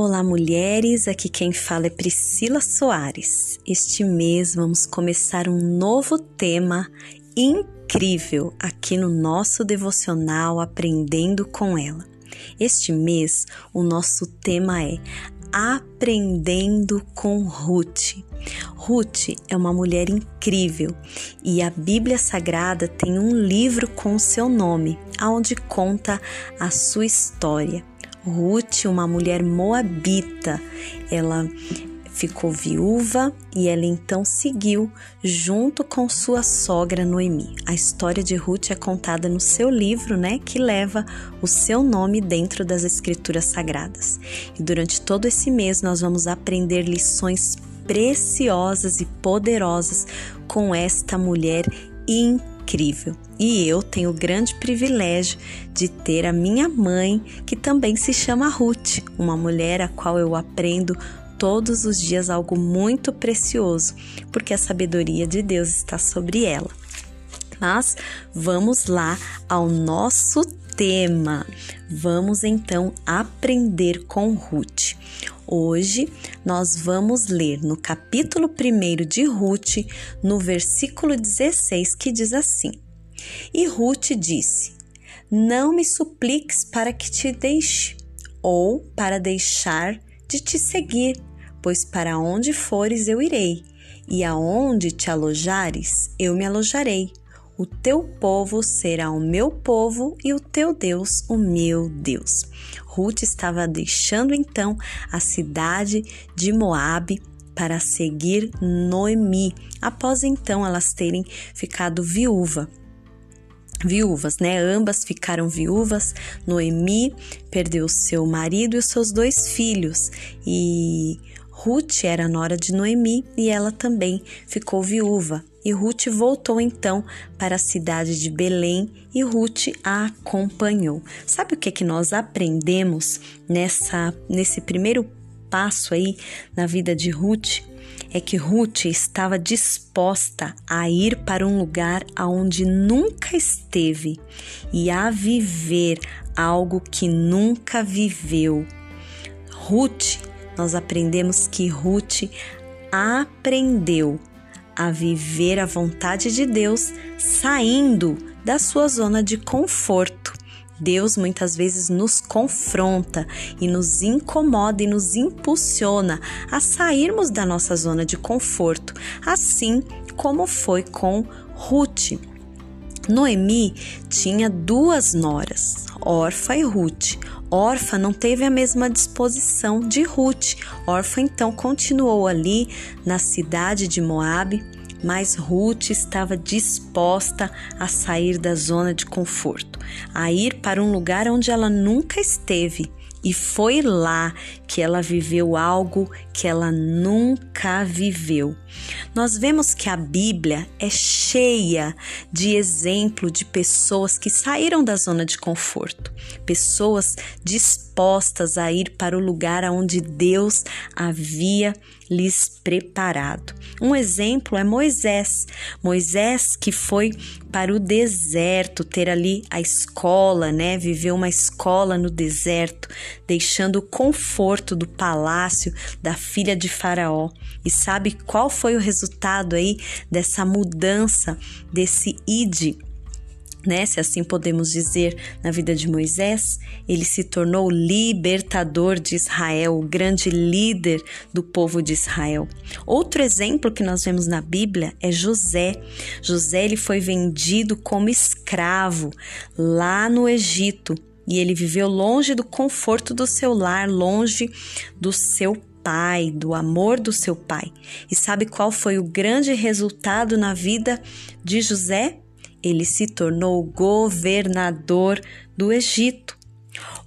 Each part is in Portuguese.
Olá, mulheres! Aqui quem fala é Priscila Soares. Este mês vamos começar um novo tema incrível aqui no nosso devocional Aprendendo com Ela. Este mês, o nosso tema é Aprendendo com Ruth. Ruth é uma mulher incrível e a Bíblia Sagrada tem um livro com seu nome, onde conta a sua história. Ruth, uma mulher moabita, ela ficou viúva e ela então seguiu junto com sua sogra Noemi. A história de Ruth é contada no seu livro, né, que leva o seu nome dentro das escrituras sagradas. E durante todo esse mês nós vamos aprender lições preciosas e poderosas com esta mulher incrível. E eu tenho o grande privilégio de ter a minha mãe, que também se chama Ruth, uma mulher a qual eu aprendo todos os dias algo muito precioso, porque a sabedoria de Deus está sobre ela. Mas vamos lá ao nosso tema. Vamos então aprender com Ruth. Hoje nós vamos ler no capítulo 1 de Ruth, no versículo 16, que diz assim: E Ruth disse: Não me supliques para que te deixe, ou para deixar de te seguir, pois para onde fores eu irei, e aonde te alojares eu me alojarei. O teu povo será o meu povo e o teu Deus o meu Deus. Ruth estava deixando então a cidade de Moabe para seguir Noemi, após então elas terem ficado viúva. Viúvas, né? Ambas ficaram viúvas. Noemi perdeu seu marido e seus dois filhos, e Ruth era nora de Noemi e ela também ficou viúva. E Ruth voltou então para a cidade de Belém e Ruth a acompanhou. Sabe o que é que nós aprendemos nessa nesse primeiro passo aí na vida de Ruth? É que Ruth estava disposta a ir para um lugar aonde nunca esteve e a viver algo que nunca viveu. Ruth, nós aprendemos que Ruth aprendeu a viver a vontade de Deus saindo da sua zona de conforto. Deus muitas vezes nos confronta e nos incomoda e nos impulsiona a sairmos da nossa zona de conforto, assim como foi com Ruth. Noemi tinha duas noras, Orfa e Ruth. Orfa não teve a mesma disposição de Ruth. Orfa então continuou ali na cidade de Moabe, mas Ruth estava disposta a sair da zona de conforto, a ir para um lugar onde ela nunca esteve. E foi lá que ela viveu algo que ela nunca viveu. Nós vemos que a Bíblia é cheia de exemplo de pessoas que saíram da zona de conforto, pessoas dispostas a ir para o lugar onde Deus havia lhes preparado. Um exemplo é Moisés. Moisés que foi para o deserto, ter ali a escola, né? Viver uma escola no deserto, deixando o conforto do palácio da filha de Faraó. E sabe qual foi o resultado aí dessa mudança, desse id né, se assim podemos dizer, na vida de Moisés, ele se tornou libertador de Israel, o grande líder do povo de Israel. Outro exemplo que nós vemos na Bíblia é José. José ele foi vendido como escravo lá no Egito e ele viveu longe do conforto do seu lar, longe do seu pai, do amor do seu pai. E sabe qual foi o grande resultado na vida de José? Ele se tornou governador do Egito.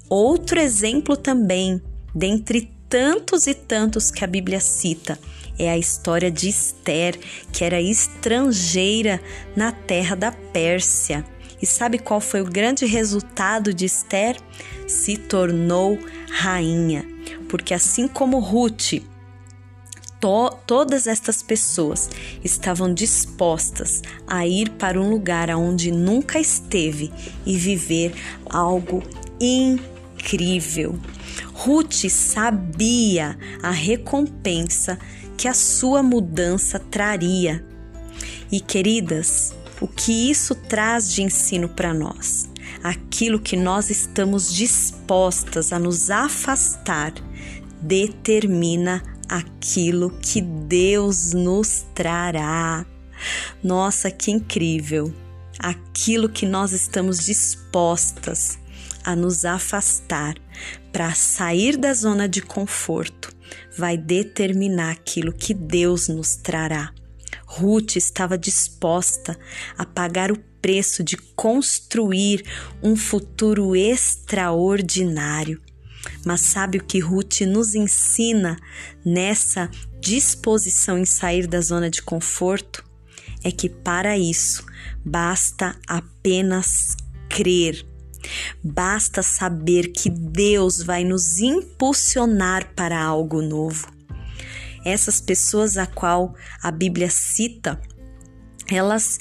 Outro exemplo também, dentre tantos e tantos que a Bíblia cita, é a história de Esther, que era estrangeira na terra da Pérsia. E sabe qual foi o grande resultado de Esther? Se tornou rainha, porque assim como Ruth to todas estas pessoas estavam dispostas a ir para um lugar onde nunca esteve e viver algo incrível. Ruth sabia a recompensa que a sua mudança traria. E queridas, o que isso traz de ensino para nós? Aquilo que nós estamos dispostas a nos afastar determina aquilo que Deus nos trará. Nossa, que incrível! Aquilo que nós estamos dispostas a nos afastar para sair da zona de conforto vai determinar aquilo que Deus nos trará. Ruth estava disposta a pagar o preço de construir um futuro extraordinário. Mas sabe o que Ruth nos ensina nessa disposição em sair da zona de conforto? É que para isso basta apenas crer. Basta saber que Deus vai nos impulsionar para algo novo. Essas pessoas a qual a Bíblia cita, elas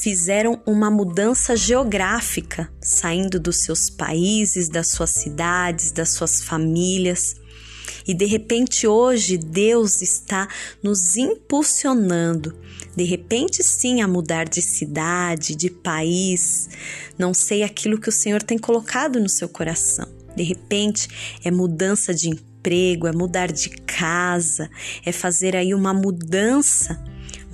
fizeram uma mudança geográfica, saindo dos seus países, das suas cidades, das suas famílias. E de repente hoje Deus está nos impulsionando, de repente sim, a mudar de cidade, de país, não sei aquilo que o Senhor tem colocado no seu coração. De repente é mudança de emprego, é mudar de casa, é fazer aí uma mudança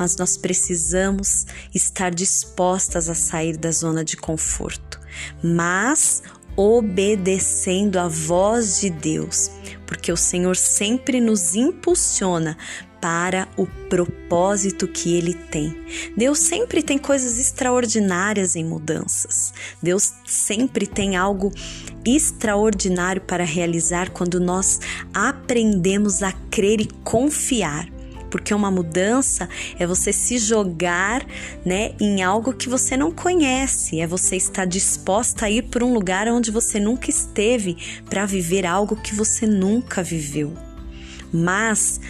mas nós precisamos estar dispostas a sair da zona de conforto, mas obedecendo a voz de Deus, porque o Senhor sempre nos impulsiona para o propósito que ele tem. Deus sempre tem coisas extraordinárias em mudanças. Deus sempre tem algo extraordinário para realizar quando nós aprendemos a crer e confiar porque uma mudança é você se jogar, né, em algo que você não conhece, é você estar disposta a ir para um lugar onde você nunca esteve para viver algo que você nunca viveu. Mas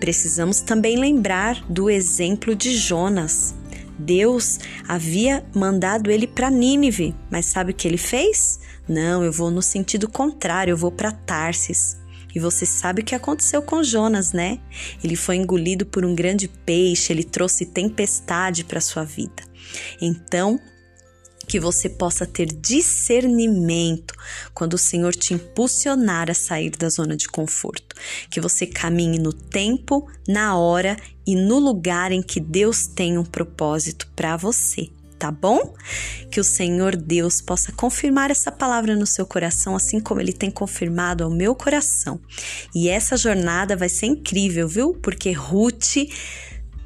precisamos também lembrar do exemplo de Jonas. Deus havia mandado ele para Nínive, mas sabe o que ele fez? Não, eu vou no sentido contrário, eu vou para Tarsis. E você sabe o que aconteceu com Jonas, né? Ele foi engolido por um grande peixe, ele trouxe tempestade para sua vida. Então, que você possa ter discernimento quando o Senhor te impulsionar a sair da zona de conforto. Que você caminhe no tempo, na hora e no lugar em que Deus tem um propósito para você tá bom? Que o Senhor Deus possa confirmar essa palavra no seu coração, assim como ele tem confirmado ao meu coração. E essa jornada vai ser incrível, viu? Porque Ruth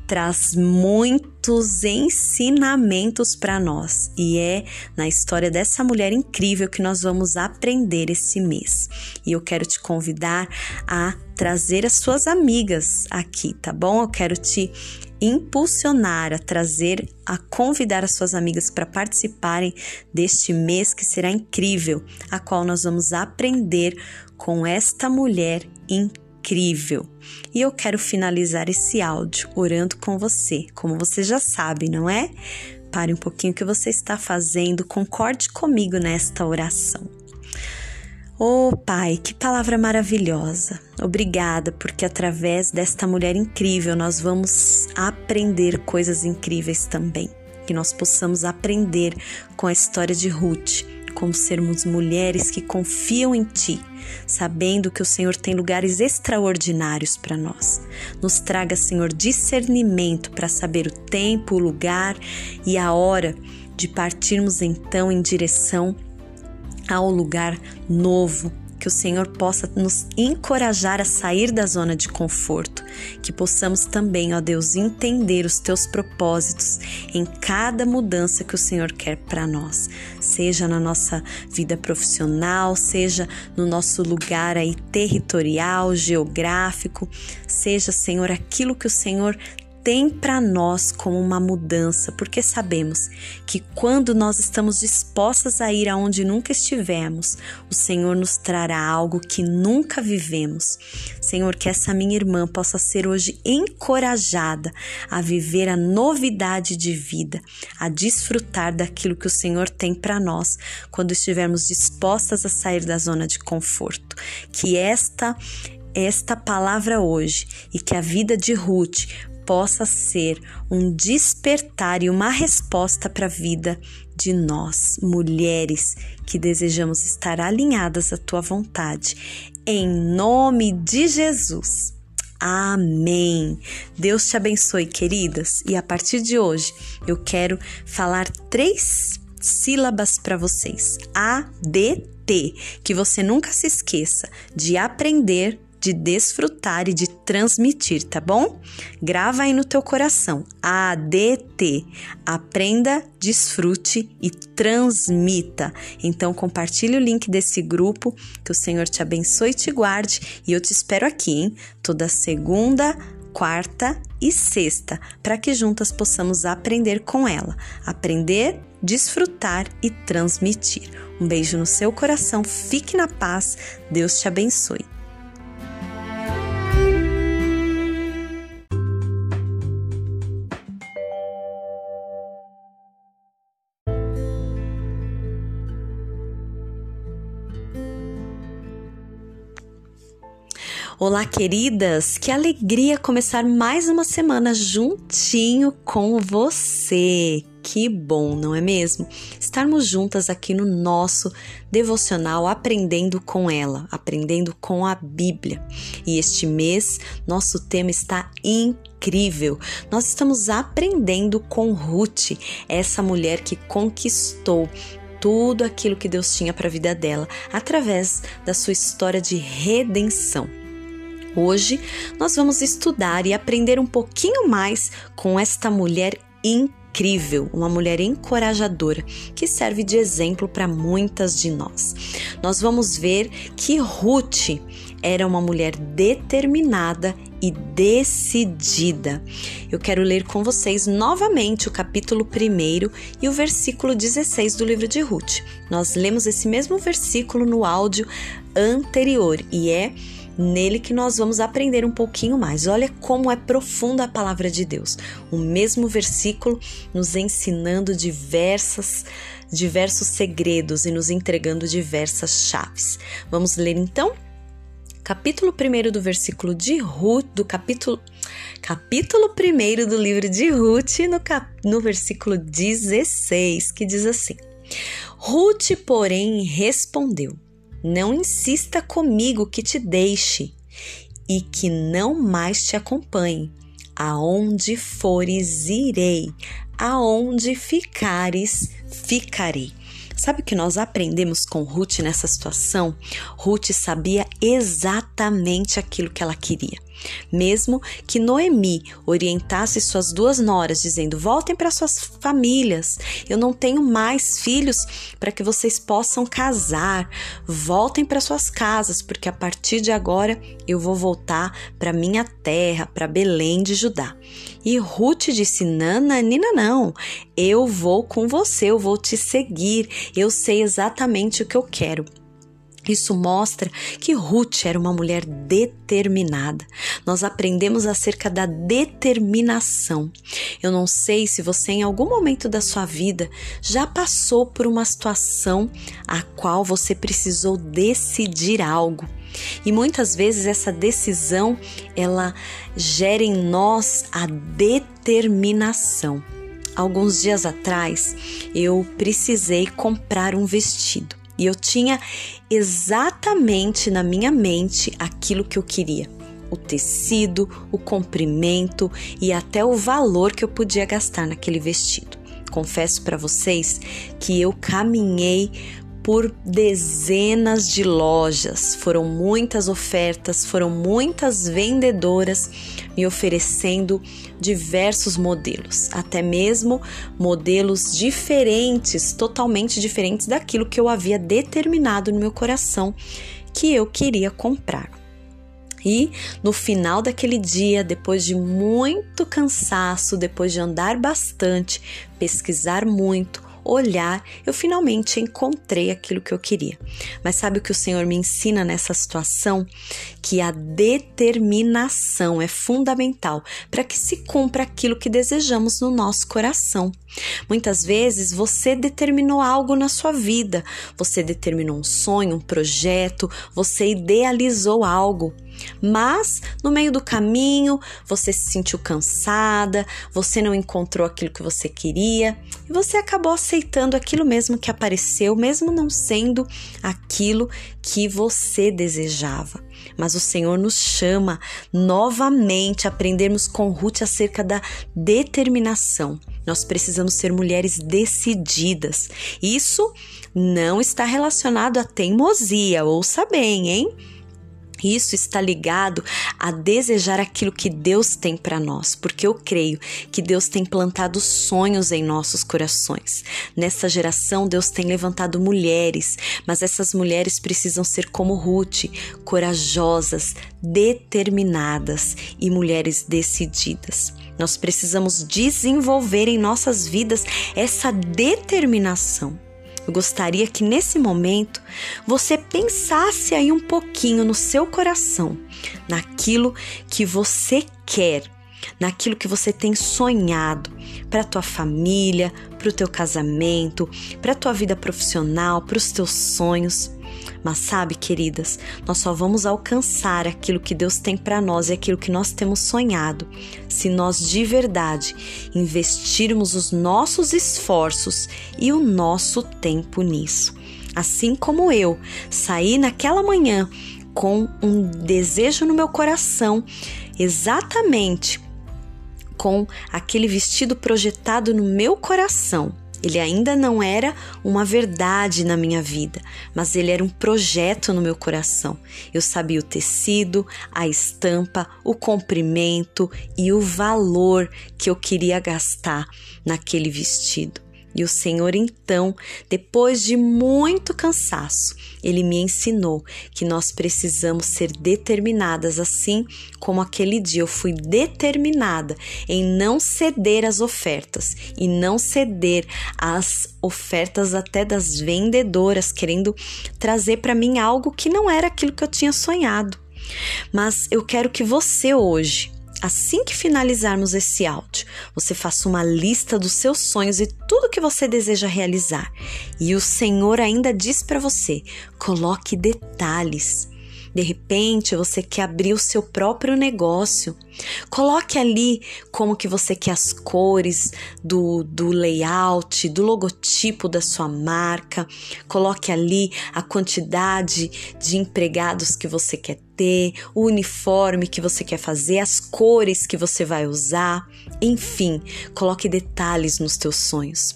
traz muitos ensinamentos para nós e é na história dessa mulher incrível que nós vamos aprender esse mês. E eu quero te convidar a trazer as suas amigas aqui, tá bom? Eu quero te impulsionar a trazer, a convidar as suas amigas para participarem deste mês que será incrível, a qual nós vamos aprender com esta mulher incrível incrível. E eu quero finalizar esse áudio orando com você, como você já sabe, não é? Pare um pouquinho o que você está fazendo, concorde comigo nesta oração. Oh Pai, que palavra maravilhosa. Obrigada, porque através desta mulher incrível nós vamos aprender coisas incríveis também. Que nós possamos aprender com a história de Ruth como sermos mulheres que confiam em Ti, sabendo que o Senhor tem lugares extraordinários para nós. Nos traga, Senhor, discernimento para saber o tempo, o lugar e a hora de partirmos então em direção ao lugar novo que o Senhor possa nos encorajar a sair da zona de conforto, que possamos também, ó Deus, entender os teus propósitos em cada mudança que o Senhor quer para nós, seja na nossa vida profissional, seja no nosso lugar aí territorial, geográfico, seja, Senhor, aquilo que o Senhor tem para nós como uma mudança, porque sabemos que quando nós estamos dispostas a ir aonde nunca estivemos, o Senhor nos trará algo que nunca vivemos. Senhor, que essa minha irmã possa ser hoje encorajada a viver a novidade de vida, a desfrutar daquilo que o Senhor tem para nós quando estivermos dispostas a sair da zona de conforto. Que esta esta palavra hoje e que a vida de Ruth possa ser um despertar e uma resposta para a vida de nós, mulheres que desejamos estar alinhadas à tua vontade. Em nome de Jesus. Amém. Deus te abençoe, queridas. E a partir de hoje, eu quero falar três sílabas para vocês. A, D, T. Que você nunca se esqueça de aprender de desfrutar e de transmitir, tá bom? Grava aí no teu coração. ADT. Aprenda, desfrute e transmita. Então compartilhe o link desse grupo, que o Senhor te abençoe e te guarde, e eu te espero aqui, hein? Toda segunda, quarta e sexta, para que juntas possamos aprender com ela. Aprender, desfrutar e transmitir. Um beijo no seu coração, fique na paz, Deus te abençoe. Olá, queridas! Que alegria começar mais uma semana juntinho com você. Que bom, não é mesmo? Estarmos juntas aqui no nosso devocional, aprendendo com ela, aprendendo com a Bíblia. E este mês, nosso tema está incrível. Nós estamos aprendendo com Ruth, essa mulher que conquistou tudo aquilo que Deus tinha para a vida dela através da sua história de redenção. Hoje nós vamos estudar e aprender um pouquinho mais com esta mulher incrível, uma mulher encorajadora que serve de exemplo para muitas de nós. Nós vamos ver que Ruth era uma mulher determinada e decidida. Eu quero ler com vocês novamente o capítulo 1 e o versículo 16 do livro de Ruth. Nós lemos esse mesmo versículo no áudio anterior e é nele que nós vamos aprender um pouquinho mais. Olha como é profunda a palavra de Deus. O mesmo versículo nos ensinando diversas diversos segredos e nos entregando diversas chaves. Vamos ler então? Capítulo 1 do versículo de Ruth, do capítulo capítulo 1 do livro de Ruth, no, cap, no versículo 16, que diz assim: Ruth, porém, respondeu: não insista comigo que te deixe e que não mais te acompanhe. Aonde fores, irei, aonde ficares, ficarei. Sabe o que nós aprendemos com Ruth nessa situação? Ruth sabia exatamente aquilo que ela queria. Mesmo que Noemi orientasse suas duas noras, dizendo: voltem para suas famílias, eu não tenho mais filhos para que vocês possam casar, voltem para suas casas, porque a partir de agora eu vou voltar para minha terra, para Belém de Judá. E Ruth disse: Nana, Nina, não, eu vou com você, eu vou te seguir, eu sei exatamente o que eu quero. Isso mostra que Ruth era uma mulher determinada. Nós aprendemos acerca da determinação. Eu não sei se você, em algum momento da sua vida, já passou por uma situação a qual você precisou decidir algo. E muitas vezes essa decisão ela gera em nós a determinação. Alguns dias atrás eu precisei comprar um vestido e eu tinha exatamente na minha mente aquilo que eu queria. O tecido, o comprimento e até o valor que eu podia gastar naquele vestido. Confesso para vocês que eu caminhei por dezenas de lojas, foram muitas ofertas, foram muitas vendedoras me oferecendo diversos modelos, até mesmo modelos diferentes, totalmente diferentes daquilo que eu havia determinado no meu coração que eu queria comprar. E no final daquele dia, depois de muito cansaço, depois de andar bastante, pesquisar muito, olhar, eu finalmente encontrei aquilo que eu queria. Mas sabe o que o Senhor me ensina nessa situação? Que a determinação é fundamental para que se cumpra aquilo que desejamos no nosso coração. Muitas vezes você determinou algo na sua vida, você determinou um sonho, um projeto, você idealizou algo. Mas no meio do caminho você se sentiu cansada, você não encontrou aquilo que você queria e você acabou aceitando aquilo mesmo que apareceu, mesmo não sendo aquilo que você desejava. Mas o Senhor nos chama novamente a aprendermos com Ruth acerca da determinação. Nós precisamos ser mulheres decididas. Isso não está relacionado à teimosia, ouça bem, hein? Isso está ligado a desejar aquilo que Deus tem para nós, porque eu creio que Deus tem plantado sonhos em nossos corações. Nessa geração, Deus tem levantado mulheres, mas essas mulheres precisam ser como Ruth, corajosas, determinadas e mulheres decididas. Nós precisamos desenvolver em nossas vidas essa determinação. Eu gostaria que nesse momento você pensasse aí um pouquinho no seu coração, naquilo que você quer, naquilo que você tem sonhado para tua família, para o teu casamento, para a tua vida profissional, para os teus sonhos. Mas sabe, queridas, nós só vamos alcançar aquilo que Deus tem para nós e aquilo que nós temos sonhado se nós de verdade investirmos os nossos esforços e o nosso tempo nisso. Assim como eu saí naquela manhã com um desejo no meu coração, exatamente com aquele vestido projetado no meu coração ele ainda não era uma verdade na minha vida, mas ele era um projeto no meu coração. Eu sabia o tecido, a estampa, o comprimento e o valor que eu queria gastar naquele vestido. E o Senhor, então, depois de muito cansaço, ele me ensinou que nós precisamos ser determinadas, assim como aquele dia eu fui determinada em não ceder às ofertas e não ceder às ofertas até das vendedoras, querendo trazer para mim algo que não era aquilo que eu tinha sonhado. Mas eu quero que você hoje Assim que finalizarmos esse áudio, você faça uma lista dos seus sonhos e tudo que você deseja realizar. E o Senhor ainda diz para você: coloque detalhes. De repente, você quer abrir o seu próprio negócio. Coloque ali como que você quer as cores do, do layout, do logotipo da sua marca. Coloque ali a quantidade de empregados que você quer ter, o uniforme que você quer fazer, as cores que você vai usar. Enfim, coloque detalhes nos teus sonhos.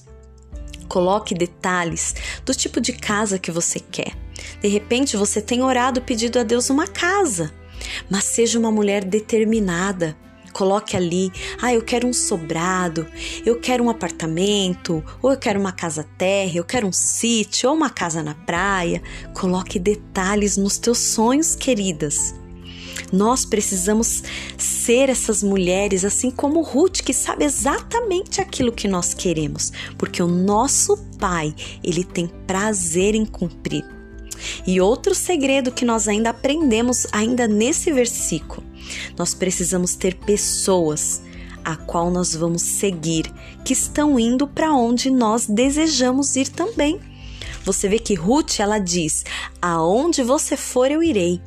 Coloque detalhes do tipo de casa que você quer. De repente você tem orado pedido a Deus uma casa, mas seja uma mulher determinada. Coloque ali, ah, eu quero um sobrado, eu quero um apartamento, ou eu quero uma casa terra, eu quero um sítio, ou uma casa na praia. Coloque detalhes nos teus sonhos, queridas. Nós precisamos ser essas mulheres, assim como Ruth, que sabe exatamente aquilo que nós queremos, porque o nosso Pai, ele tem prazer em cumprir. E outro segredo que nós ainda aprendemos ainda nesse versículo, nós precisamos ter pessoas a qual nós vamos seguir, que estão indo para onde nós desejamos ir também. Você vê que Ruth ela diz: "Aonde você for eu irei".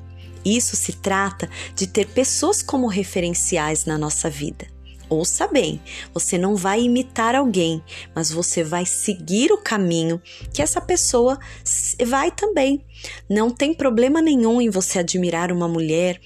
Isso se trata de ter pessoas como referenciais na nossa vida. Ouça bem, você não vai imitar alguém, mas você vai seguir o caminho que essa pessoa vai também. Não tem problema nenhum em você admirar uma mulher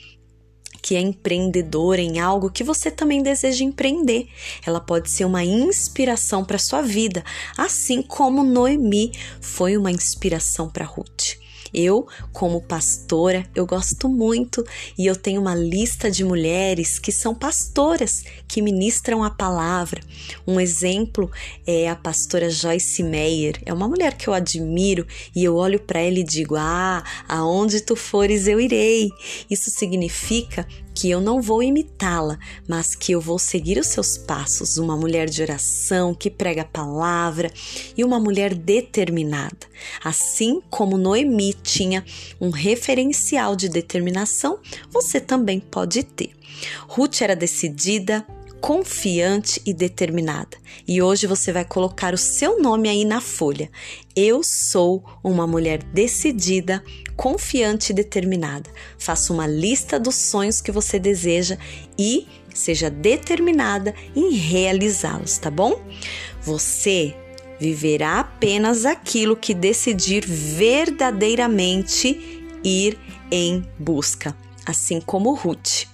que é empreendedora em algo que você também deseja empreender. Ela pode ser uma inspiração para sua vida, assim como Noemi foi uma inspiração para Ruth. Eu, como pastora, eu gosto muito e eu tenho uma lista de mulheres que são pastoras, que ministram a palavra. Um exemplo é a pastora Joyce Meyer. É uma mulher que eu admiro e eu olho para ela e digo: "Ah, aonde tu fores eu irei". Isso significa que eu não vou imitá-la, mas que eu vou seguir os seus passos. Uma mulher de oração que prega a palavra e uma mulher determinada. Assim como Noemi tinha um referencial de determinação, você também pode ter. Ruth era decidida, confiante e determinada. E hoje você vai colocar o seu nome aí na folha. Eu sou uma mulher decidida, confiante e determinada. Faça uma lista dos sonhos que você deseja e seja determinada em realizá-los, tá bom? Você viverá apenas aquilo que decidir verdadeiramente ir em busca, assim como Ruth.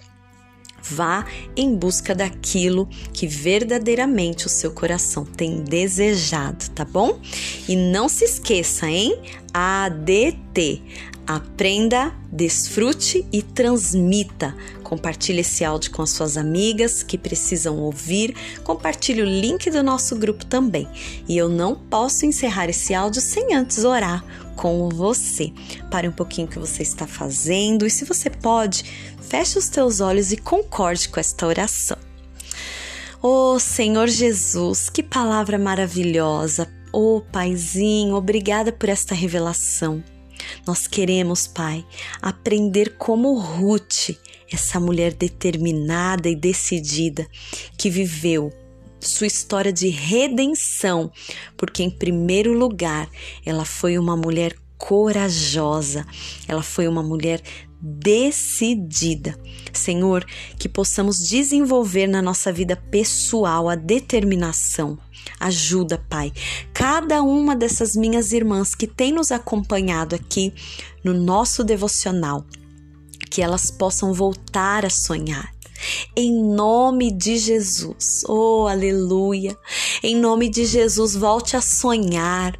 Vá em busca daquilo que verdadeiramente o seu coração tem desejado, tá bom? E não se esqueça, hein? ADT. Aprenda, desfrute e transmita. Compartilhe esse áudio com as suas amigas que precisam ouvir. Compartilhe o link do nosso grupo também. E eu não posso encerrar esse áudio sem antes orar com você. Pare um pouquinho o que você está fazendo e se você pode, feche os teus olhos e concorde com esta oração. Oh Senhor Jesus, que palavra maravilhosa. Oh Paizinho, obrigada por esta revelação. Nós queremos, Pai, aprender como Ruth, essa mulher determinada e decidida que viveu sua história de redenção, porque em primeiro lugar ela foi uma mulher corajosa, ela foi uma mulher decidida. Senhor, que possamos desenvolver na nossa vida pessoal a determinação. Ajuda, Pai, cada uma dessas minhas irmãs que tem nos acompanhado aqui no nosso devocional, que elas possam voltar a sonhar, em nome de Jesus. Oh, aleluia. Em nome de Jesus, volte a sonhar.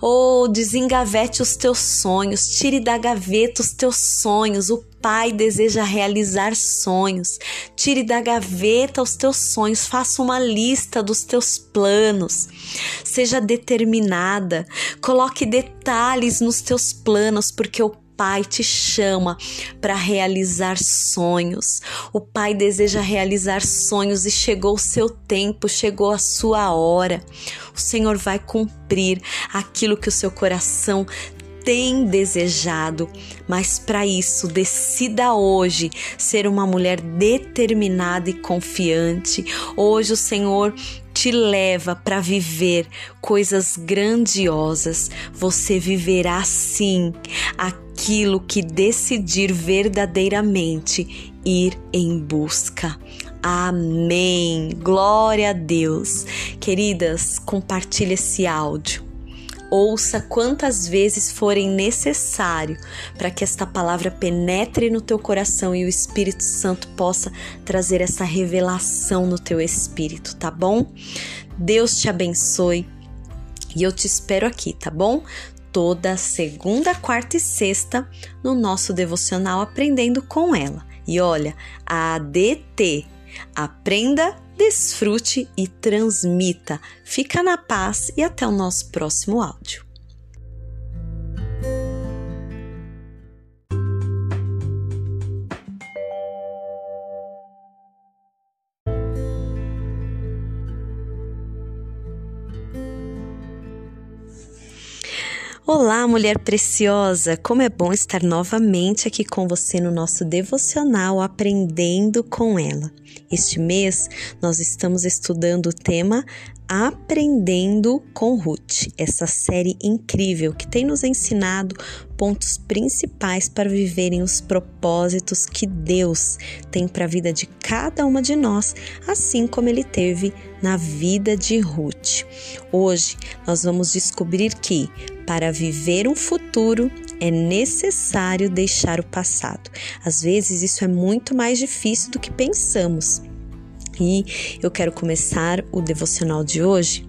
Oh, desengavete os teus sonhos, tire da gaveta os teus sonhos. O Pai deseja realizar sonhos. Tire da gaveta os teus sonhos, faça uma lista dos teus planos. Seja determinada, coloque detalhes nos teus planos, porque o Pai te chama para realizar sonhos. O Pai deseja realizar sonhos e chegou o seu tempo, chegou a sua hora. O Senhor vai cumprir aquilo que o seu coração tem desejado, mas para isso decida hoje ser uma mulher determinada e confiante. Hoje o Senhor te leva para viver coisas grandiosas. Você viverá sim aquilo que decidir verdadeiramente ir em busca. Amém. Glória a Deus. Queridas, compartilhe esse áudio Ouça quantas vezes forem necessário para que esta palavra penetre no teu coração e o Espírito Santo possa trazer essa revelação no teu espírito, tá bom? Deus te abençoe e eu te espero aqui, tá bom? Toda segunda, quarta e sexta no nosso devocional Aprendendo com ela. E olha, a ADT, aprenda desfrute e transmita. Fica na paz e até o nosso próximo áudio. Olá, mulher preciosa! Como é bom estar novamente aqui com você no nosso devocional Aprendendo com ela. Este mês nós estamos estudando o tema Aprendendo com Ruth, essa série incrível que tem nos ensinado pontos principais para viverem os propósitos que Deus tem para a vida de cada uma de nós, assim como ele teve na vida de Ruth. Hoje nós vamos descobrir que para viver um futuro é necessário deixar o passado. Às vezes isso é muito mais difícil do que pensamos. E eu quero começar o devocional de hoje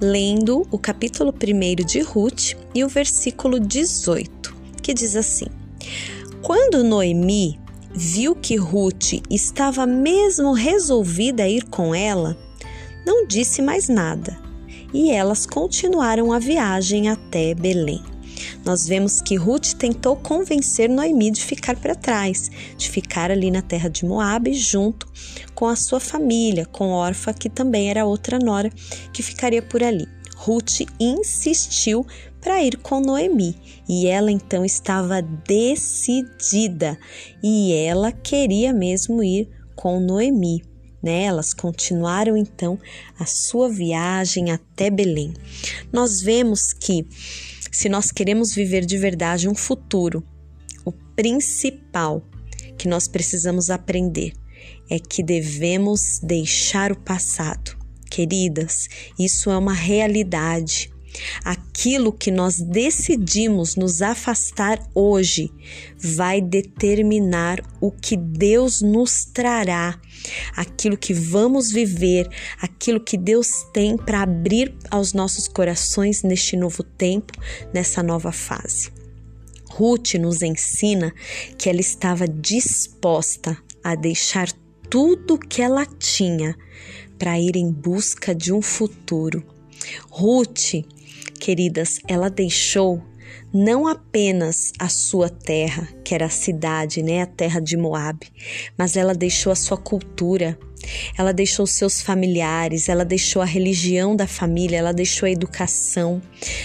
lendo o capítulo 1 de Ruth e o versículo 18 que diz assim: Quando Noemi viu que Ruth estava mesmo resolvida a ir com ela, não disse mais nada e elas continuaram a viagem até Belém. Nós vemos que Ruth tentou convencer Noemi de ficar para trás, de ficar ali na terra de Moabe junto com a sua família, com Orfa, que também era outra nora que ficaria por ali. Ruth insistiu para ir com Noemi e ela então estava decidida e ela queria mesmo ir com Noemi. Né? Elas continuaram então a sua viagem até Belém. Nós vemos que se nós queremos viver de verdade um futuro, o principal que nós precisamos aprender é que devemos deixar o passado. Queridas, isso é uma realidade. Aquilo que nós decidimos nos afastar hoje vai determinar o que Deus nos trará, aquilo que vamos viver, aquilo que Deus tem para abrir aos nossos corações neste novo tempo, nessa nova fase. Ruth nos ensina que ela estava disposta a deixar tudo que ela tinha para ir em busca de um futuro. Ruth queridas, ela deixou não apenas a sua terra, que era a cidade, né, a terra de Moabe, mas ela deixou a sua cultura, ela deixou seus familiares, ela deixou a religião da família, ela deixou a educação.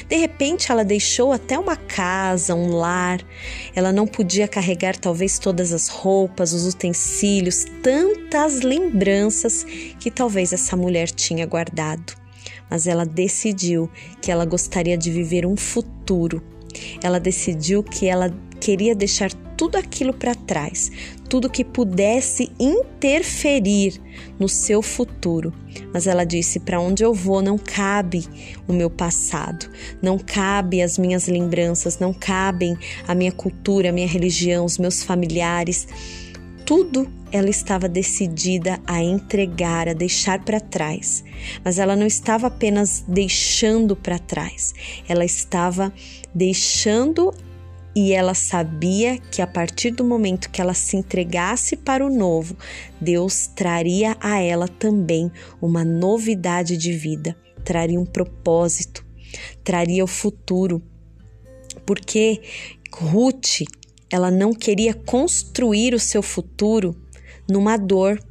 De repente, ela deixou até uma casa, um lar. Ela não podia carregar talvez todas as roupas, os utensílios, tantas lembranças que talvez essa mulher tinha guardado mas ela decidiu que ela gostaria de viver um futuro. Ela decidiu que ela queria deixar tudo aquilo para trás, tudo que pudesse interferir no seu futuro. Mas ela disse: Para onde eu vou não cabe o meu passado, não cabe as minhas lembranças, não cabem a minha cultura, a minha religião, os meus familiares tudo ela estava decidida a entregar, a deixar para trás. Mas ela não estava apenas deixando para trás, ela estava deixando e ela sabia que a partir do momento que ela se entregasse para o novo, Deus traria a ela também uma novidade de vida, traria um propósito, traria o futuro. Porque Ruth ela não queria construir o seu futuro numa dor.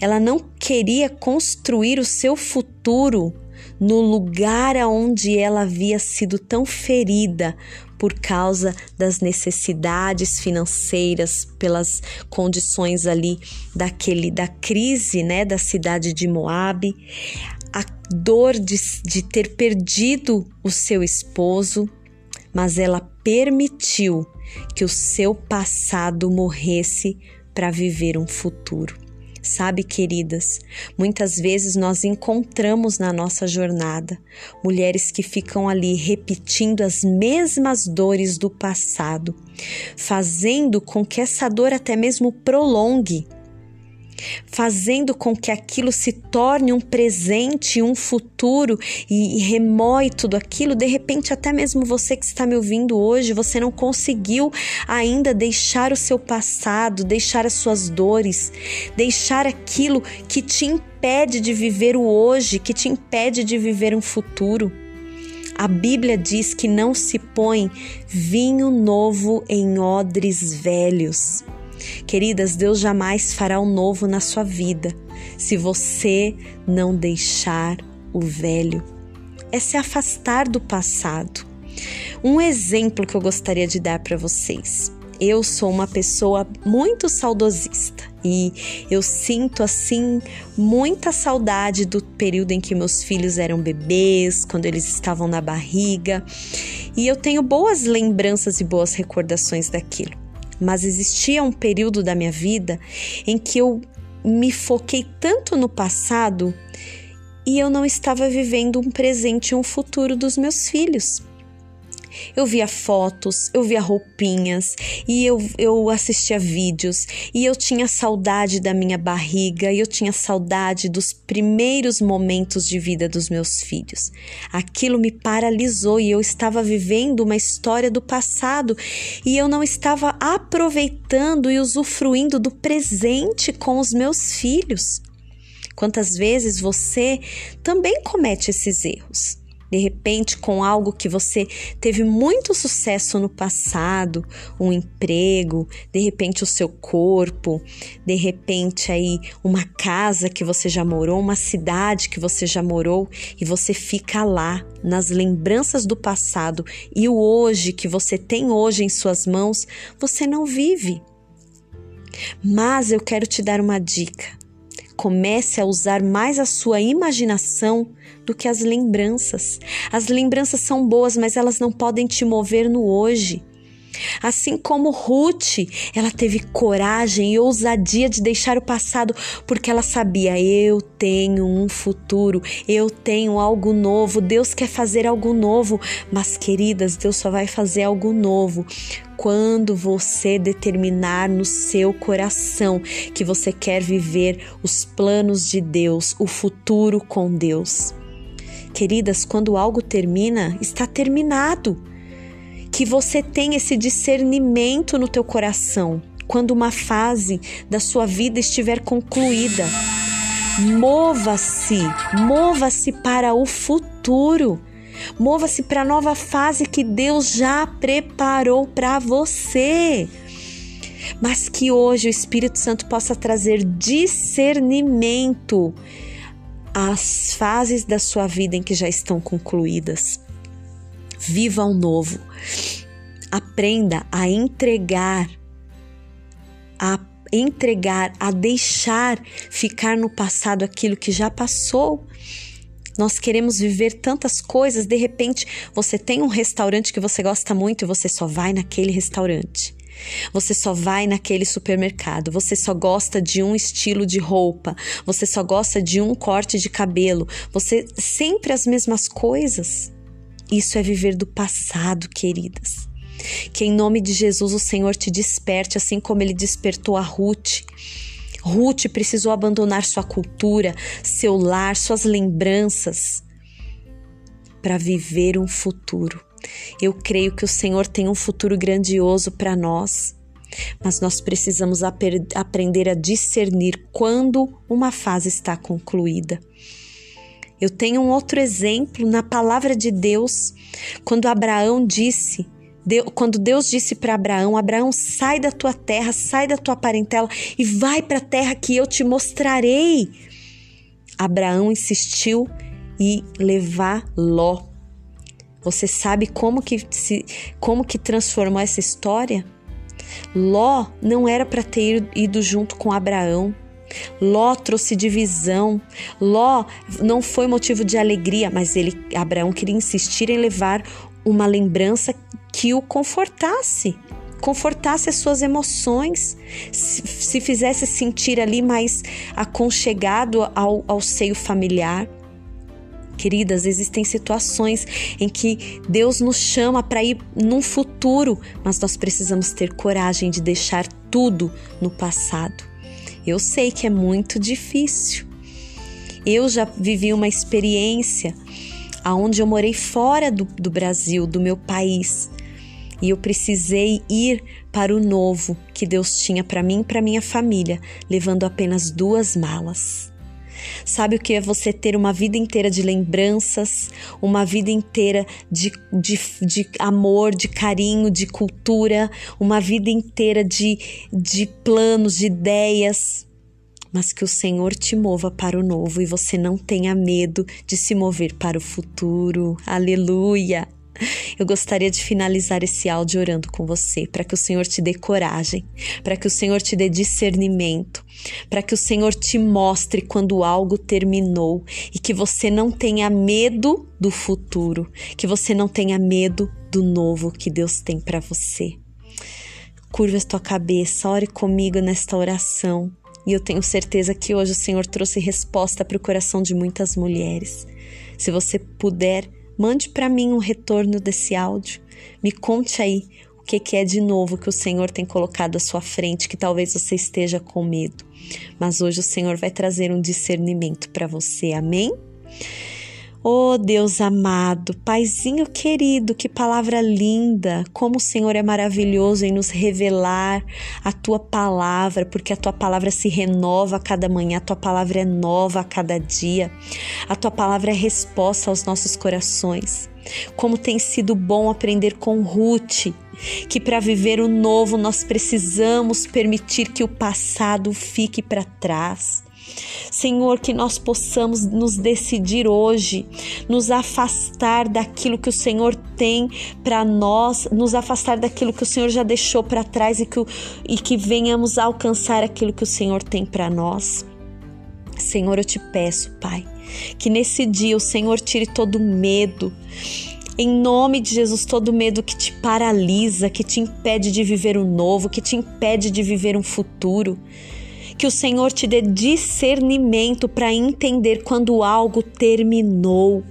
Ela não queria construir o seu futuro no lugar aonde ela havia sido tão ferida por causa das necessidades financeiras, pelas condições ali daquele da crise, né, da cidade de Moabe, a dor de, de ter perdido o seu esposo, mas ela permitiu que o seu passado morresse para viver um futuro. Sabe, queridas, muitas vezes nós encontramos na nossa jornada mulheres que ficam ali repetindo as mesmas dores do passado, fazendo com que essa dor até mesmo prolongue fazendo com que aquilo se torne um presente, um futuro e, e remoe tudo aquilo. De repente, até mesmo você que está me ouvindo hoje, você não conseguiu ainda deixar o seu passado, deixar as suas dores, deixar aquilo que te impede de viver o hoje, que te impede de viver um futuro. A Bíblia diz que não se põe vinho novo em odres velhos. Queridas, Deus jamais fará o novo na sua vida se você não deixar o velho. É se afastar do passado. Um exemplo que eu gostaria de dar para vocês. Eu sou uma pessoa muito saudosista e eu sinto assim muita saudade do período em que meus filhos eram bebês, quando eles estavam na barriga, e eu tenho boas lembranças e boas recordações daquilo mas existia um período da minha vida em que eu me foquei tanto no passado e eu não estava vivendo um presente e um futuro dos meus filhos. Eu via fotos, eu via roupinhas e eu, eu assistia vídeos e eu tinha saudade da minha barriga e eu tinha saudade dos primeiros momentos de vida dos meus filhos. Aquilo me paralisou e eu estava vivendo uma história do passado e eu não estava aproveitando e usufruindo do presente com os meus filhos. Quantas vezes você também comete esses erros? De repente com algo que você teve muito sucesso no passado, um emprego, de repente o seu corpo, de repente aí uma casa que você já morou, uma cidade que você já morou e você fica lá nas lembranças do passado e o hoje que você tem hoje em suas mãos, você não vive. Mas eu quero te dar uma dica. Comece a usar mais a sua imaginação do que as lembranças. As lembranças são boas, mas elas não podem te mover no hoje. Assim como Ruth, ela teve coragem e ousadia de deixar o passado, porque ela sabia: eu tenho um futuro, eu tenho algo novo, Deus quer fazer algo novo. Mas, queridas, Deus só vai fazer algo novo quando você determinar no seu coração que você quer viver os planos de Deus, o futuro com Deus. Queridas, quando algo termina, está terminado. Que você tenha esse discernimento no teu coração quando uma fase da sua vida estiver concluída. Mova-se, mova-se para o futuro. Mova-se para a nova fase que Deus já preparou para você. Mas que hoje o Espírito Santo possa trazer discernimento às fases da sua vida em que já estão concluídas. Viva o novo. Aprenda a entregar, a entregar, a deixar ficar no passado aquilo que já passou nós queremos viver tantas coisas, de repente você tem um restaurante que você gosta muito e você só vai naquele restaurante. Você só vai naquele supermercado, você só gosta de um estilo de roupa, você só gosta de um corte de cabelo, você sempre as mesmas coisas. Isso é viver do passado, queridas. Que em nome de Jesus o Senhor te desperte, assim como ele despertou a Ruth Ruth precisou abandonar sua cultura, seu lar, suas lembranças para viver um futuro. Eu creio que o Senhor tem um futuro grandioso para nós, mas nós precisamos aprender a discernir quando uma fase está concluída. Eu tenho um outro exemplo na palavra de Deus, quando Abraão disse Quando Deus disse para Abraão: Abraão, sai da tua terra, sai da tua parentela e vai para a terra que eu te mostrarei. Abraão insistiu e levar Ló. Você sabe como que se, como que transformou essa história? Ló não era para ter ido junto com Abraão. Ló trouxe divisão. Ló não foi motivo de alegria, mas ele Abraão queria insistir em levar uma lembrança que o confortasse, confortasse as suas emoções, se, se fizesse sentir ali mais aconchegado ao, ao seio familiar. Queridas, existem situações em que Deus nos chama para ir num futuro, mas nós precisamos ter coragem de deixar tudo no passado. Eu sei que é muito difícil. Eu já vivi uma experiência aonde eu morei fora do, do Brasil, do meu país, e eu precisei ir para o novo que Deus tinha para mim e para minha família, levando apenas duas malas. Sabe o que é você ter uma vida inteira de lembranças, uma vida inteira de, de, de amor, de carinho, de cultura, uma vida inteira de, de planos, de ideias, mas que o Senhor te mova para o novo e você não tenha medo de se mover para o futuro. Aleluia! Eu gostaria de finalizar esse áudio orando com você, para que o Senhor te dê coragem, para que o Senhor te dê discernimento, para que o Senhor te mostre quando algo terminou e que você não tenha medo do futuro, que você não tenha medo do novo que Deus tem para você. Curva a tua cabeça, ore comigo nesta oração. E eu tenho certeza que hoje o Senhor trouxe resposta para o coração de muitas mulheres. Se você puder, Mande para mim um retorno desse áudio. Me conte aí o que, que é de novo que o Senhor tem colocado à sua frente, que talvez você esteja com medo. Mas hoje o Senhor vai trazer um discernimento para você, amém? Oh Deus amado, Paizinho querido, que palavra linda! Como o Senhor é maravilhoso em nos revelar a tua palavra, porque a tua palavra se renova a cada manhã, a tua palavra é nova a cada dia, a tua palavra é resposta aos nossos corações. Como tem sido bom aprender com Ruth, que para viver o novo nós precisamos permitir que o passado fique para trás. Senhor, que nós possamos nos decidir hoje, nos afastar daquilo que o Senhor tem para nós, nos afastar daquilo que o Senhor já deixou para trás e que, e que venhamos alcançar aquilo que o Senhor tem para nós. Senhor, eu te peço, Pai, que nesse dia o Senhor tire todo medo, em nome de Jesus, todo medo que te paralisa, que te impede de viver o novo, que te impede de viver um futuro. Que o Senhor te dê discernimento para entender quando algo terminou.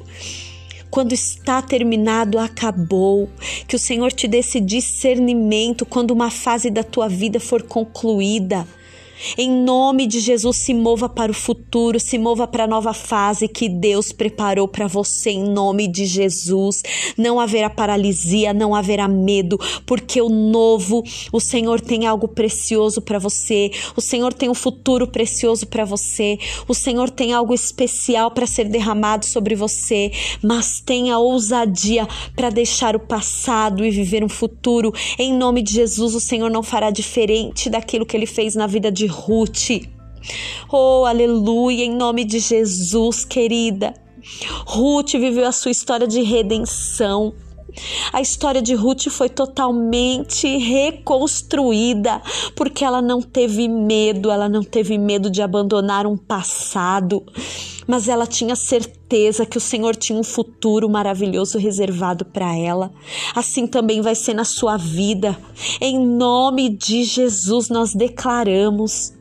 Quando está terminado, acabou. Que o Senhor te dê esse discernimento quando uma fase da tua vida for concluída em nome de Jesus, se mova para o futuro, se mova para a nova fase que Deus preparou para você, em nome de Jesus. Não haverá paralisia, não haverá medo, porque o novo, o Senhor tem algo precioso para você, o Senhor tem um futuro precioso para você, o Senhor tem algo especial para ser derramado sobre você, mas tenha ousadia para deixar o passado e viver um futuro. Em nome de Jesus, o Senhor não fará diferente daquilo que ele fez na vida de Ruth. Oh, aleluia, em nome de Jesus, querida. Ruth viveu a sua história de redenção. A história de Ruth foi totalmente reconstruída porque ela não teve medo, ela não teve medo de abandonar um passado, mas ela tinha certeza que o Senhor tinha um futuro maravilhoso reservado para ela. Assim também vai ser na sua vida. Em nome de Jesus, nós declaramos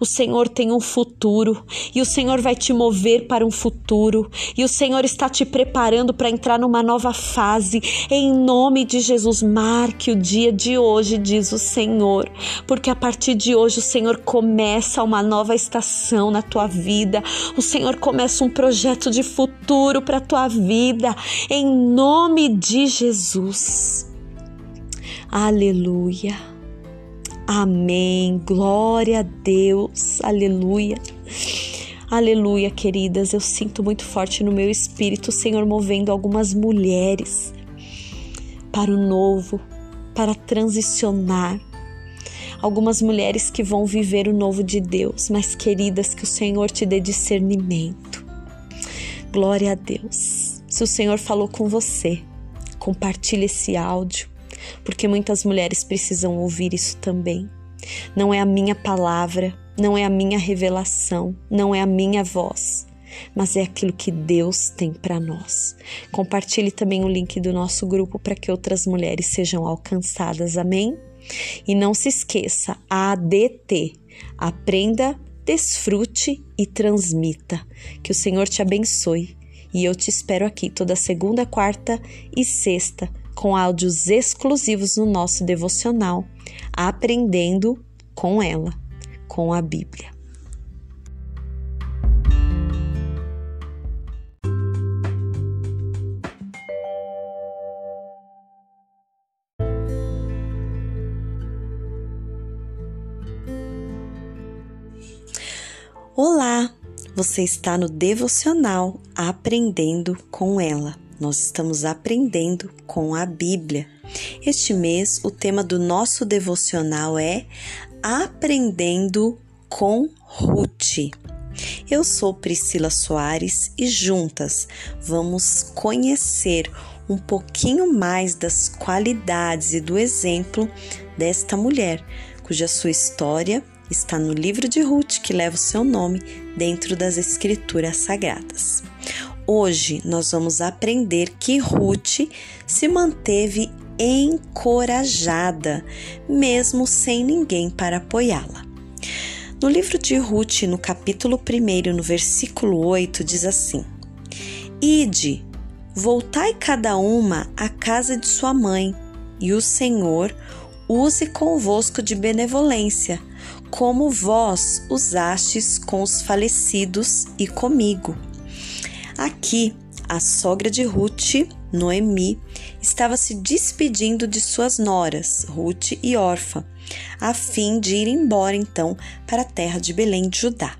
o Senhor tem um futuro e o Senhor vai te mover para um futuro e o Senhor está te preparando para entrar numa nova fase. Em nome de Jesus, marque o dia de hoje, diz o Senhor, porque a partir de hoje o Senhor começa uma nova estação na tua vida. O Senhor começa um projeto de futuro para a tua vida. Em nome de Jesus. Aleluia. Amém. Glória a Deus. Aleluia. Aleluia, queridas. Eu sinto muito forte no meu espírito o Senhor movendo algumas mulheres para o novo, para transicionar. Algumas mulheres que vão viver o novo de Deus, mas queridas, que o Senhor te dê discernimento. Glória a Deus. Se o Senhor falou com você, compartilhe esse áudio porque muitas mulheres precisam ouvir isso também. Não é a minha palavra, não é a minha revelação, não é a minha voz, mas é aquilo que Deus tem para nós. Compartilhe também o link do nosso grupo para que outras mulheres sejam alcançadas. Amém? E não se esqueça, ADT, aprenda, desfrute e transmita. Que o Senhor te abençoe. E eu te espero aqui toda segunda, quarta e sexta com áudios exclusivos no nosso devocional, aprendendo com ela, com a Bíblia. Olá, você está no devocional Aprendendo com ela nós estamos aprendendo com a Bíblia. Este mês, o tema do nosso devocional é Aprendendo com Ruth. Eu sou Priscila Soares e juntas vamos conhecer um pouquinho mais das qualidades e do exemplo desta mulher, cuja sua história está no livro de Ruth, que leva o seu nome dentro das Escrituras Sagradas. Hoje nós vamos aprender que Ruth se manteve encorajada, mesmo sem ninguém para apoiá-la. No livro de Ruth, no capítulo 1, no versículo 8, diz assim: Ide, Voltai cada uma à casa de sua mãe, e o Senhor use convosco de benevolência, como vós usastes com os falecidos e comigo. Aqui, a sogra de Ruth, Noemi, estava se despedindo de suas noras, Ruth e Orfa, a fim de ir embora então para a terra de Belém de Judá.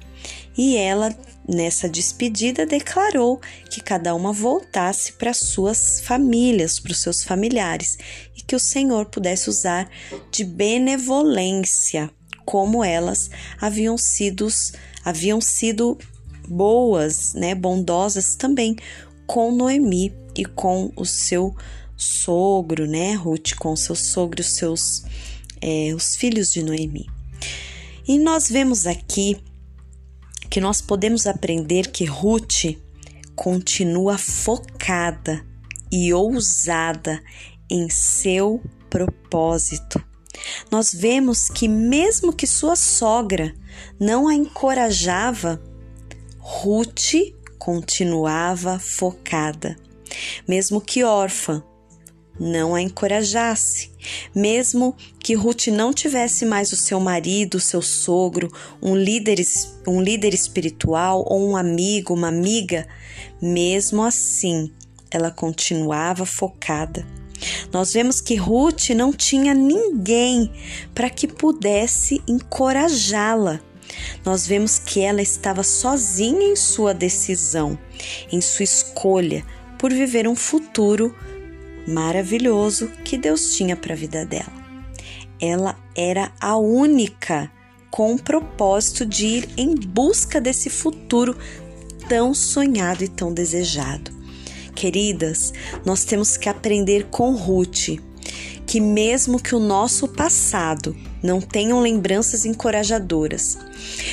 E ela, nessa despedida, declarou que cada uma voltasse para suas famílias, para os seus familiares, e que o Senhor pudesse usar de benevolência, como elas haviam sido, haviam sido boas, né, bondosas também com Noemi e com o seu sogro, né, Ruth, com seu sogro, seus é, os filhos de Noemi. E nós vemos aqui que nós podemos aprender que Ruth continua focada e ousada em seu propósito. Nós vemos que, mesmo que sua sogra não a encorajava, Ruth continuava focada. Mesmo que órfã, não a encorajasse. Mesmo que Ruth não tivesse mais o seu marido, o seu sogro, um líder, um líder espiritual ou um amigo, uma amiga, mesmo assim, ela continuava focada. Nós vemos que Ruth não tinha ninguém para que pudesse encorajá-la. Nós vemos que ela estava sozinha em sua decisão, em sua escolha por viver um futuro maravilhoso que Deus tinha para a vida dela. Ela era a única com o propósito de ir em busca desse futuro tão sonhado e tão desejado. Queridas, nós temos que aprender com Ruth que, mesmo que o nosso passado não tenham lembranças encorajadoras,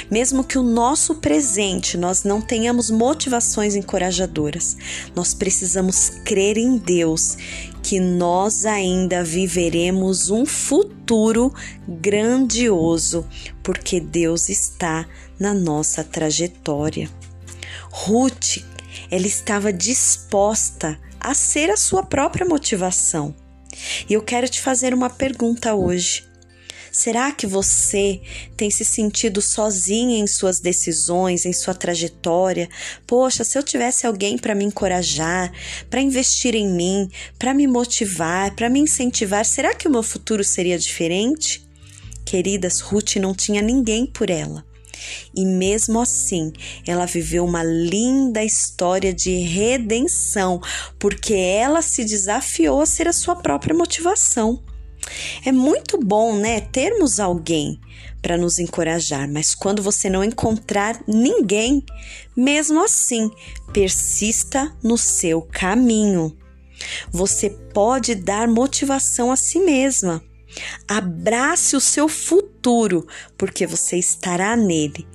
mesmo que o nosso presente nós não tenhamos motivações encorajadoras, nós precisamos crer em Deus que nós ainda viveremos um futuro grandioso, porque Deus está na nossa trajetória. Ruth, ela estava disposta a ser a sua própria motivação. E eu quero te fazer uma pergunta hoje. Será que você tem se sentido sozinha em suas decisões, em sua trajetória? Poxa, se eu tivesse alguém para me encorajar, para investir em mim, para me motivar, para me incentivar, será que o meu futuro seria diferente? Queridas, Ruth não tinha ninguém por ela. E mesmo assim, ela viveu uma linda história de redenção, porque ela se desafiou a ser a sua própria motivação. É muito bom, né, termos alguém para nos encorajar, mas quando você não encontrar ninguém, mesmo assim, persista no seu caminho. Você pode dar motivação a si mesma. Abrace o seu futuro, porque você estará nele.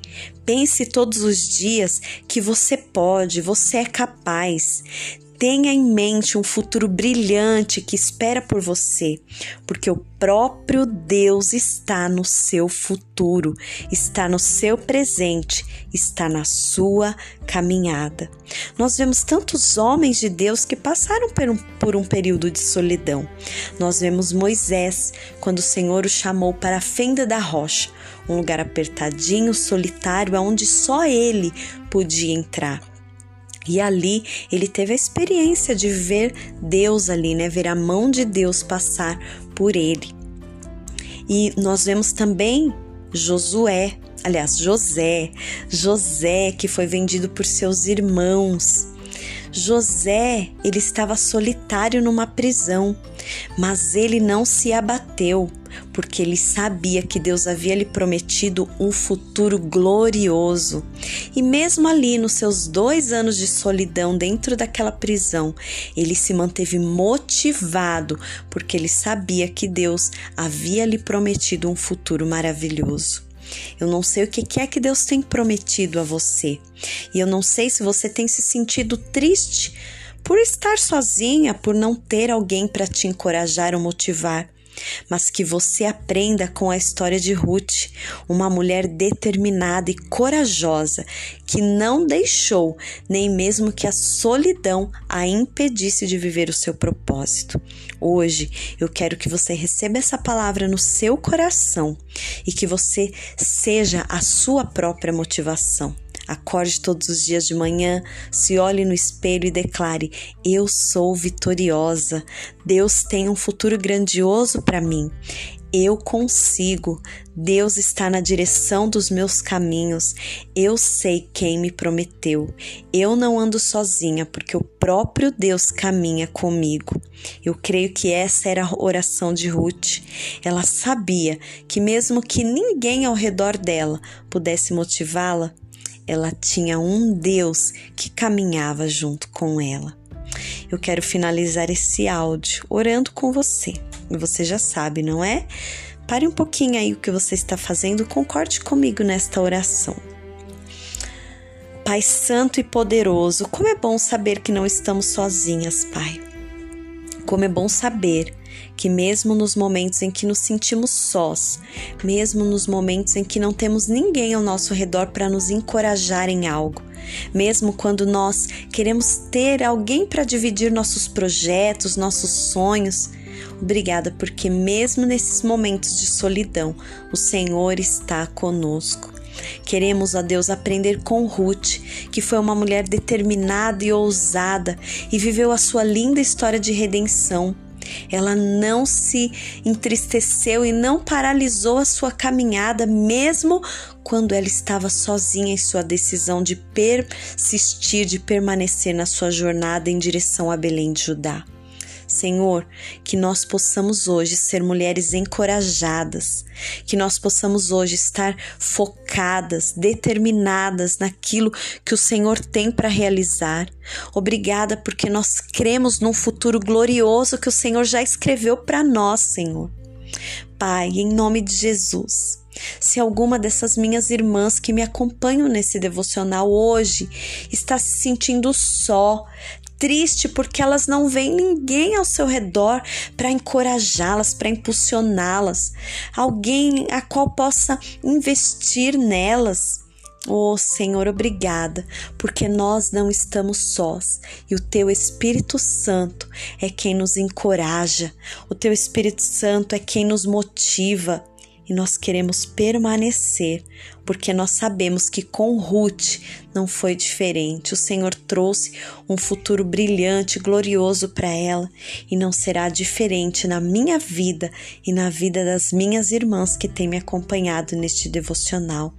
Pense todos os dias que você pode, você é capaz. Tenha em mente um futuro brilhante que espera por você, porque o próprio Deus está no seu futuro, está no seu presente, está na sua caminhada. Nós vemos tantos homens de Deus que passaram por um, por um período de solidão. Nós vemos Moisés, quando o Senhor o chamou para a fenda da rocha, um lugar apertadinho, solitário, aonde só ele podia entrar. E ali ele teve a experiência de ver Deus ali, né? Ver a mão de Deus passar por ele. E nós vemos também Josué, aliás, José, José que foi vendido por seus irmãos. José, ele estava solitário numa prisão, mas ele não se abateu porque ele sabia que Deus havia lhe prometido um futuro glorioso. E mesmo ali, nos seus dois anos de solidão dentro daquela prisão, ele se manteve motivado, porque ele sabia que Deus havia lhe prometido um futuro maravilhoso. Eu não sei o que é que Deus tem prometido a você. E eu não sei se você tem se sentido triste por estar sozinha, por não ter alguém para te encorajar ou motivar. mas que você aprenda com a história de Ruth, uma mulher determinada e corajosa que não deixou nem mesmo que a solidão a impedisse de viver o seu propósito. Hoje eu quero que você receba essa palavra no seu coração e que você seja a sua própria motivação. Acorde todos os dias de manhã, se olhe no espelho e declare: Eu sou vitoriosa. Deus tem um futuro grandioso para mim. Eu consigo. Deus está na direção dos meus caminhos. Eu sei quem me prometeu. Eu não ando sozinha, porque o próprio Deus caminha comigo. Eu creio que essa era a oração de Ruth. Ela sabia que, mesmo que ninguém ao redor dela pudesse motivá-la, ela tinha um Deus que caminhava junto com ela. Eu quero finalizar esse áudio orando com você. E você já sabe, não é? Pare um pouquinho aí o que você está fazendo, concorde comigo nesta oração. Pai Santo e Poderoso, como é bom saber que não estamos sozinhas, Pai. Como é bom saber que, mesmo nos momentos em que nos sentimos sós, mesmo nos momentos em que não temos ninguém ao nosso redor para nos encorajar em algo, mesmo quando nós queremos ter alguém para dividir nossos projetos, nossos sonhos, Obrigada, porque mesmo nesses momentos de solidão, o Senhor está conosco. Queremos, ó Deus, aprender com Ruth, que foi uma mulher determinada e ousada e viveu a sua linda história de redenção. Ela não se entristeceu e não paralisou a sua caminhada, mesmo quando ela estava sozinha em sua decisão de persistir, de permanecer na sua jornada em direção a Belém de Judá. Senhor, que nós possamos hoje ser mulheres encorajadas, que nós possamos hoje estar focadas, determinadas naquilo que o Senhor tem para realizar. Obrigada porque nós cremos num futuro glorioso que o Senhor já escreveu para nós, Senhor. Pai, em nome de Jesus, se alguma dessas minhas irmãs que me acompanham nesse devocional hoje está se sentindo só, triste porque elas não veem ninguém ao seu redor para encorajá-las, para impulsioná-las, alguém a qual possa investir nelas. Oh Senhor, obrigada, porque nós não estamos sós. E o Teu Espírito Santo é quem nos encoraja, o Teu Espírito Santo é quem nos motiva e nós queremos permanecer, porque nós sabemos que com Ruth não foi diferente. O Senhor trouxe um futuro brilhante, glorioso para ela e não será diferente na minha vida e na vida das minhas irmãs que têm me acompanhado neste devocional.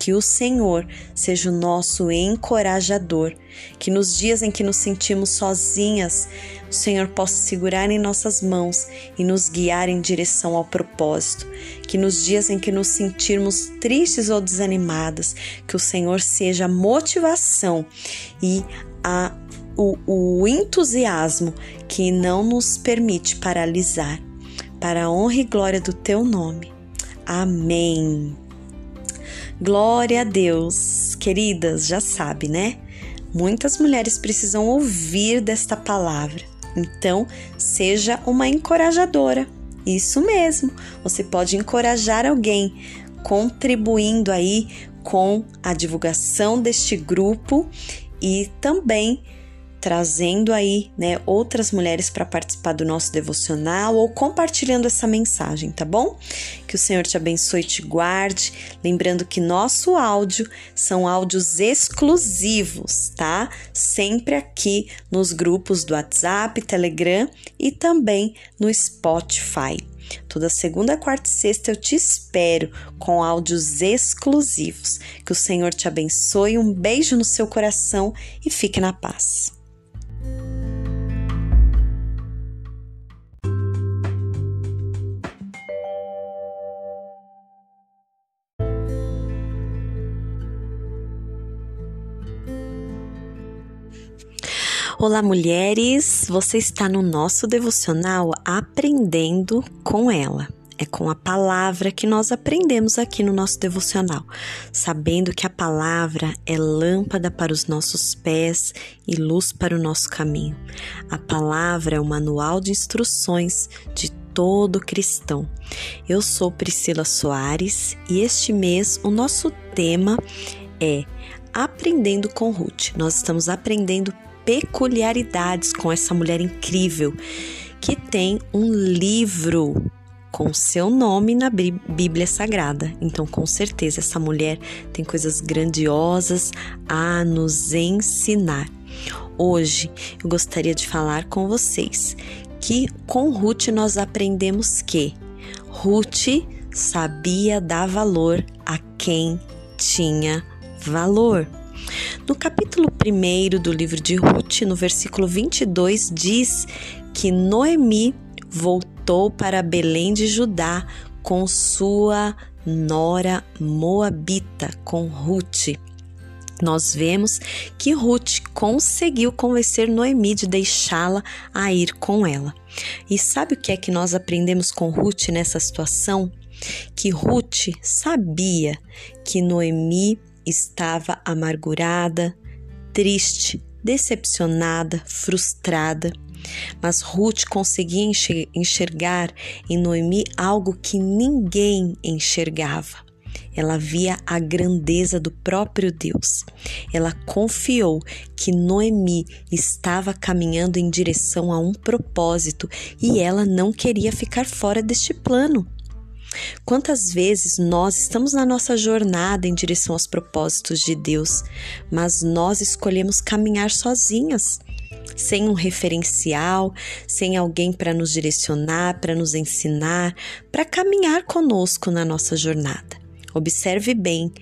Que o Senhor seja o nosso encorajador, que nos dias em que nos sentimos sozinhas, o Senhor possa segurar em nossas mãos e nos guiar em direção ao propósito. Que nos dias em que nos sentirmos tristes ou desanimadas, que o Senhor seja a motivação e a, o, o entusiasmo que não nos permite paralisar. Para a honra e glória do teu nome. Amém. Glória a Deus. Queridas, já sabe, né? Muitas mulheres precisam ouvir desta palavra. Então, seja uma encorajadora. Isso mesmo. Você pode encorajar alguém contribuindo aí com a divulgação deste grupo e também trazendo aí, né, outras mulheres para participar do nosso devocional ou compartilhando essa mensagem, tá bom? Que o Senhor te abençoe e te guarde. Lembrando que nosso áudio são áudios exclusivos, tá? Sempre aqui nos grupos do WhatsApp, Telegram e também no Spotify. Toda segunda, quarta e sexta eu te espero com áudios exclusivos. Que o Senhor te abençoe, um beijo no seu coração e fique na paz. Olá, mulheres! Você está no nosso devocional Aprendendo com ela. É com a palavra que nós aprendemos aqui no nosso devocional, sabendo que a palavra é lâmpada para os nossos pés e luz para o nosso caminho. A palavra é o manual de instruções de todo cristão. Eu sou Priscila Soares e este mês o nosso tema é Aprendendo com Ruth. Nós estamos aprendendo peculiaridades com essa mulher incrível que tem um livro com seu nome na Bíblia Sagrada. Então, com certeza, essa mulher tem coisas grandiosas a nos ensinar. Hoje eu gostaria de falar com vocês que com Ruth nós aprendemos que Ruth sabia dar valor a quem tinha valor. No capítulo 1 do livro de Ruth, no versículo 22, diz que Noemi voltou para Belém de Judá com sua nora moabita, com Ruth. Nós vemos que Ruth conseguiu convencer Noemi de deixá-la a ir com ela. E sabe o que é que nós aprendemos com Ruth nessa situação? Que Ruth sabia que Noemi estava amargurada, triste, decepcionada, frustrada. Mas Ruth conseguia enxergar em Noemi algo que ninguém enxergava. Ela via a grandeza do próprio Deus. Ela confiou que Noemi estava caminhando em direção a um propósito e ela não queria ficar fora deste plano. Quantas vezes nós estamos na nossa jornada em direção aos propósitos de Deus, mas nós escolhemos caminhar sozinhas, sem um referencial, sem alguém para nos direcionar, para nos ensinar, para caminhar conosco na nossa jornada. Observe bem,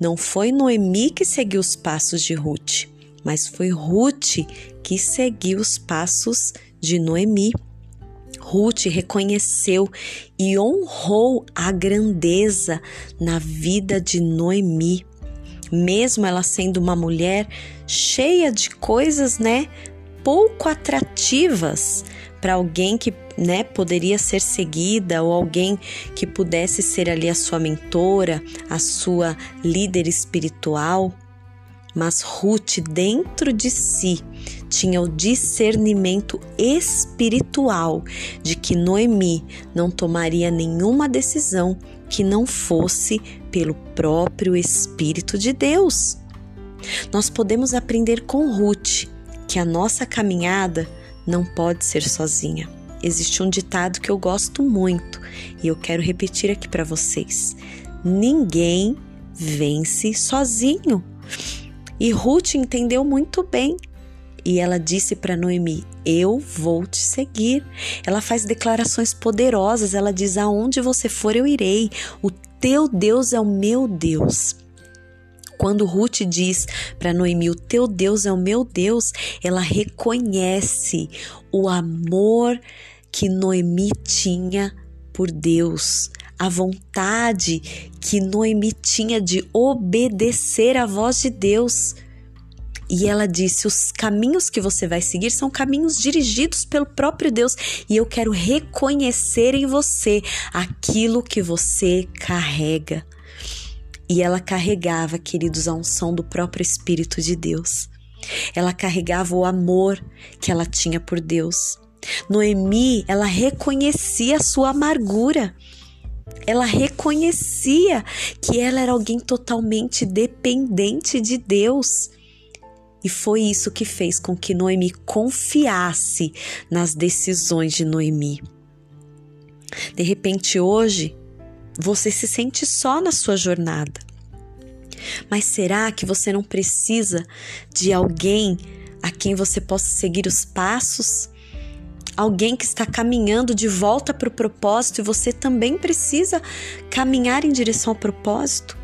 não foi Noemi que seguiu os passos de Ruth, mas foi Ruth que seguiu os passos de Noemi. Ruth reconheceu e honrou a grandeza na vida de Noemi. Mesmo ela sendo uma mulher cheia de coisas, né, pouco atrativas para alguém que, né, poderia ser seguida ou alguém que pudesse ser ali a sua mentora, a sua líder espiritual. Mas Ruth, dentro de si, tinha o discernimento espiritual de que Noemi não tomaria nenhuma decisão que não fosse pelo próprio Espírito de Deus. Nós podemos aprender com Ruth que a nossa caminhada não pode ser sozinha. Existe um ditado que eu gosto muito e eu quero repetir aqui para vocês: ninguém vence sozinho. E Ruth entendeu muito bem e ela disse para Noemi: Eu vou te seguir. Ela faz declarações poderosas. Ela diz: Aonde você for, eu irei. O teu Deus é o meu Deus. Quando Ruth diz para Noemi: O teu Deus é o meu Deus, ela reconhece o amor que Noemi tinha por Deus, a vontade que Noemi tinha de obedecer à voz de Deus. E ela disse: Os caminhos que você vai seguir são caminhos dirigidos pelo próprio Deus, e eu quero reconhecer em você aquilo que você carrega. E ela carregava, queridos, a unção do próprio Espírito de Deus. Ela carregava o amor que ela tinha por Deus. Noemi, ela reconhecia a sua amargura. Ela reconhecia que ela era alguém totalmente dependente de Deus. E foi isso que fez com que Noemi confiasse nas decisões de Noemi. De repente, hoje, você se sente só na sua jornada. Mas será que você não precisa de alguém a quem você possa seguir os passos? Alguém que está caminhando de volta para o propósito e você também precisa caminhar em direção ao propósito?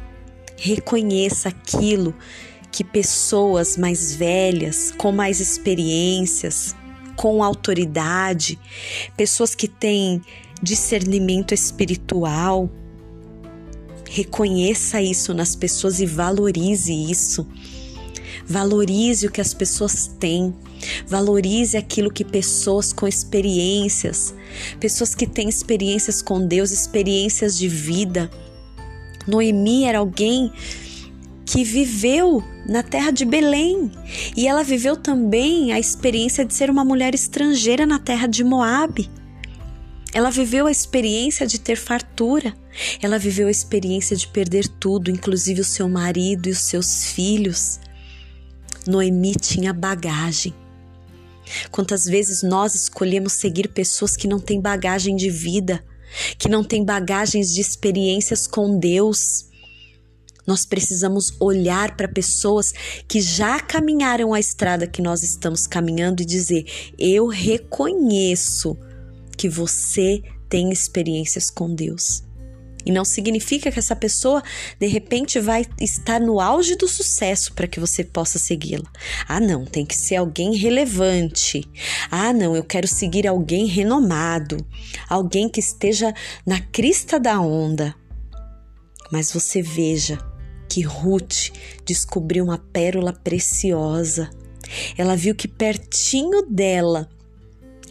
Reconheça aquilo que pessoas mais velhas, com mais experiências, com autoridade, pessoas que têm discernimento espiritual, Reconheça isso nas pessoas e valorize isso. Valorize o que as pessoas têm. Valorize aquilo que pessoas com experiências, pessoas que têm experiências com Deus, experiências de vida. Noemi era alguém que viveu na terra de Belém e ela viveu também a experiência de ser uma mulher estrangeira na terra de Moabe. Ela viveu a experiência de ter fartura. Ela viveu a experiência de perder tudo, inclusive o seu marido e os seus filhos. Noemi tinha bagagem. Quantas vezes nós escolhemos seguir pessoas que não têm bagagem de vida, que não têm bagagens de experiências com Deus? Nós precisamos olhar para pessoas que já caminharam a estrada que nós estamos caminhando e dizer: Eu reconheço que você tem experiências com Deus. E não significa que essa pessoa de repente vai estar no auge do sucesso para que você possa segui-la. Ah, não, tem que ser alguém relevante. Ah, não, eu quero seguir alguém renomado, alguém que esteja na crista da onda. Mas você veja que Ruth descobriu uma pérola preciosa. Ela viu que pertinho dela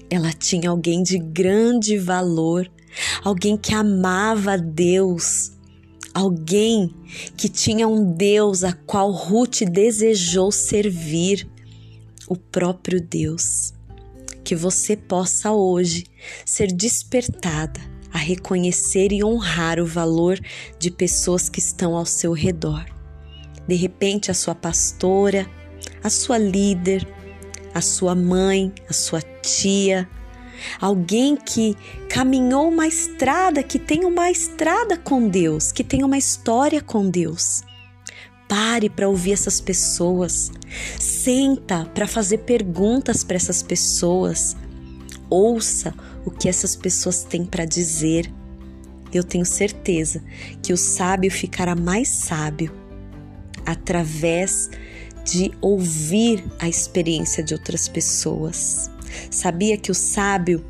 ela tinha alguém de grande valor alguém que amava Deus, alguém que tinha um Deus a qual Ruth desejou servir, o próprio Deus. Que você possa hoje ser despertada a reconhecer e honrar o valor de pessoas que estão ao seu redor. De repente, a sua pastora, a sua líder, a sua mãe, a sua tia, alguém que caminhou uma estrada, que tem uma estrada com Deus, que tem uma história com Deus. Pare para ouvir essas pessoas. Senta para fazer perguntas para essas pessoas. Ouça o que essas pessoas têm para dizer. Eu tenho certeza que o sábio ficará mais sábio através de ouvir a experiência de outras pessoas. Sabia que o sábio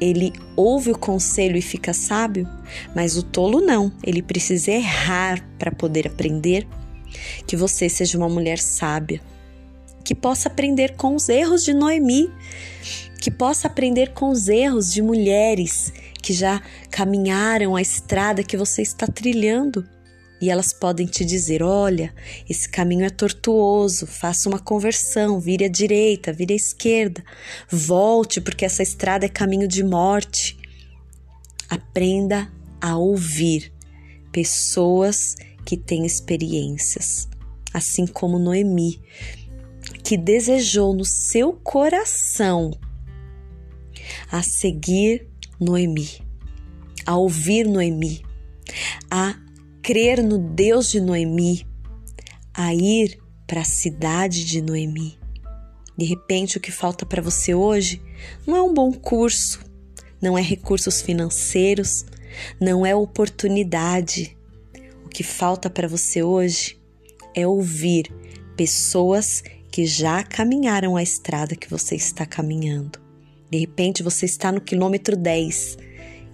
ele ouve o conselho e fica sábio, mas o tolo não, ele precisa errar para poder aprender. Que você seja uma mulher sábia, que possa aprender com os erros de Noemi, que possa aprender com os erros de mulheres que já caminharam a estrada que você está trilhando e elas podem te dizer: olha, esse caminho é tortuoso, faça uma conversão, vire à direita, vire à esquerda, volte, porque essa estrada é caminho de morte. Aprenda a ouvir pessoas que têm experiências, assim como Noemi, que desejou no seu coração a seguir Noemi, a ouvir Noemi, a crer no Deus de Noemi, a ir para a cidade de Noemi. De repente, o que falta para você hoje não é um bom curso, não é recursos financeiros, não é oportunidade. O que falta para você hoje é ouvir pessoas que já caminharam a estrada que você está caminhando. De repente, você está no quilômetro 10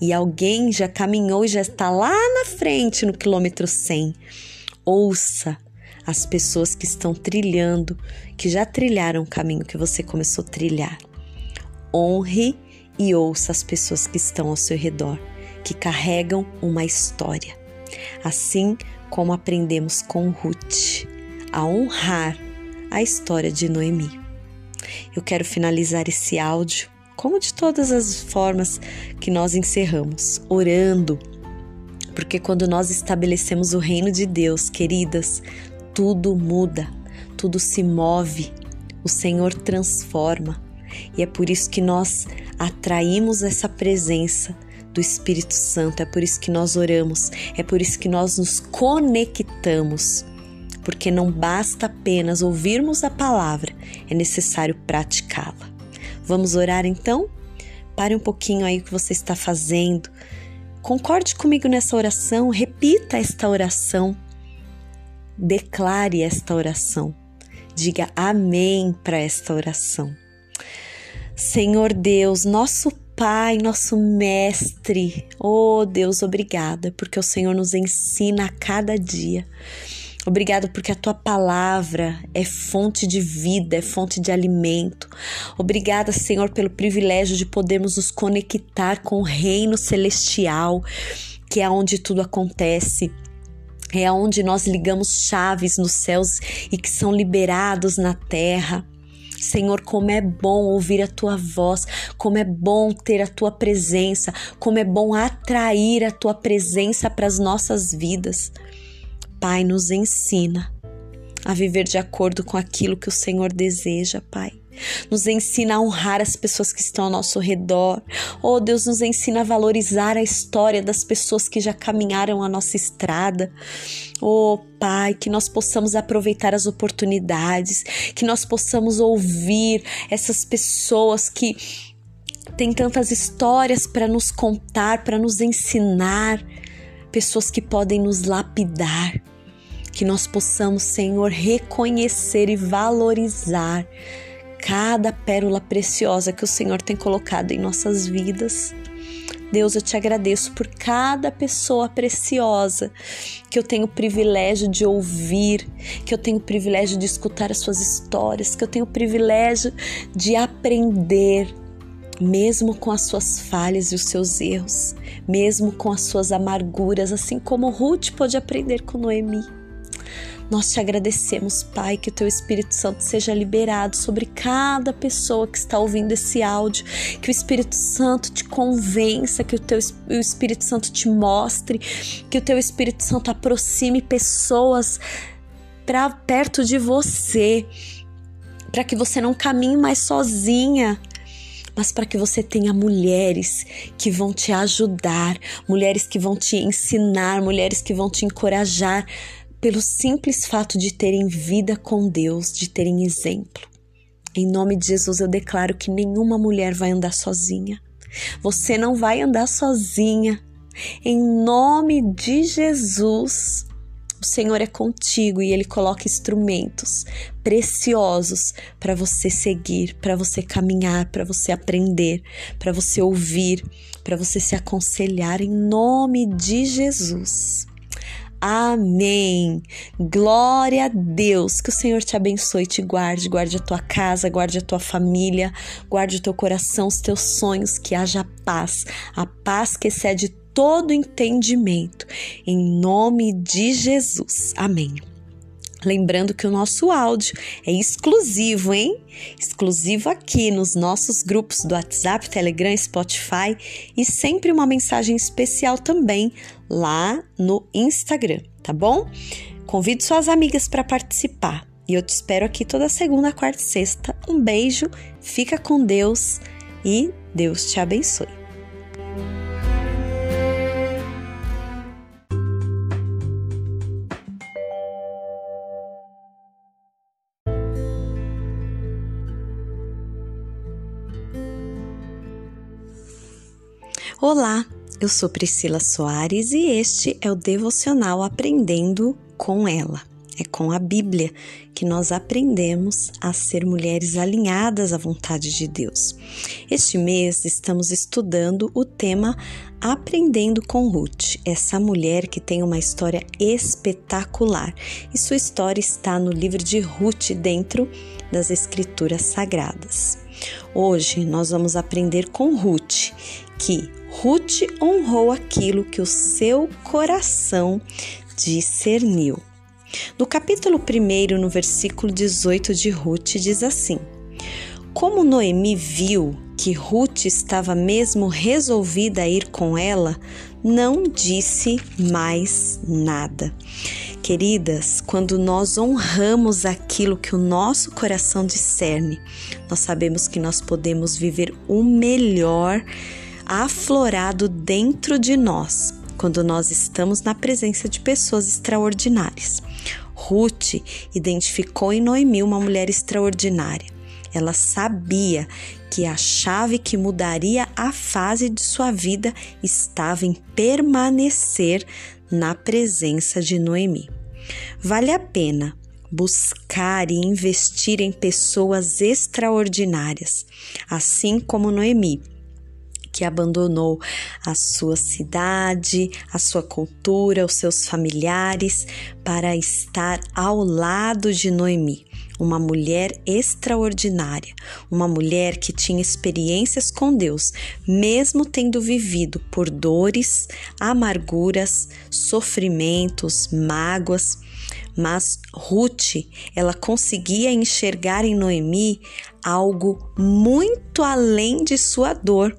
e alguém já caminhou e já está lá na frente no quilômetro 100. Ouça as pessoas que estão trilhando, que já trilharam o caminho que você começou a trilhar. Honre e ouça as pessoas que estão ao seu redor, que carregam uma história. Assim como aprendemos com Ruth a honrar a história de Noemi. Eu quero finalizar esse áudio como de todas as formas que nós encerramos, orando. Porque quando nós estabelecemos o reino de Deus, queridas, tudo muda, tudo se move, o Senhor transforma. E é por isso que nós atraímos essa presença do Espírito Santo, é por isso que nós oramos, é por isso que nós nos conectamos. Porque não basta apenas ouvirmos a palavra, é necessário praticá-la. Vamos orar então? Pare um pouquinho aí o que você está fazendo. Concorde comigo nessa oração, repita esta oração. Declare esta oração. Diga amém para esta oração. Senhor Deus, nosso Pai, nosso Mestre, oh Deus, obrigada, porque o Senhor nos ensina a cada dia. Obrigado porque a tua palavra é fonte de vida, é fonte de alimento. Obrigada, Senhor, pelo privilégio de podermos nos conectar com o reino celestial, que é onde tudo acontece. É onde nós ligamos chaves nos céus e que são liberados na terra. Senhor, como é bom ouvir a tua voz, como é bom ter a tua presença, como é bom atrair a tua presença para as nossas vidas. Pai, nos ensina a viver de acordo com aquilo que o Senhor deseja, Pai. Nos ensina a honrar as pessoas que estão ao nosso redor. Oh, Deus nos ensina a valorizar a história das pessoas que já caminharam a nossa estrada. Oh, Pai, que nós possamos aproveitar as oportunidades, que nós possamos ouvir essas pessoas que têm tantas histórias para nos contar, para nos ensinar, pessoas que podem nos lapidar que nós possamos, Senhor, reconhecer e valorizar cada pérola preciosa que o Senhor tem colocado em nossas vidas. Deus, eu te agradeço por cada pessoa preciosa que eu tenho o privilégio de ouvir, que eu tenho o privilégio de escutar as suas histórias, que eu tenho o privilégio de aprender, mesmo com as suas falhas e os seus erros, mesmo com as suas amarguras, assim como Ruth pôde aprender com Noemi. Nós te agradecemos, Pai, que o teu Espírito Santo seja liberado sobre cada pessoa que está ouvindo esse áudio, que o Espírito Santo te convença, que o teu o Espírito Santo te mostre, que o teu Espírito Santo aproxime pessoas para perto de você, para que você não caminhe mais sozinha, mas para que você tenha mulheres que vão te ajudar, mulheres que vão te ensinar, mulheres que vão te encorajar pelo simples fato de terem vida com Deus, de terem exemplo. Em nome de Jesus, eu declaro que nenhuma mulher vai andar sozinha. Você não vai andar sozinha. Em nome de Jesus, o Senhor é contigo e Ele coloca instrumentos preciosos para você seguir, para você caminhar, para você aprender, para você ouvir, para você se aconselhar em nome de Jesus. Amém. Glória a Deus. Que o Senhor te abençoe te guarde. Guarde a tua casa, guarde a tua família, guarde o teu coração, os teus sonhos. Que haja paz, a paz que excede todo entendimento. Em nome de Jesus. Amém. Lembrando que o nosso áudio é exclusivo, hein? Exclusivo aqui nos nossos grupos do WhatsApp, Telegram, Spotify e sempre uma mensagem especial também lá no Instagram, tá bom? Convido suas amigas para participar e eu te espero aqui toda segunda, quarta e sexta. Um beijo, fica com Deus e Deus te abençoe. Olá, eu sou Priscila Soares e este é o devocional Aprendendo com ela. É com a Bíblia que nós aprendemos a ser mulheres alinhadas à vontade de Deus. Este mês estamos estudando o tema Aprendendo com Ruth, essa mulher que tem uma história espetacular. E sua história está no livro de Ruth, dentro das Escrituras Sagradas. Hoje nós vamos aprender com Ruth que Ruth honrou aquilo que o seu coração discerniu. No capítulo 1, no versículo 18 de Ruth, diz assim: Como Noemi viu que Ruth estava mesmo resolvida a ir com ela, não disse mais nada. Queridas, quando nós honramos aquilo que o nosso coração discerne, nós sabemos que nós podemos viver o melhor aflorado dentro de nós quando nós estamos na presença de pessoas extraordinárias. Ruth identificou em Noemi uma mulher extraordinária. Ela sabia que a chave que mudaria a fase de sua vida estava em permanecer na presença de Noemi. Vale a pena buscar e investir em pessoas extraordinárias, assim como Noemi que abandonou a sua cidade, a sua cultura, os seus familiares para estar ao lado de Noemi, uma mulher extraordinária, uma mulher que tinha experiências com Deus, mesmo tendo vivido por dores, amarguras, sofrimentos, mágoas, Mas Ruth, ela conseguia enxergar em Noemi algo muito além de sua dor.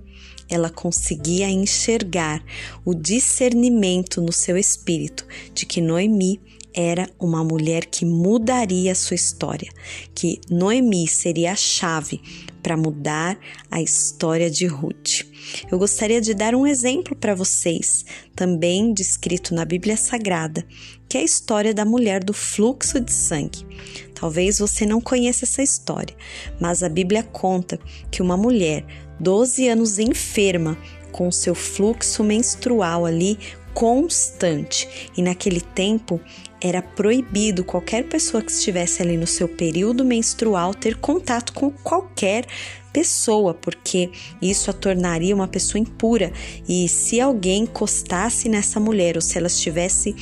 Ela conseguia enxergar o discernimento no seu espírito de que Noemi era uma mulher que mudaria sua história, que Noemi seria a chave para mudar a história de Ruth. Eu gostaria de dar um exemplo para vocês, também descrito na Bíblia Sagrada, que é a história da mulher do fluxo de sangue. Talvez você não conheça essa história, mas a Bíblia conta que uma mulher, 12 anos enferma, com seu fluxo menstrual ali constante. E naquele tempo era proibido qualquer pessoa que estivesse ali no seu período menstrual ter contato com qualquer pessoa, porque isso a tornaria uma pessoa impura. E se alguém encostasse nessa mulher ou se ela estivesse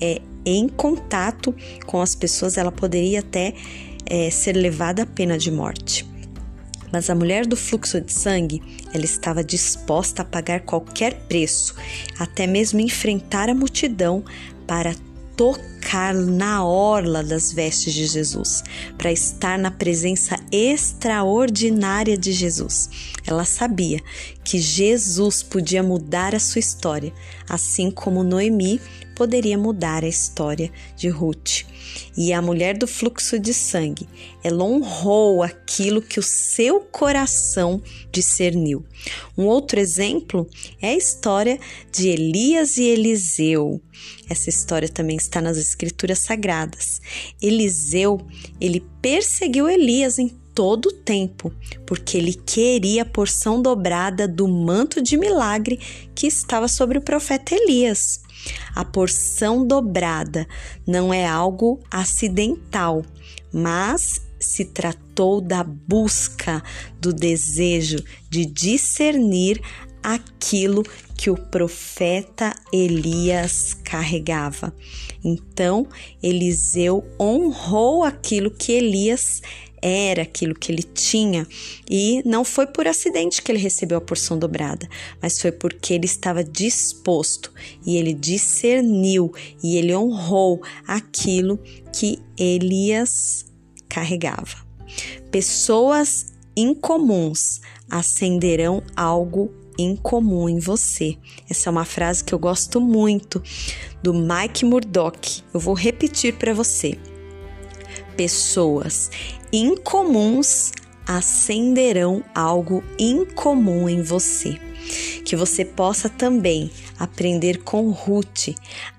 é, em contato com as pessoas, ela poderia até é, ser levada à pena de morte. Mas a mulher do fluxo de sangue, ela estava disposta a pagar qualquer preço, até mesmo enfrentar a multidão para tocar na orla das vestes de Jesus, para estar na presença extraordinária de Jesus. Ela sabia que Jesus podia mudar a sua história, assim como Noemi poderia mudar a história de Ruth. E a mulher do fluxo de sangue, ela honrou aquilo que o seu coração discerniu. Um outro exemplo é a história de Elias e Eliseu. Essa história também está nas escrituras sagradas. Eliseu, ele perseguiu Elias em todo o tempo, porque ele queria a porção dobrada do manto de milagre que estava sobre o profeta Elias. A porção dobrada não é algo acidental, mas se tratou da busca, do desejo de discernir aquilo que o profeta Elias carregava. Então, Eliseu honrou aquilo que Elias era aquilo que ele tinha e não foi por acidente que ele recebeu a porção dobrada, mas foi porque ele estava disposto e ele discerniu e ele honrou aquilo que Elias carregava. Pessoas incomuns acenderão algo incomum em você. Essa é uma frase que eu gosto muito do Mike Murdock. Eu vou repetir para você pessoas incomuns acenderão algo incomum em você. Que você possa também aprender com Ruth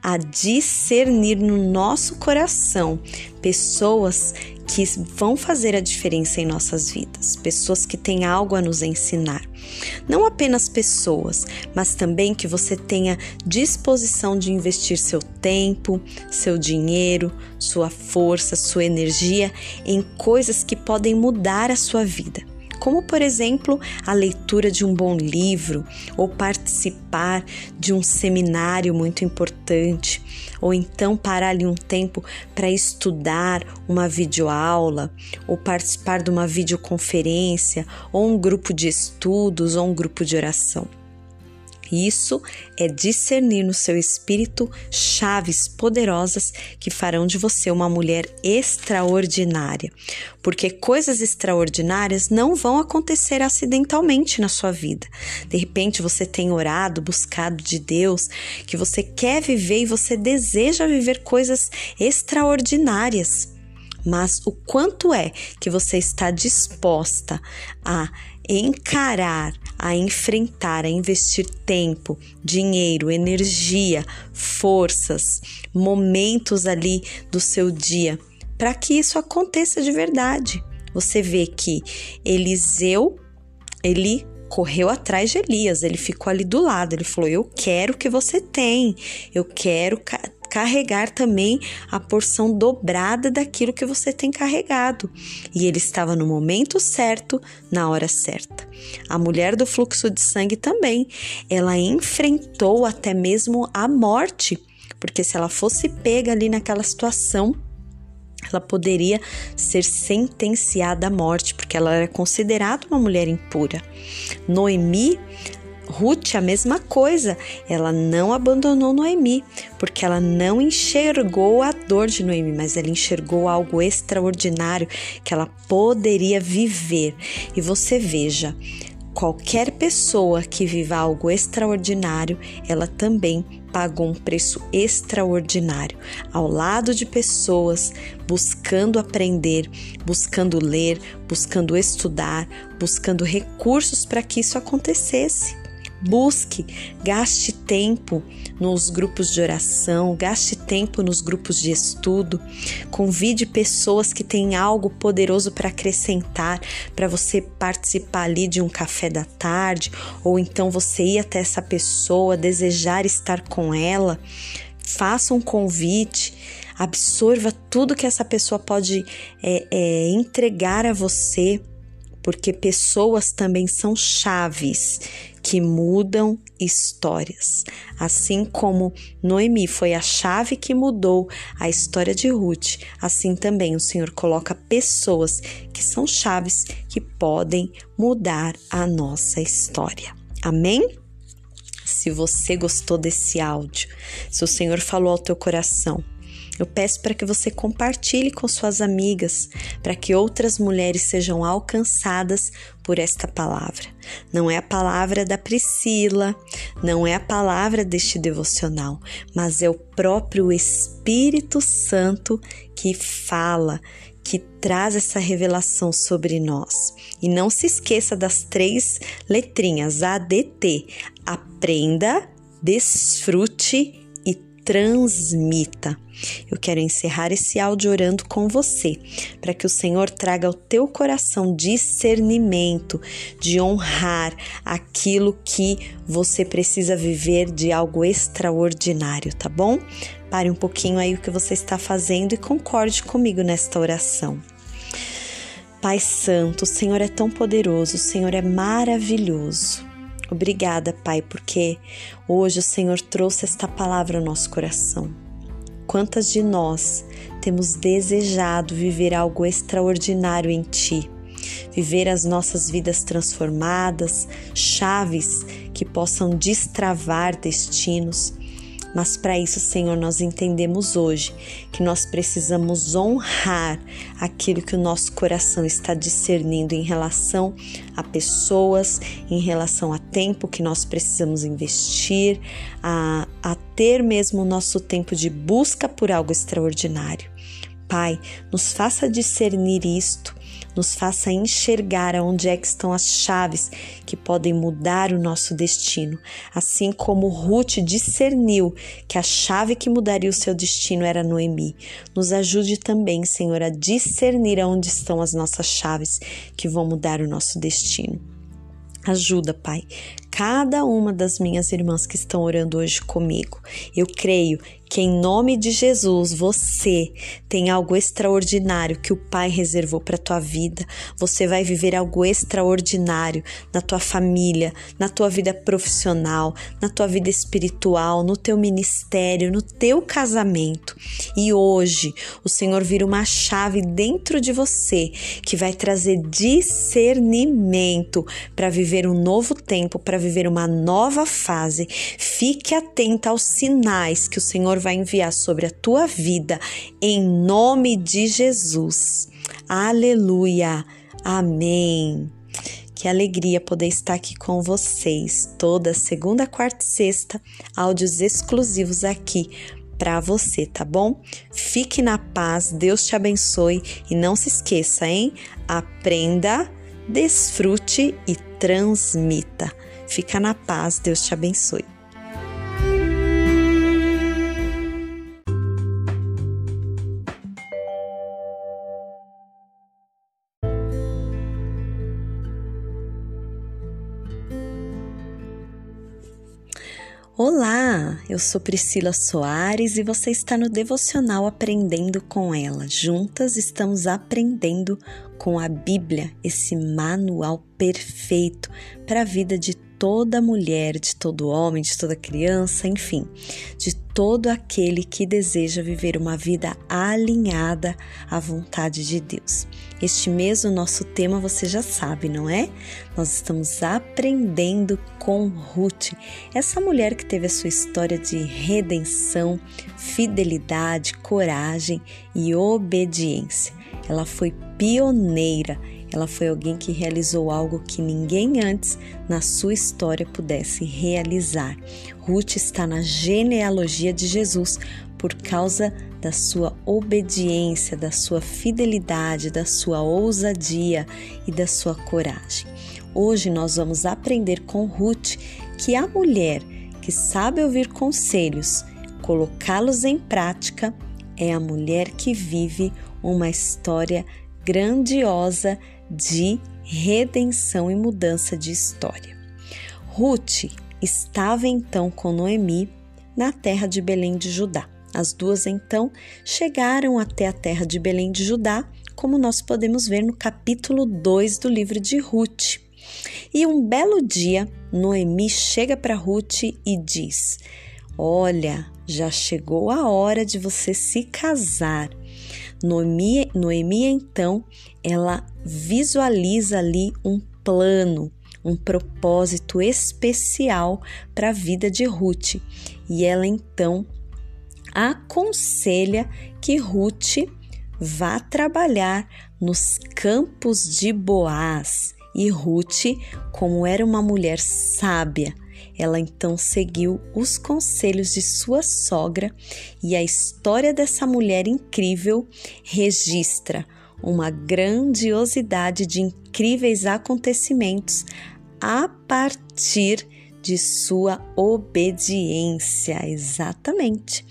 a discernir no nosso coração pessoas que vão fazer a diferença em nossas vidas, pessoas que têm algo a nos ensinar. Não apenas pessoas, mas também que você tenha disposição de investir seu tempo, seu dinheiro, sua força, sua energia em coisas que podem mudar a sua vida como por exemplo a leitura de um bom livro ou participar de um seminário muito importante, ou então parar ali um tempo para estudar uma videoaula, ou participar de uma videoconferência, ou um grupo de estudos, ou um grupo de oração. Isso é discernir no seu espírito chaves poderosas que farão de você uma mulher extraordinária. Porque coisas extraordinárias não vão acontecer acidentalmente na sua vida. De repente você tem orado, buscado de Deus, que você quer viver e você deseja viver coisas extraordinárias mas o quanto é que você está disposta a encarar, a enfrentar, a investir tempo, dinheiro, energia, forças, momentos ali do seu dia para que isso aconteça de verdade. Você vê que Eliseu, ele correu atrás de Elias, ele ficou ali do lado, ele falou: Eu quero o que você tem, eu quero carregar também a porção dobrada daquilo que você tem carregado. E ele estava no momento certo, na hora certa. A mulher do fluxo de sangue também, ela enfrentou até mesmo a morte, porque se ela fosse pega ali naquela situação, ela poderia ser sentenciada à morte, porque ela era considerada uma mulher impura. Noemi Ruth, a mesma coisa, ela não abandonou Noemi, porque ela não enxergou a dor de Noemi, mas ela enxergou algo extraordinário que ela poderia viver. E você veja, qualquer pessoa que viva algo extraordinário, ela também pagou um preço extraordinário, ao lado de pessoas buscando aprender, buscando ler, buscando estudar, buscando recursos para que isso acontecesse. Busque, gaste tempo nos grupos de oração, gaste tempo nos grupos de estudo. Convide pessoas que têm algo poderoso para acrescentar, para você participar ali de um café da tarde, ou então você ir até essa pessoa, desejar estar com ela. Faça um convite, absorva tudo que essa pessoa pode é, é, entregar a você porque pessoas também são chaves que mudam histórias. Assim como Noemi foi a chave que mudou a história de Ruth, assim também o Senhor coloca pessoas que são chaves que podem mudar a nossa história. Amém? Se você gostou desse áudio, se o Senhor falou ao teu coração, eu peço para que você compartilhe com suas amigas, para que outras mulheres sejam alcançadas por esta palavra. Não é a palavra da Priscila, não é a palavra deste devocional, mas é o próprio Espírito Santo que fala, que traz essa revelação sobre nós. E não se esqueça das três letrinhas ADT: aprenda, desfrute transmita. Eu quero encerrar esse áudio orando com você, para que o Senhor traga ao teu coração discernimento de honrar aquilo que você precisa viver de algo extraordinário, tá bom? Pare um pouquinho aí o que você está fazendo e concorde comigo nesta oração. Pai Santo, o Senhor é tão poderoso, o Senhor é maravilhoso. Obrigada, Pai, porque hoje o Senhor trouxe esta palavra ao nosso coração. Quantas de nós temos desejado viver algo extraordinário em Ti? Viver as nossas vidas transformadas, chaves que possam destravar destinos, mas para isso, Senhor, nós entendemos hoje que nós precisamos honrar aquilo que o nosso coração está discernindo em relação a pessoas, em relação a tempo que nós precisamos investir, a, a ter mesmo o nosso tempo de busca por algo extraordinário. Pai, nos faça discernir isto nos faça enxergar aonde é que estão as chaves que podem mudar o nosso destino, assim como Ruth discerniu que a chave que mudaria o seu destino era Noemi. Nos ajude também, Senhor, a discernir aonde estão as nossas chaves que vão mudar o nosso destino. Ajuda, Pai, cada uma das minhas irmãs que estão orando hoje comigo. Eu creio que em nome de Jesus você tem algo extraordinário que o Pai reservou para tua vida. Você vai viver algo extraordinário na tua família, na tua vida profissional, na tua vida espiritual, no teu ministério, no teu casamento. E hoje o Senhor vira uma chave dentro de você que vai trazer discernimento para viver um novo tempo, para viver uma nova fase. Fique atenta aos sinais que o Senhor vai enviar sobre a tua vida, em nome de Jesus. Aleluia. Amém. Que alegria poder estar aqui com vocês toda segunda, quarta e sexta, áudios exclusivos aqui para você, tá bom? Fique na paz, Deus te abençoe e não se esqueça, hein? Aprenda, desfrute e transmita. Fica na paz, Deus te abençoe. Olá, eu sou Priscila Soares e você está no Devocional Aprendendo com ela. Juntas estamos aprendendo com a Bíblia, esse manual perfeito para a vida de toda mulher, de todo homem, de toda criança, enfim, de todo aquele que deseja viver uma vida alinhada à vontade de Deus. Este mês, nosso tema você já sabe, não é? Nós estamos aprendendo com Ruth, essa mulher que teve a sua história de redenção, fidelidade, coragem e obediência. Ela foi pioneira ela foi alguém que realizou algo que ninguém antes na sua história pudesse realizar. Ruth está na genealogia de Jesus por causa da sua obediência, da sua fidelidade, da sua ousadia e da sua coragem. Hoje nós vamos aprender com Ruth que a mulher que sabe ouvir conselhos, colocá-los em prática, é a mulher que vive uma história grandiosa de redenção e mudança de história. Ruth estava então com Noemi na terra de Belém de Judá. As duas então chegaram até a terra de Belém de Judá, como nós podemos ver no capítulo 2 do livro de Ruth. E um belo dia, Noemi chega para Ruth e diz: Olha, já chegou a hora de você se casar. Noemi, Noemi então, ela visualiza ali um plano, um propósito especial para a vida de Ruth. E ela então aconselha que Ruth vá trabalhar nos campos de Boaz. E Ruth, como era uma mulher sábia, ela então seguiu os conselhos de sua sogra e a história dessa mulher incrível registra uma grandiosidade de incríveis acontecimentos a partir de sua obediência. Exatamente.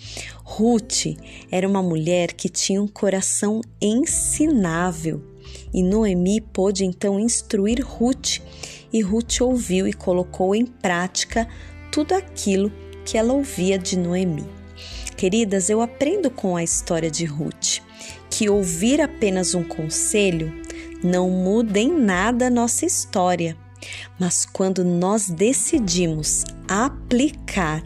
Ruth era uma mulher que tinha um coração ensinável e Noemi pôde então instruir Ruth, e Ruth ouviu e colocou em prática tudo aquilo que ela ouvia de Noemi. Queridas, eu aprendo com a história de Ruth que ouvir apenas um conselho não muda em nada a nossa história. Mas quando nós decidimos aplicar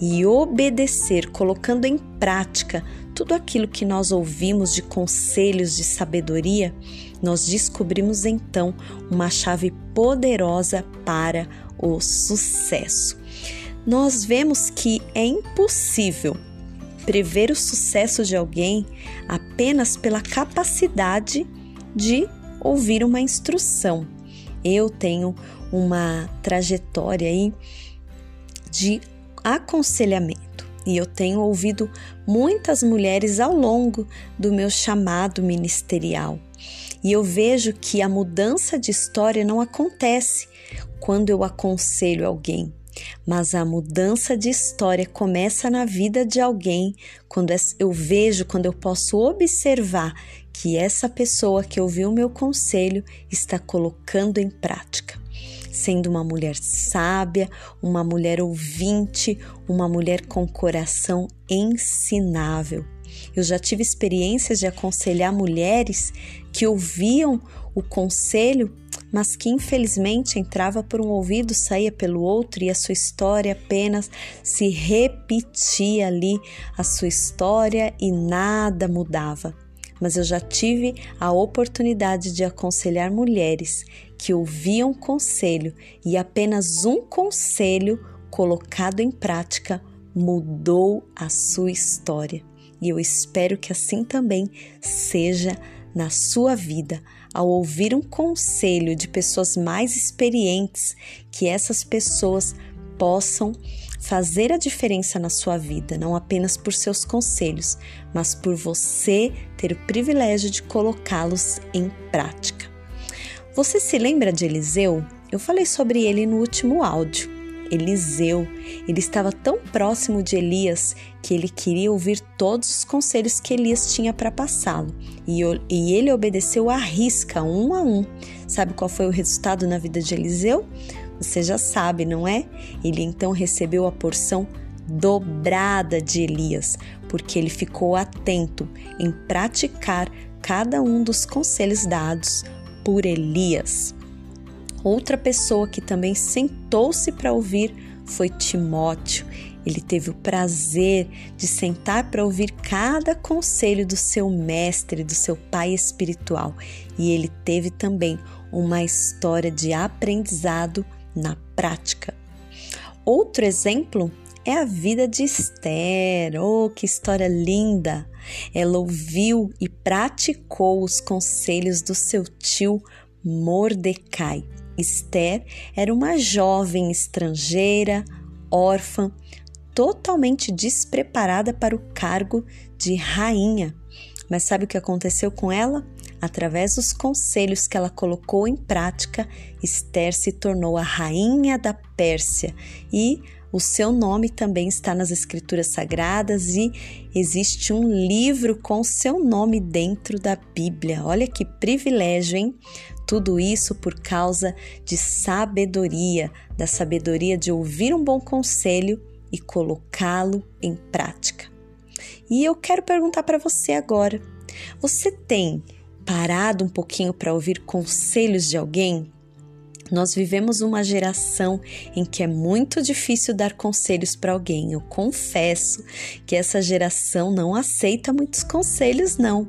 e obedecer, colocando em prática tudo aquilo que nós ouvimos de conselhos de sabedoria, nós descobrimos então uma chave poderosa para o sucesso. Nós vemos que é impossível prever o sucesso de alguém apenas pela capacidade de ouvir uma instrução. Eu tenho uma trajetória aí de aconselhamento e eu tenho ouvido muitas mulheres ao longo do meu chamado ministerial. E eu vejo que a mudança de história não acontece quando eu aconselho alguém, mas a mudança de história começa na vida de alguém quando eu vejo, quando eu posso observar que essa pessoa que ouviu meu conselho está colocando em prática. Sendo uma mulher sábia, uma mulher ouvinte, uma mulher com coração ensinável. Eu já tive experiências de aconselhar mulheres que ouviam o conselho mas que infelizmente entrava por um ouvido, saía pelo outro e a sua história apenas se repetia ali, a sua história e nada mudava. Mas eu já tive a oportunidade de aconselhar mulheres que ouviam conselho e apenas um conselho colocado em prática mudou a sua história. E eu espero que assim também seja na sua vida ao ouvir um conselho de pessoas mais experientes, que essas pessoas possam fazer a diferença na sua vida, não apenas por seus conselhos, mas por você ter o privilégio de colocá-los em prática. Você se lembra de Eliseu? Eu falei sobre ele no último áudio. Eliseu. Ele estava tão próximo de Elias que ele queria ouvir todos os conselhos que Elias tinha para passá-lo. E, ele obedeceu à risca, um a um. Sabe qual foi o resultado na vida de Eliseu? Você já sabe, não é? Ele então recebeu a porção dobrada de Elias, porque ele ficou atento em praticar cada um dos conselhos dados por Elias. Outra pessoa que também sentou-se para ouvir foi Timóteo. Ele teve o prazer de sentar para ouvir cada conselho do seu mestre, do seu pai espiritual, e ele teve também uma história de aprendizado na prática. Outro exemplo é a vida de Esther. Oh, que história linda! Ela ouviu e praticou os conselhos do seu tio Mordecai. Esther era uma jovem estrangeira, órfã, totalmente despreparada para o cargo de rainha. Mas sabe o que aconteceu com ela? Através dos conselhos que ela colocou em prática, Esther se tornou a rainha da Pérsia e o seu nome também está nas Escrituras Sagradas e existe um livro com o seu nome dentro da Bíblia. Olha que privilégio, hein? Tudo isso por causa de sabedoria, da sabedoria de ouvir um bom conselho e colocá-lo em prática. E eu quero perguntar para você agora: você tem parado um pouquinho para ouvir conselhos de alguém? Nós vivemos uma geração em que é muito difícil dar conselhos para alguém. Eu confesso que essa geração não aceita muitos conselhos, não.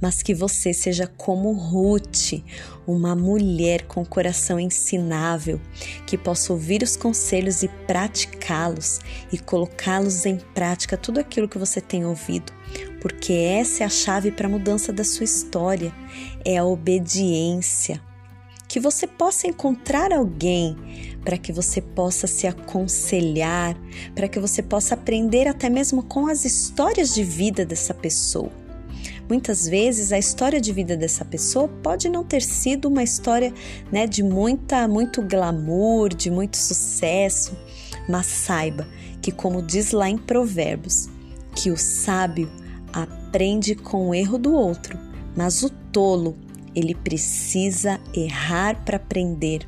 Mas que você seja como Ruth, uma mulher com coração ensinável, que possa ouvir os conselhos e praticá-los e colocá-los em prática tudo aquilo que você tem ouvido, porque essa é a chave para a mudança da sua história, é a obediência que você possa encontrar alguém para que você possa se aconselhar, para que você possa aprender até mesmo com as histórias de vida dessa pessoa. Muitas vezes a história de vida dessa pessoa pode não ter sido uma história né, de muita, muito glamour, de muito sucesso, mas saiba que, como diz lá em Provérbios, que o sábio aprende com o erro do outro, mas o tolo ele precisa errar para aprender.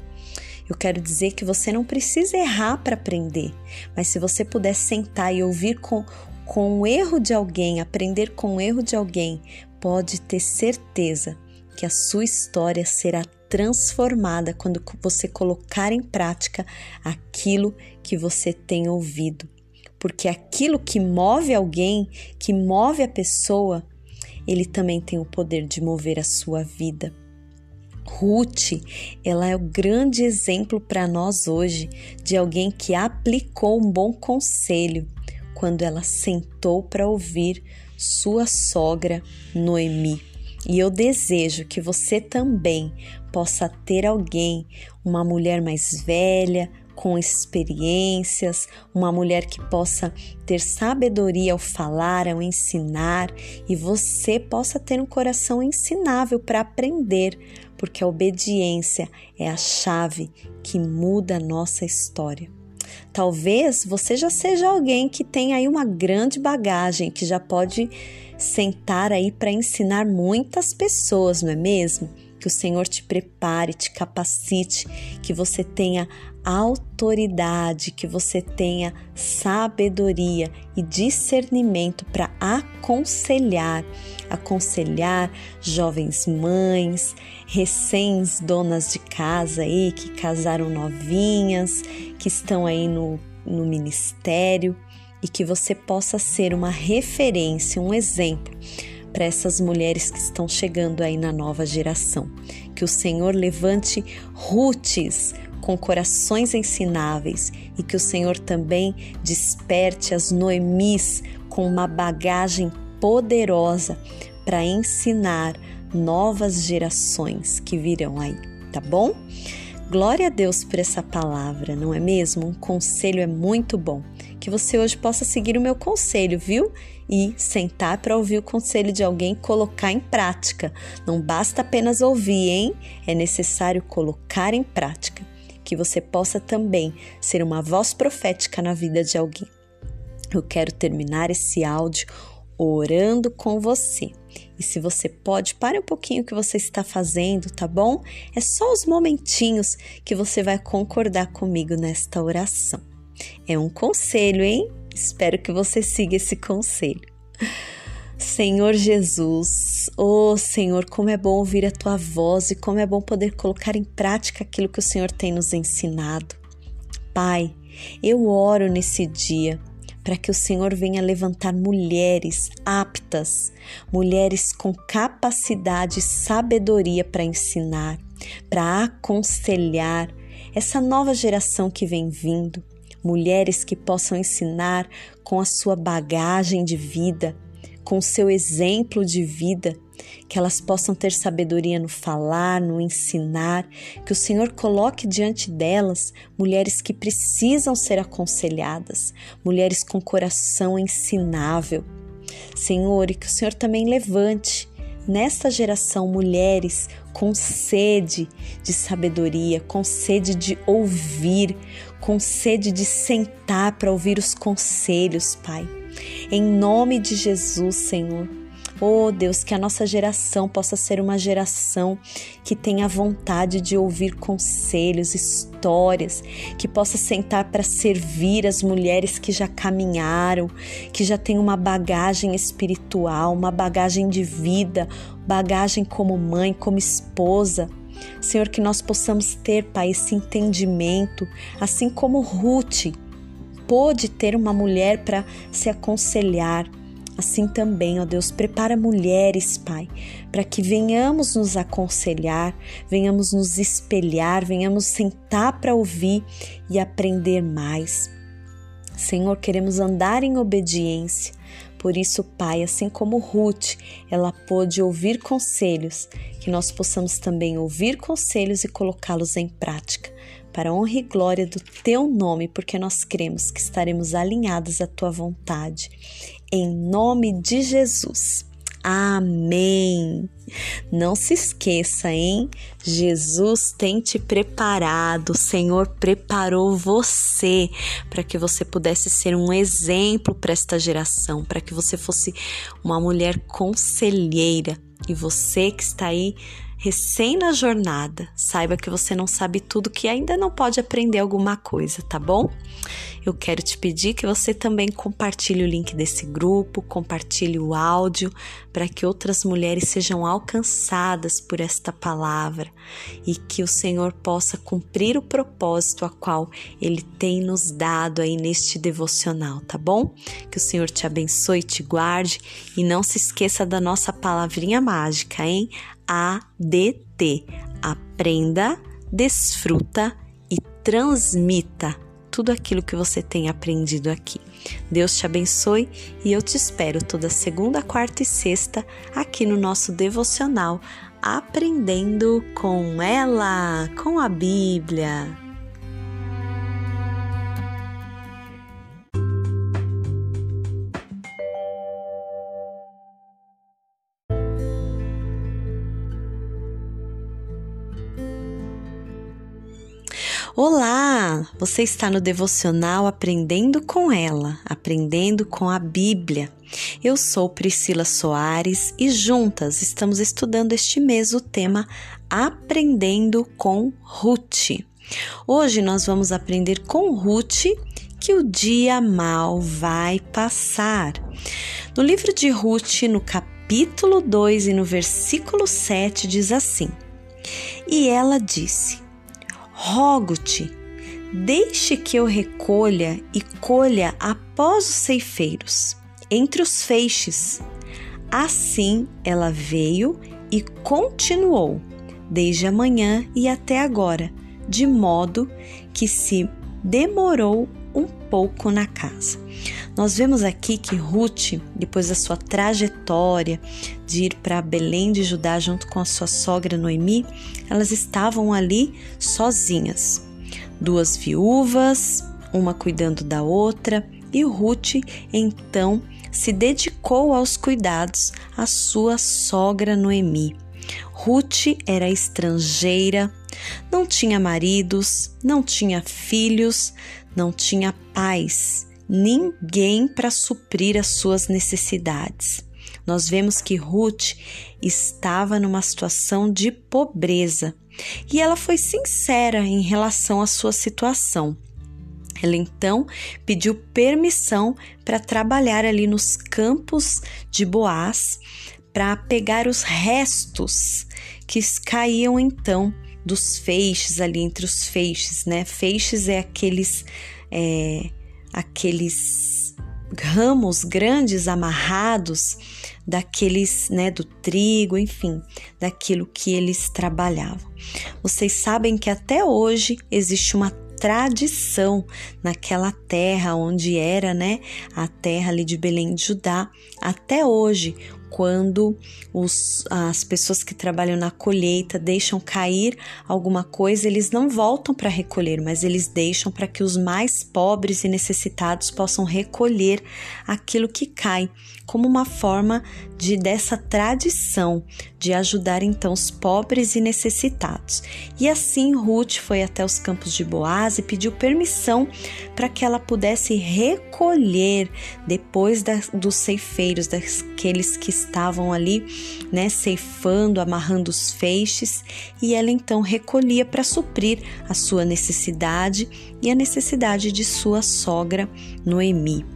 Eu quero dizer que você não precisa errar para aprender, mas se você puder sentar e ouvir com, com o erro de alguém, aprender com o erro de alguém, pode ter certeza que a sua história será transformada quando você colocar em prática aquilo que você tem ouvido. Porque aquilo que move alguém, que move a pessoa, ele também tem o poder de mover a sua vida. Ruth, ela é o grande exemplo para nós hoje de alguém que aplicou um bom conselho quando ela sentou para ouvir sua sogra Noemi. E eu desejo que você também possa ter alguém, uma mulher mais velha, com experiências, uma mulher que possa ter sabedoria ao falar, ao ensinar e você possa ter um coração ensinável para aprender, porque a obediência é a chave que muda a nossa história. Talvez você já seja alguém que tem aí uma grande bagagem, que já pode sentar aí para ensinar muitas pessoas, não é mesmo? Que o Senhor te prepare, te capacite, que você tenha autoridade, que você tenha sabedoria e discernimento para aconselhar, aconselhar jovens mães, recém donas de casa aí que casaram novinhas, que estão aí no, no ministério e que você possa ser uma referência, um exemplo para essas mulheres que estão chegando aí na nova geração. Que o Senhor levante Rutes com corações ensináveis e que o Senhor também desperte as Noemis com uma bagagem poderosa para ensinar novas gerações que virão aí, tá bom? Glória a Deus por essa palavra, não é mesmo? Um conselho é muito bom. Que você hoje possa seguir o meu conselho, viu? E sentar para ouvir o conselho de alguém colocar em prática. Não basta apenas ouvir, hein? É necessário colocar em prática. Que você possa também ser uma voz profética na vida de alguém. Eu quero terminar esse áudio orando com você. E se você pode, pare um pouquinho o que você está fazendo, tá bom? É só os momentinhos que você vai concordar comigo nesta oração. É um conselho, hein? Espero que você siga esse conselho. Senhor Jesus, oh Senhor, como é bom ouvir a tua voz e como é bom poder colocar em prática aquilo que o Senhor tem nos ensinado. Pai, eu oro nesse dia para que o Senhor venha levantar mulheres aptas, mulheres com capacidade e sabedoria para ensinar, para aconselhar essa nova geração que vem vindo, mulheres que possam ensinar com a sua bagagem de vida, com o seu exemplo de vida, que elas possam ter sabedoria no falar, no ensinar, que o Senhor coloque diante delas mulheres que precisam ser aconselhadas, mulheres com coração ensinável. Senhor, e que o Senhor também levante nesta geração mulheres com sede de sabedoria, com sede de ouvir, com sede de sentar para ouvir os conselhos, Pai. Em nome de Jesus, Senhor. Oh Deus, que a nossa geração possa ser uma geração que tenha vontade de ouvir conselhos, histórias, que possa sentar para servir as mulheres que já caminharam, que já têm uma bagagem espiritual, uma bagagem de vida, bagagem como mãe, como esposa. Senhor, que nós possamos ter, Pai, esse entendimento, assim como Ruth pôde ter uma mulher para se aconselhar. Assim também, ó Deus, prepara mulheres, Pai, para que venhamos nos aconselhar, venhamos nos espelhar, venhamos sentar para ouvir e aprender mais. Senhor, queremos andar em obediência. Por isso, Pai, assim como Ruth, ela pôde ouvir conselhos, que nós possamos também ouvir conselhos e colocá-los em prática, para honra e glória do Teu nome, porque nós cremos que estaremos alinhados à Tua vontade. Em nome de Jesus. Amém. Não se esqueça, hein? Jesus tem te preparado, o Senhor preparou você para que você pudesse ser um exemplo para esta geração, para que você fosse uma mulher conselheira. E você que está aí recém na jornada, saiba que você não sabe tudo, que ainda não pode aprender alguma coisa, tá bom? Eu quero te pedir que você também compartilhe o link desse grupo, compartilhe o áudio para que outras mulheres sejam alcançadas por esta palavra e que o Senhor possa cumprir o propósito a qual ele tem nos dado aí neste devocional, tá bom? Que o Senhor te abençoe, te guarde e não se esqueça da nossa palavrinha mágica, hein? ADT. Aprenda, desfruta e transmita tudo aquilo que você tem aprendido aqui. Deus te abençoe e eu te espero toda segunda, quarta e sexta aqui no nosso devocional Aprendendo com ela, com a Bíblia. Olá! Você está no devocional Aprendendo com ela, aprendendo com a Bíblia. Eu sou Priscila Soares e juntas estamos estudando este mês o tema Aprendendo com Ruth. Hoje nós vamos aprender com Ruth que o dia mal vai passar. No livro de Ruth, no capítulo 2 e no versículo 7, diz assim: E ela disse: Rogo-te, deixe que eu recolha e colha após os ceifeiros, entre os feixes. Assim ela veio e continuou, desde a manhã e até agora, de modo que se demorou um pouco na casa. Nós vemos aqui que Ruth, depois da sua trajetória de ir para Belém de Judá junto com a sua sogra Noemi, elas estavam ali sozinhas. Duas viúvas, uma cuidando da outra, e Ruth então se dedicou aos cuidados à sua sogra Noemi. Ruth era estrangeira, não tinha maridos, não tinha filhos, não tinha pais, ninguém para suprir as suas necessidades. Nós vemos que Ruth estava numa situação de pobreza e ela foi sincera em relação à sua situação. Ela então pediu permissão para trabalhar ali nos campos de Boaz para pegar os restos que caíam então dos feixes ali entre os feixes, né? Feixes é aqueles é, aqueles ramos grandes amarrados daqueles, né, do trigo, enfim, daquilo que eles trabalhavam. Vocês sabem que até hoje existe uma tradição naquela terra onde era, né, a terra ali de Belém de Judá, até hoje quando os, as pessoas que trabalham na colheita deixam cair alguma coisa, eles não voltam para recolher, mas eles deixam para que os mais pobres e necessitados possam recolher aquilo que cai, como uma forma de dessa tradição de ajudar então os pobres e necessitados. E assim Ruth foi até os campos de Boaz e pediu permissão para que ela pudesse recolher depois da, dos ceifeiros, daqueles que estavam ali, né, ceifando, amarrando os feixes, e ela então recolhia para suprir a sua necessidade e a necessidade de sua sogra Noemi.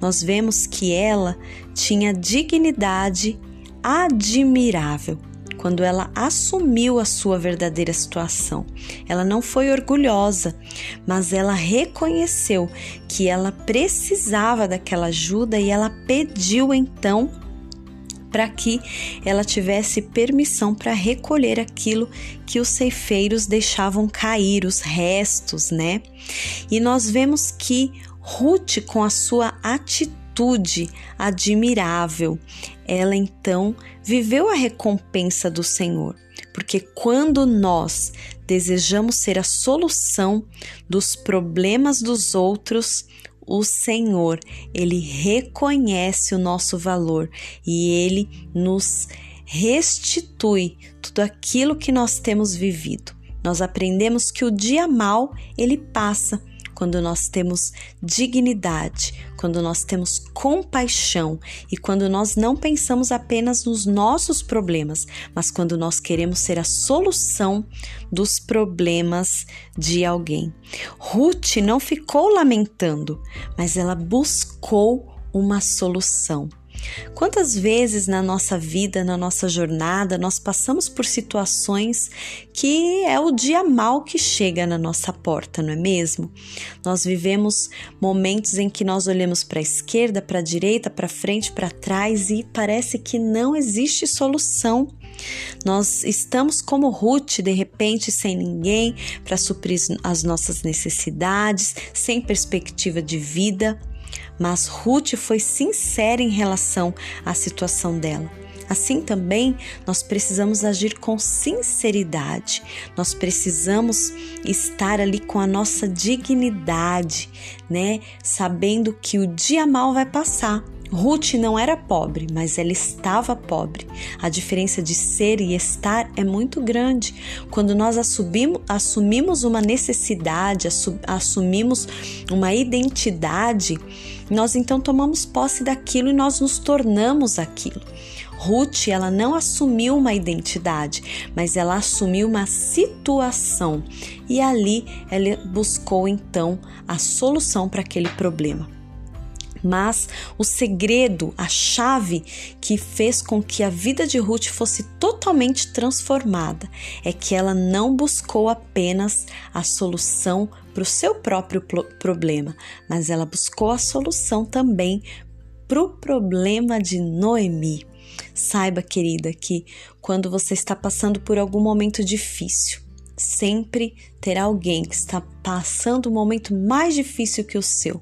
Nós vemos que ela tinha dignidade admirável quando ela assumiu a sua verdadeira situação. Ela não foi orgulhosa, mas ela reconheceu que ela precisava daquela ajuda e ela pediu então para que ela tivesse permissão para recolher aquilo que os ceifeiros deixavam cair, os restos, né? E nós vemos que Ruth, com a sua atitude admirável, ela então viveu a recompensa do Senhor. Porque quando nós desejamos ser a solução dos problemas dos outros, o Senhor, ele reconhece o nosso valor e ele nos restitui tudo aquilo que nós temos vivido. Nós aprendemos que o dia mal ele passa quando nós temos dignidade, quando nós temos compaixão e quando nós não pensamos apenas nos nossos problemas, mas quando nós queremos ser a solução dos problemas de alguém. Ruth não ficou lamentando, mas ela buscou uma solução. Quantas vezes na nossa vida, na nossa jornada, nós passamos por situações que é o dia mal que chega na nossa porta, não é mesmo? Nós vivemos momentos em que nós olhamos para a esquerda, para a direita, para frente, para trás e parece que não existe solução. Nós estamos como Ruth, de repente, sem ninguém para suprir as nossas necessidades, sem perspectiva de vida. Mas Ruth foi sincera em relação à situação dela. Assim também, nós precisamos agir com sinceridade, nós precisamos estar ali com a nossa dignidade, né? Sabendo que o dia mal vai passar, Ruth não era pobre, mas ela estava pobre. A diferença de ser e estar é muito grande. Quando nós assumimos, uma necessidade, assumimos uma identidade, nós então tomamos posse daquilo e nós nos tornamos aquilo. Ruth, ela não assumiu uma identidade, mas ela assumiu uma situação e ali ela buscou então a solução para aquele problema. Mas o segredo, a chave que fez com que a vida de Ruth fosse totalmente transformada é que ela não buscou apenas a solução para o seu próprio problema, mas ela buscou a solução também para o problema de Noemi. Saiba, querida, que quando você está passando por algum momento difícil, sempre terá alguém que está passando um momento mais difícil que o seu.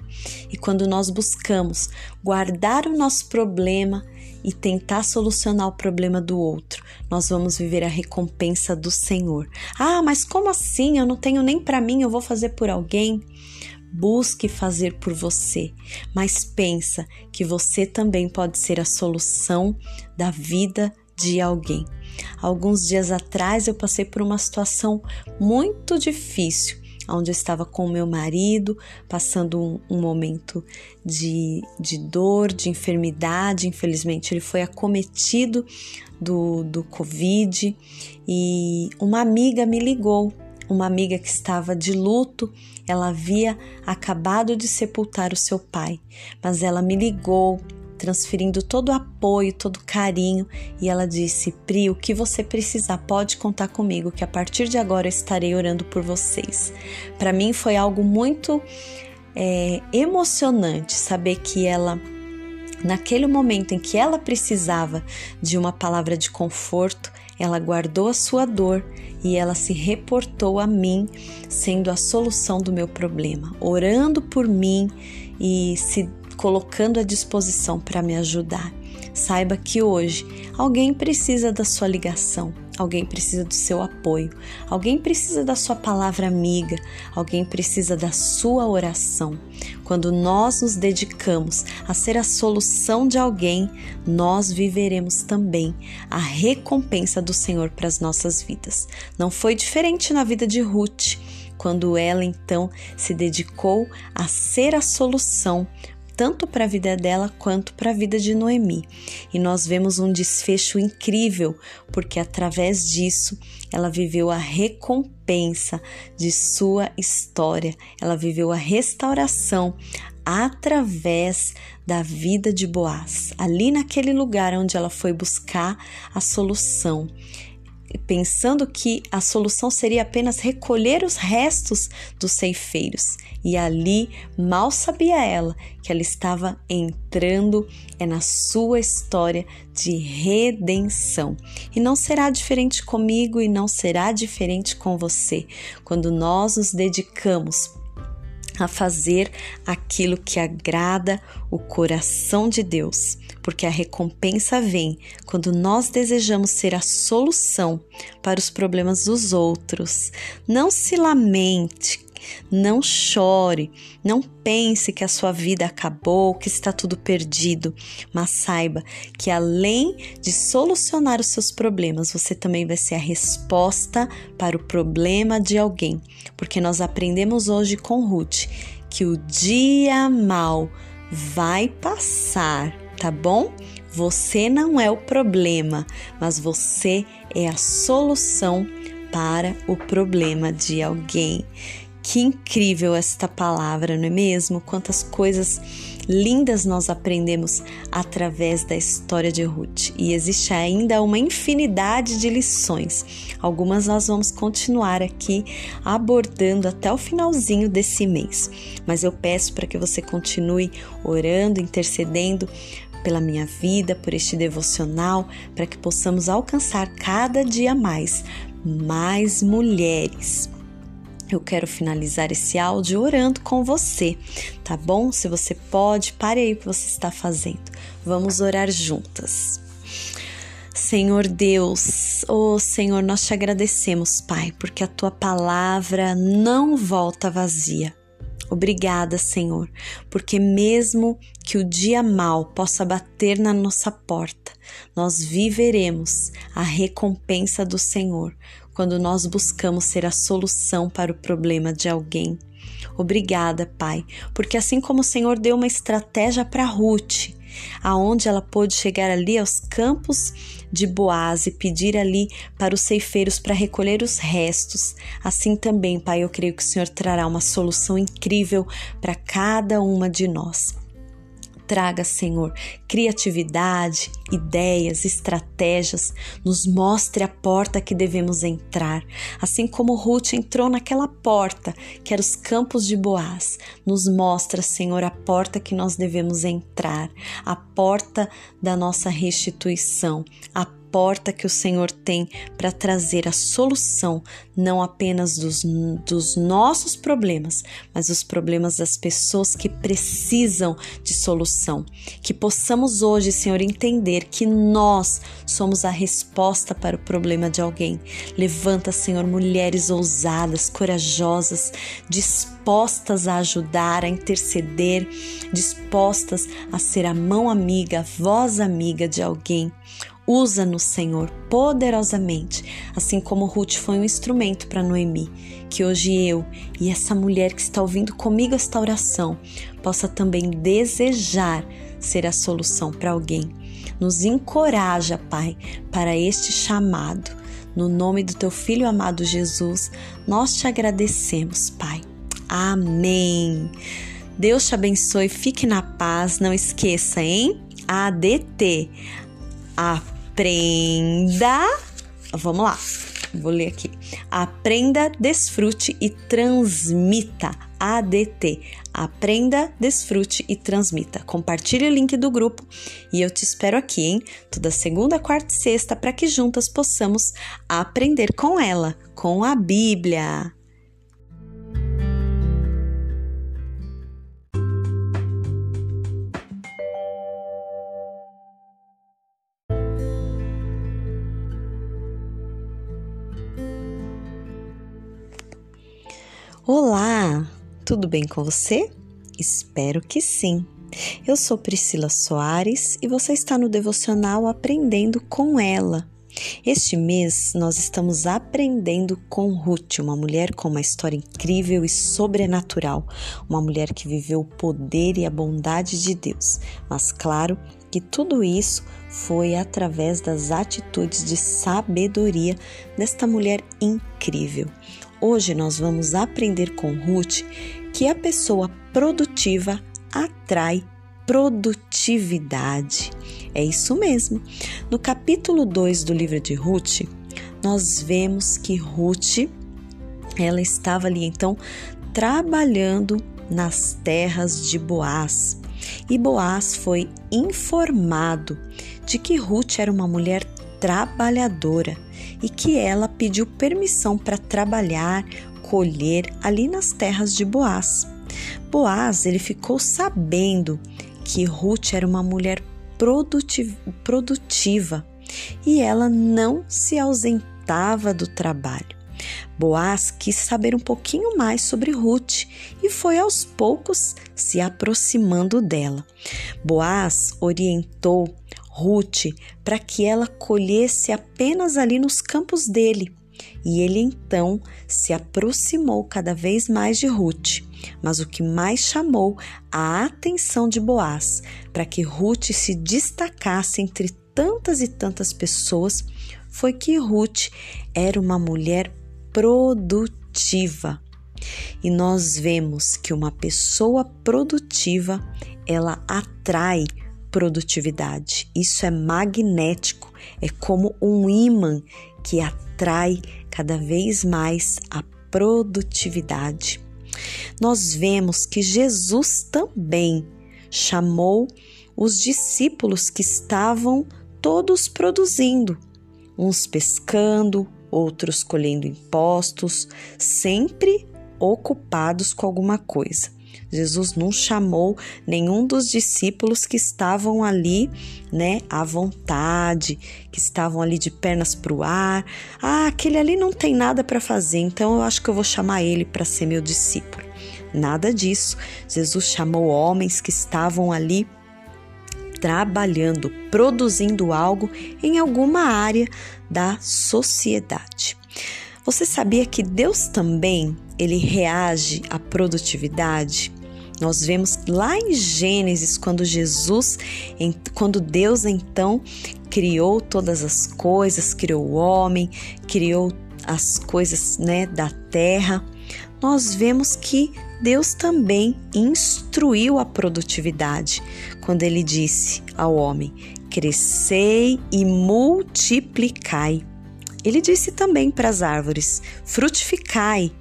E quando nós buscamos guardar o nosso problema e tentar solucionar o problema do outro, nós vamos viver a recompensa do Senhor. Ah, mas como assim? Eu não tenho nem para mim, eu vou fazer por alguém. Busque fazer por você, mas pensa que você também pode ser a solução da vida de alguém. Alguns dias atrás eu passei por uma situação muito difícil, onde eu estava com meu marido, passando um, um momento de, de dor, de enfermidade. Infelizmente, ele foi acometido do, do Covid e uma amiga me ligou. Uma amiga que estava de luto, ela havia acabado de sepultar o seu pai, mas ela me ligou transferindo todo o apoio, todo o carinho, e ela disse: Pri, o que você precisar, pode contar comigo, que a partir de agora eu estarei orando por vocês. Para mim foi algo muito é, emocionante saber que ela naquele momento em que ela precisava de uma palavra de conforto, ela guardou a sua dor e ela se reportou a mim, sendo a solução do meu problema, orando por mim e se colocando à disposição para me ajudar. Saiba que hoje alguém precisa da sua ligação, alguém precisa do seu apoio, alguém precisa da sua palavra amiga, alguém precisa da sua oração. Quando nós nos dedicamos a ser a solução de alguém, nós viveremos também a recompensa do Senhor para as nossas vidas. Não foi diferente na vida de Ruth quando ela então se dedicou a ser a solução tanto para a vida dela quanto para a vida de Noemi. E nós vemos um desfecho incrível, porque através disso ela viveu a recompensa de sua história, ela viveu a restauração através da vida de Boaz, ali naquele lugar onde ela foi buscar a solução pensando que a solução seria apenas recolher os restos dos ceifeiros. E ali mal sabia ela que ela estava entrando é na sua história de redenção. E não será diferente comigo e não será diferente com você quando nós nos dedicamos a fazer aquilo que agrada o coração de Deus, porque a recompensa vem quando nós desejamos ser a solução para os problemas dos outros. Não se lamente, não chore, não pense que a sua vida acabou, que está tudo perdido, mas saiba que além de solucionar os seus problemas, você também vai ser a resposta para o problema de alguém, porque nós aprendemos hoje com Ruth que o dia mal vai passar, tá bom? Você não é o problema, mas você é a solução para o problema de alguém. Que incrível esta palavra, não é mesmo? Quantas coisas lindas nós aprendemos através da história de Ruth. E existe ainda uma infinidade de lições. Algumas nós vamos continuar aqui abordando até o finalzinho desse mês. Mas eu peço para que você continue orando, intercedendo pela minha vida, por este devocional, para que possamos alcançar cada dia mais mais mulheres eu quero finalizar esse áudio orando com você, tá bom? Se você pode, pare aí o que você está fazendo. Vamos orar juntas. Senhor Deus, oh Senhor, nós te agradecemos, Pai, porque a tua palavra não volta vazia. Obrigada, Senhor, porque mesmo que o dia mal possa bater na nossa porta, nós viveremos a recompensa do Senhor quando nós buscamos ser a solução para o problema de alguém. Obrigada, Pai, porque assim como o Senhor deu uma estratégia para Ruth, aonde ela pôde chegar ali aos campos de Boaz e pedir ali para os ceifeiros para recolher os restos. Assim também, Pai, eu creio que o Senhor trará uma solução incrível para cada uma de nós. Traga, Senhor, criatividade, ideias, estratégias, nos mostre a porta que devemos entrar, assim como Ruth entrou naquela porta que era os campos de Boaz. Nos mostra, Senhor, a porta que nós devemos entrar, a porta da nossa restituição, a porta que o Senhor tem para trazer a solução, não apenas dos, dos nossos problemas, mas dos problemas das pessoas que precisam de solução. Que possamos hoje, Senhor, entender que nós somos a resposta para o problema de alguém. Levanta, Senhor, mulheres ousadas, corajosas, dispostas a ajudar, a interceder, dispostas a ser a mão amiga, a voz amiga de alguém. Usa-nos, Senhor, poderosamente, assim como Ruth foi um instrumento para Noemi. Que hoje eu e essa mulher que está ouvindo comigo esta oração possa também desejar ser a solução para alguém. Nos encoraja, Pai, para este chamado. No nome do teu filho amado Jesus, nós te agradecemos, Pai. Amém. Deus te abençoe, fique na paz, não esqueça, hein? ADT. A aprenda. Vamos lá. Vou ler aqui. Aprenda, desfrute e transmita. ADT. Aprenda, desfrute e transmita. Compartilhe o link do grupo e eu te espero aqui, hein? Toda segunda, quarta e sexta para que juntas possamos aprender com ela, com a Bíblia. Olá, tudo bem com você? Espero que sim. Eu sou Priscila Soares e você está no devocional Aprendendo com ela. Este mês nós estamos aprendendo com Ruth, uma mulher com uma história incrível e sobrenatural, uma mulher que viveu o poder e a bondade de Deus. Mas claro que tudo isso foi através das atitudes de sabedoria desta mulher incrível. Hoje nós vamos aprender com Ruth que a pessoa produtiva atrai produtividade. É isso mesmo. No capítulo 2 do livro de Ruth, nós vemos que Ruth ela estava ali então trabalhando nas terras de Boaz. E Boaz foi informado de que Ruth era uma mulher trabalhadora e que ela pediu permissão para trabalhar, colher ali nas terras de Boaz. Boaz, ele ficou sabendo que Ruth era uma mulher produtiva e ela não se ausentava do trabalho. Boaz quis saber um pouquinho mais sobre Ruth e foi aos poucos se aproximando dela. Boaz orientou Ruth para que ela colhesse apenas ali nos campos dele. E ele então se aproximou cada vez mais de Ruth. Mas o que mais chamou a atenção de Boaz para que Ruth se destacasse entre tantas e tantas pessoas foi que Ruth era uma mulher produtiva. E nós vemos que uma pessoa produtiva, ela atrai produtividade. Isso é magnético, é como um imã que atrai cada vez mais a produtividade. Nós vemos que Jesus também chamou os discípulos que estavam todos produzindo, uns pescando, outros colhendo impostos, sempre ocupados com alguma coisa. Jesus não chamou nenhum dos discípulos que estavam ali, né, à vontade, que estavam ali de pernas para o ar. Ah, aquele ali não tem nada para fazer, então eu acho que eu vou chamar ele para ser meu discípulo. Nada disso. Jesus chamou homens que estavam ali trabalhando, produzindo algo em alguma área da sociedade. Você sabia que Deus também ele reage à produtividade? Nós vemos lá em Gênesis quando Jesus, quando Deus então criou todas as coisas, criou o homem, criou as coisas, né, da terra. Nós vemos que Deus também instruiu a produtividade quando ele disse ao homem: crescei e multiplicai. Ele disse também para as árvores: frutificai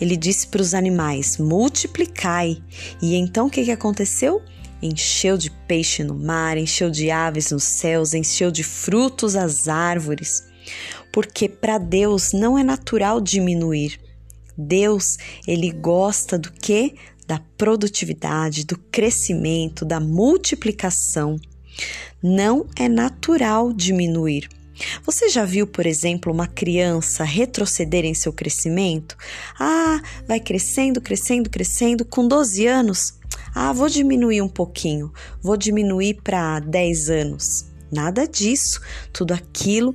ele disse para os animais: multiplicai. E então o que, que aconteceu? Encheu de peixe no mar, encheu de aves nos céus, encheu de frutos as árvores. Porque para Deus não é natural diminuir. Deus, ele gosta do que? Da produtividade, do crescimento, da multiplicação. Não é natural diminuir. Você já viu, por exemplo, uma criança retroceder em seu crescimento? Ah, vai crescendo, crescendo, crescendo, com 12 anos. Ah, vou diminuir um pouquinho, vou diminuir para 10 anos. Nada disso. Tudo aquilo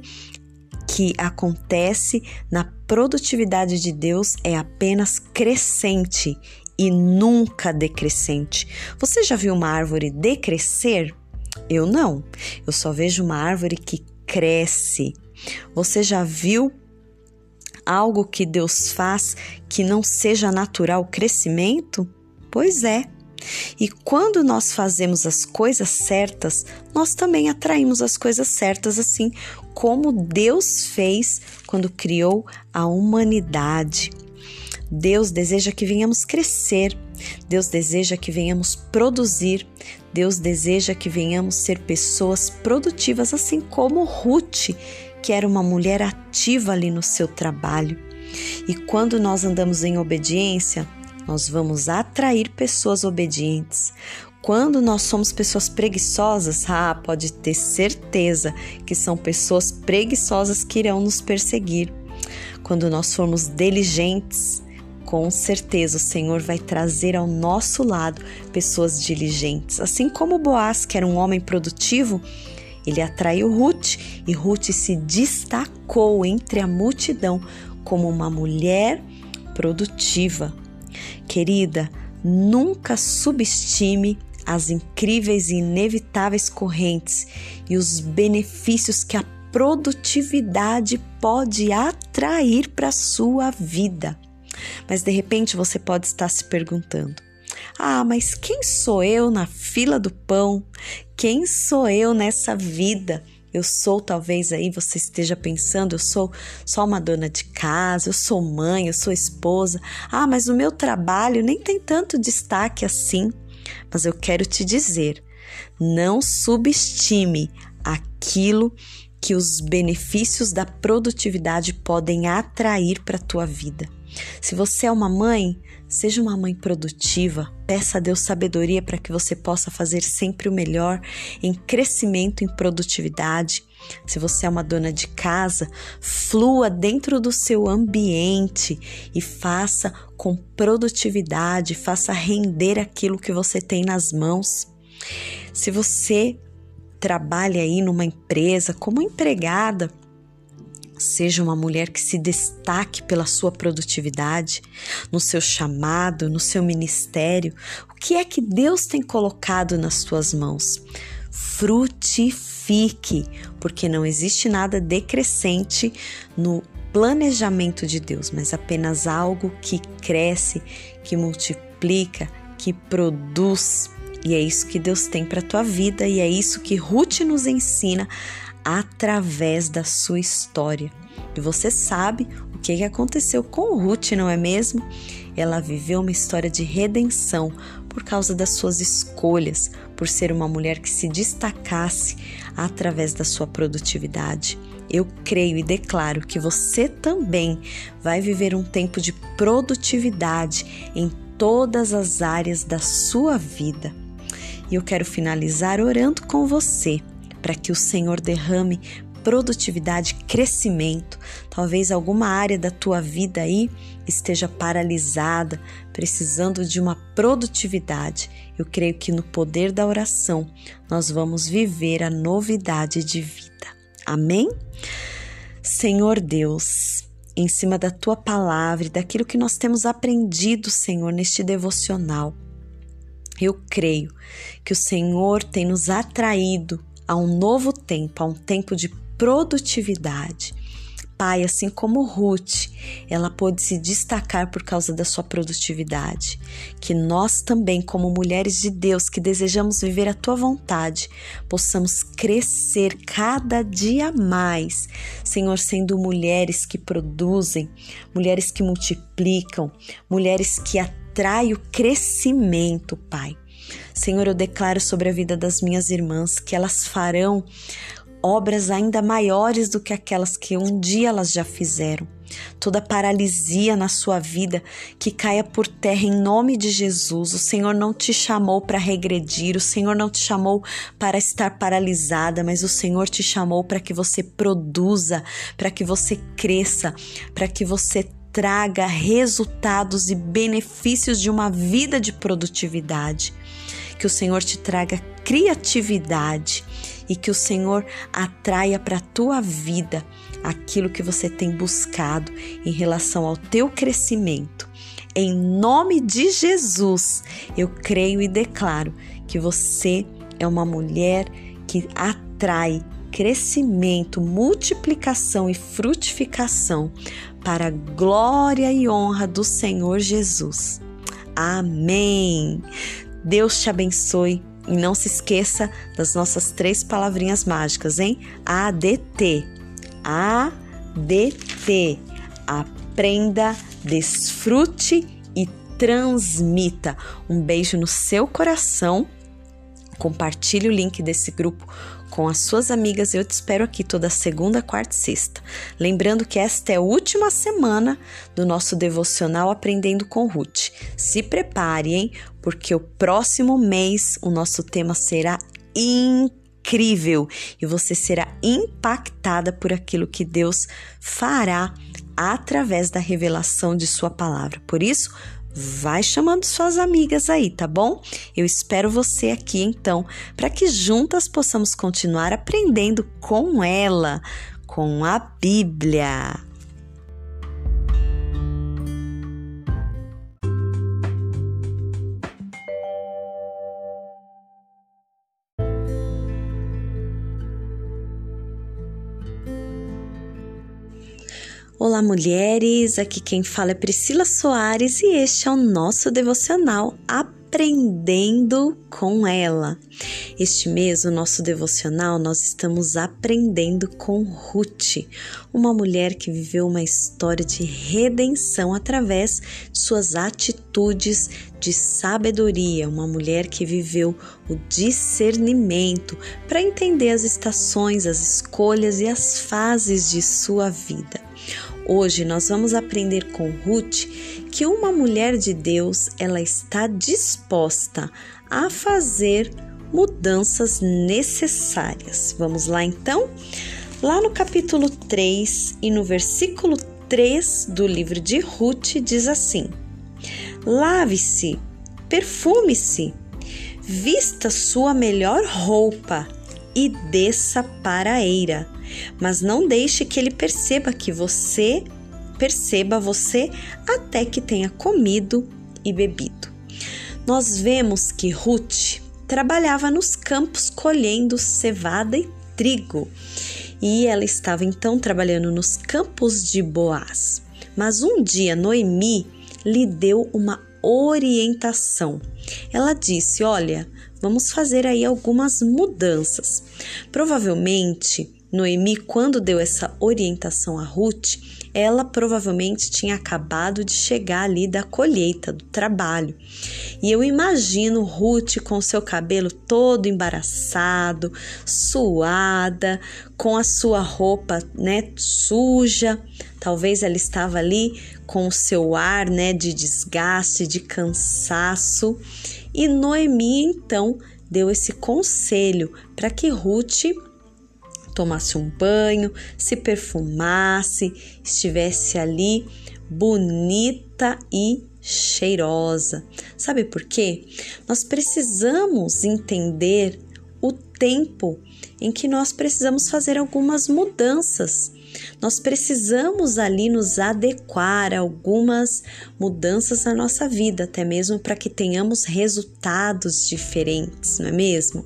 que acontece na produtividade de Deus é apenas crescente e nunca decrescente. Você já viu uma árvore decrescer? Eu não. Eu só vejo uma árvore que cresce. Você já viu algo que Deus faz que não seja natural crescimento? Pois é, E quando nós fazemos as coisas certas, nós também atraímos as coisas certas, assim como Deus fez quando criou a humanidade. Deus deseja que venhamos crescer, Deus deseja que venhamos produzir, Deus deseja que venhamos ser pessoas produtivas, assim como Ruth, que era uma mulher ativa ali no seu trabalho. E quando nós andamos em obediência, nós vamos atrair pessoas obedientes. Quando nós somos pessoas preguiçosas, ah, pode ter certeza que são pessoas preguiçosas que irão nos perseguir. Quando nós formos diligentes, com certeza o Senhor vai trazer ao nosso lado pessoas diligentes. Assim como Boaz, que era um homem produtivo, ele atraiu Ruth e Ruth se destacou entre a multidão como uma mulher produtiva. Querida, nunca subestime as incríveis e inevitáveis correntes e os benefícios que a produtividade pode atrair para sua vida. Mas de repente você pode estar se perguntando: ah, mas quem sou eu na fila do pão? Quem sou eu nessa vida? Eu sou, talvez aí você esteja pensando, eu sou só uma dona de casa, eu sou mãe, eu sou esposa. Ah, mas o meu trabalho nem tem tanto destaque assim. Mas eu quero te dizer, não subestime aquilo que os benefícios da produtividade podem atrair para a tua vida. Se você é uma mãe, seja uma mãe produtiva. Peça a Deus sabedoria para que você possa fazer sempre o melhor em crescimento em produtividade. Se você é uma dona de casa, flua dentro do seu ambiente e faça com produtividade, faça render aquilo que você tem nas mãos. Se você trabalha aí numa empresa como empregada, Seja uma mulher que se destaque pela sua produtividade, no seu chamado, no seu ministério. O que é que Deus tem colocado nas tuas mãos? Frutifique, porque não existe nada decrescente no planejamento de Deus, mas apenas algo que cresce, que multiplica, que produz. E é isso que Deus tem para tua vida e é isso que Ruth nos ensina através da sua história. E você sabe o que aconteceu com Ruth, não é mesmo? Ela viveu uma história de redenção por causa das suas escolhas, por ser uma mulher que se destacasse através da sua produtividade. Eu creio e declaro que você também vai viver um tempo de produtividade em todas as áreas da sua vida. E eu quero finalizar orando com você para que o Senhor derrame produtividade, crescimento. Talvez alguma área da tua vida aí esteja paralisada, precisando de uma produtividade. Eu creio que no poder da oração nós vamos viver a novidade de vida. Amém? Senhor Deus, em cima da tua palavra e daquilo que nós temos aprendido, Senhor, neste devocional, eu creio que o Senhor tem nos atraído a um novo tempo, a um tempo de produtividade. Pai, assim como Ruth, ela pôde se destacar por causa da sua produtividade. Que nós também, como mulheres de Deus que desejamos viver a tua vontade, possamos crescer cada dia mais, Senhor, sendo mulheres que produzem, mulheres que multiplicam, mulheres que atraem o crescimento, Pai. Senhor, eu declaro sobre a vida das minhas irmãs que elas farão obras ainda maiores do que aquelas que um dia elas já fizeram. Toda paralisia na sua vida que caia por terra em nome de Jesus. O Senhor não te chamou para regredir, o Senhor não te chamou para estar paralisada, mas o Senhor te chamou para que você produza, para que você cresça, para que você traga resultados e benefícios de uma vida de produtividade que o Senhor te traga criatividade e que o Senhor atraia para a tua vida aquilo que você tem buscado em relação ao teu crescimento. Em nome de Jesus, eu creio e declaro que você é uma mulher que atrai crescimento, multiplicação e frutificação para a glória e honra do Senhor Jesus. Amém. Deus te abençoe e não se esqueça das nossas três palavrinhas mágicas, hein? ADT. ADT. Aprenda, desfrute e transmita. Um beijo no seu coração. Compartilhe o link desse grupo com as suas amigas. Eu te espero aqui toda segunda, quarta e sexta. Lembrando que esta é a última semana do nosso devocional Aprendendo com Ruth. Se prepare, hein? Porque o próximo mês o nosso tema será incrível e você será impactada por aquilo que Deus fará através da revelação de Sua palavra. Por isso, vai chamando suas amigas aí, tá bom? Eu espero você aqui então, para que juntas possamos continuar aprendendo com ela, com a Bíblia. Olá, mulheres! Aqui quem fala é Priscila Soares e este é o nosso devocional Aprendendo com Ela. Este mês, o nosso devocional, nós estamos aprendendo com Ruth, uma mulher que viveu uma história de redenção através de suas atitudes de sabedoria, uma mulher que viveu o discernimento para entender as estações, as escolhas e as fases de sua vida. Hoje nós vamos aprender com Ruth que uma mulher de Deus, ela está disposta a fazer mudanças necessárias. Vamos lá então? Lá no capítulo 3 e no versículo 3 do livro de Ruth diz assim: Lave-se, perfume-se, vista sua melhor roupa e desça para a eira mas não deixe que ele perceba que você perceba você até que tenha comido e bebido. Nós vemos que Ruth trabalhava nos campos colhendo cevada e trigo, e ela estava então trabalhando nos campos de Boaz. Mas um dia Noemi lhe deu uma orientação. Ela disse: Olha, vamos fazer aí algumas mudanças. Provavelmente Noemi, quando deu essa orientação a Ruth, ela provavelmente tinha acabado de chegar ali da colheita, do trabalho. E eu imagino Ruth com seu cabelo todo embaraçado, suada, com a sua roupa, né, suja. Talvez ela estava ali com o seu ar, né, de desgaste, de cansaço. E Noemi então deu esse conselho para que Ruth tomasse um banho, se perfumasse, estivesse ali bonita e cheirosa. Sabe por quê? Nós precisamos entender o tempo em que nós precisamos fazer algumas mudanças. Nós precisamos ali nos adequar a algumas mudanças na nossa vida, até mesmo para que tenhamos resultados diferentes, não é mesmo?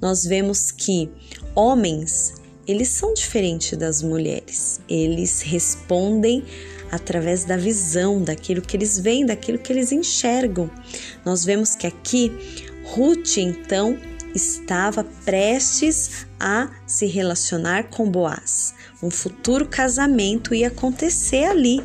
Nós vemos que homens, eles são diferentes das mulheres. Eles respondem através da visão, daquilo que eles veem, daquilo que eles enxergam. Nós vemos que aqui Ruth então estava prestes a se relacionar com Boaz. Um futuro casamento ia acontecer ali.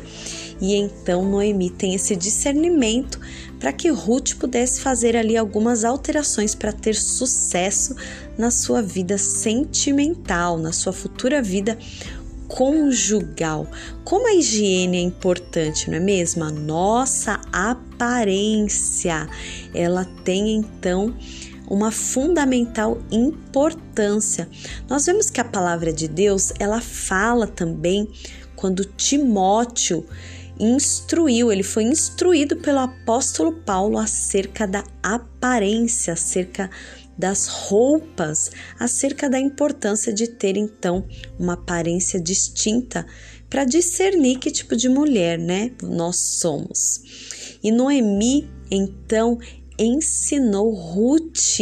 E então Noemi tem esse discernimento para que Ruth pudesse fazer ali algumas alterações para ter sucesso na sua vida sentimental, na sua futura vida conjugal. Como a higiene é importante, não é mesmo? A nossa aparência, ela tem então uma fundamental importância. Nós vemos que a palavra de Deus, ela fala também quando Timóteo instruiu, ele foi instruído pelo apóstolo Paulo acerca da aparência, acerca das roupas, acerca da importância de ter então uma aparência distinta para discernir que tipo de mulher, né, nós somos. E Noemi então ensinou Ruth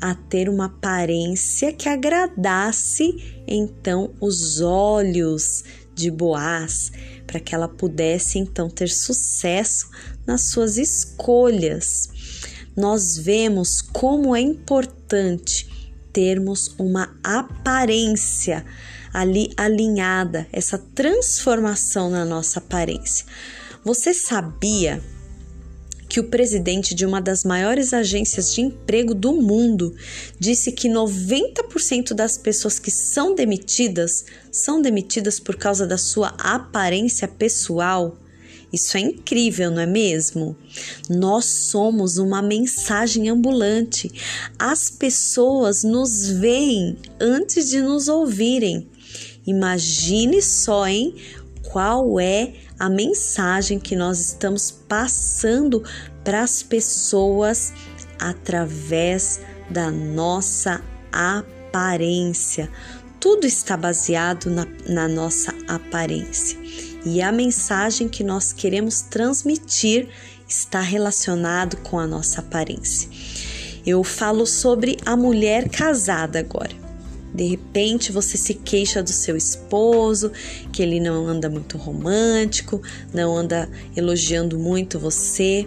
a ter uma aparência que agradasse então os olhos de Boaz, para que ela pudesse então ter sucesso nas suas escolhas. nós vemos como é importante termos uma aparência ali alinhada, essa transformação na nossa aparência. Você sabia que o presidente de uma das maiores agências de emprego do mundo disse que 90% das pessoas que são demitidas são demitidas por causa da sua aparência pessoal? Isso é incrível, não é mesmo? Nós somos uma mensagem ambulante. As pessoas nos veem antes de nos ouvirem. Imagine só, hein? Qual é a mensagem que nós estamos passando para as pessoas através da nossa aparência. Tudo está baseado na, na nossa aparência e a mensagem que nós queremos transmitir está relacionado com a nossa aparência. Eu falo sobre a mulher casada agora. De repente você se queixa do seu esposo, que ele não anda muito romântico, não anda elogiando muito você,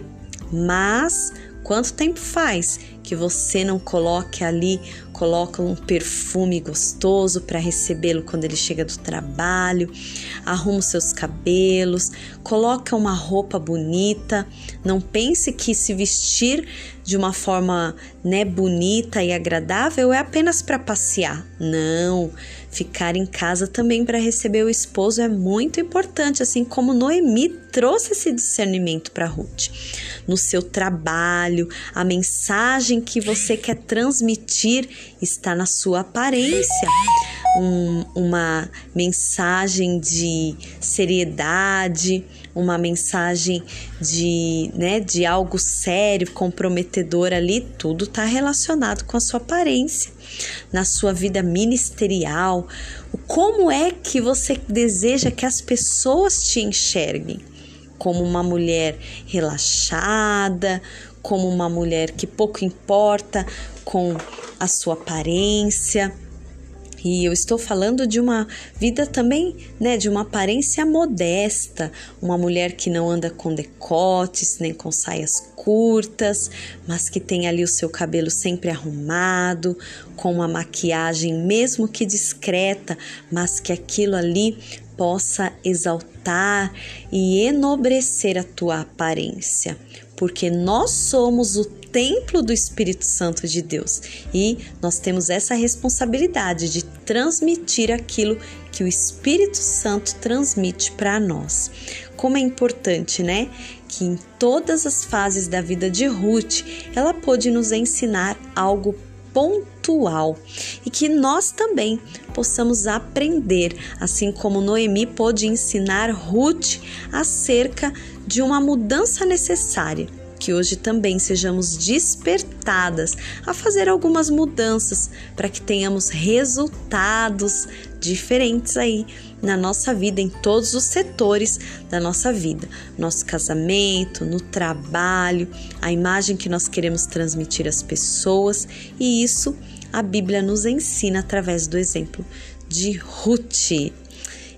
mas quanto tempo faz que você não coloque ali, coloca um perfume gostoso para recebê-lo quando ele chega do trabalho, arruma os seus cabelos, coloca uma roupa bonita. Não pense que se vestir de uma forma, né, bonita e agradável é apenas para passear. Não, ficar em casa também para receber o esposo é muito importante, assim como Noemi trouxe esse discernimento para Ruth. No seu trabalho, a mensagem que você quer transmitir está na sua aparência. Um, uma mensagem de seriedade, uma mensagem de, né, de algo sério, comprometedor ali, tudo está relacionado com a sua aparência, na sua vida ministerial. Como é que você deseja que as pessoas te enxerguem? Como uma mulher relaxada, como uma mulher que pouco importa com a sua aparência. E eu estou falando de uma vida também, né, de uma aparência modesta, uma mulher que não anda com decotes, nem com saias curtas, mas que tem ali o seu cabelo sempre arrumado, com uma maquiagem mesmo que discreta, mas que aquilo ali possa exaltar e enobrecer a tua aparência, porque nós somos o templo do Espírito Santo de Deus e nós temos essa responsabilidade de transmitir aquilo que o Espírito Santo transmite para nós. Como é importante, né? Que em todas as fases da vida de Ruth, ela pôde nos ensinar algo pontual e que nós também possamos aprender, assim como Noemi pôde ensinar Ruth acerca de uma mudança necessária. Que hoje também sejamos despertadas a fazer algumas mudanças para que tenhamos resultados diferentes aí na nossa vida, em todos os setores da nossa vida, nosso casamento, no trabalho, a imagem que nós queremos transmitir às pessoas, e isso a Bíblia nos ensina através do exemplo de Ruth.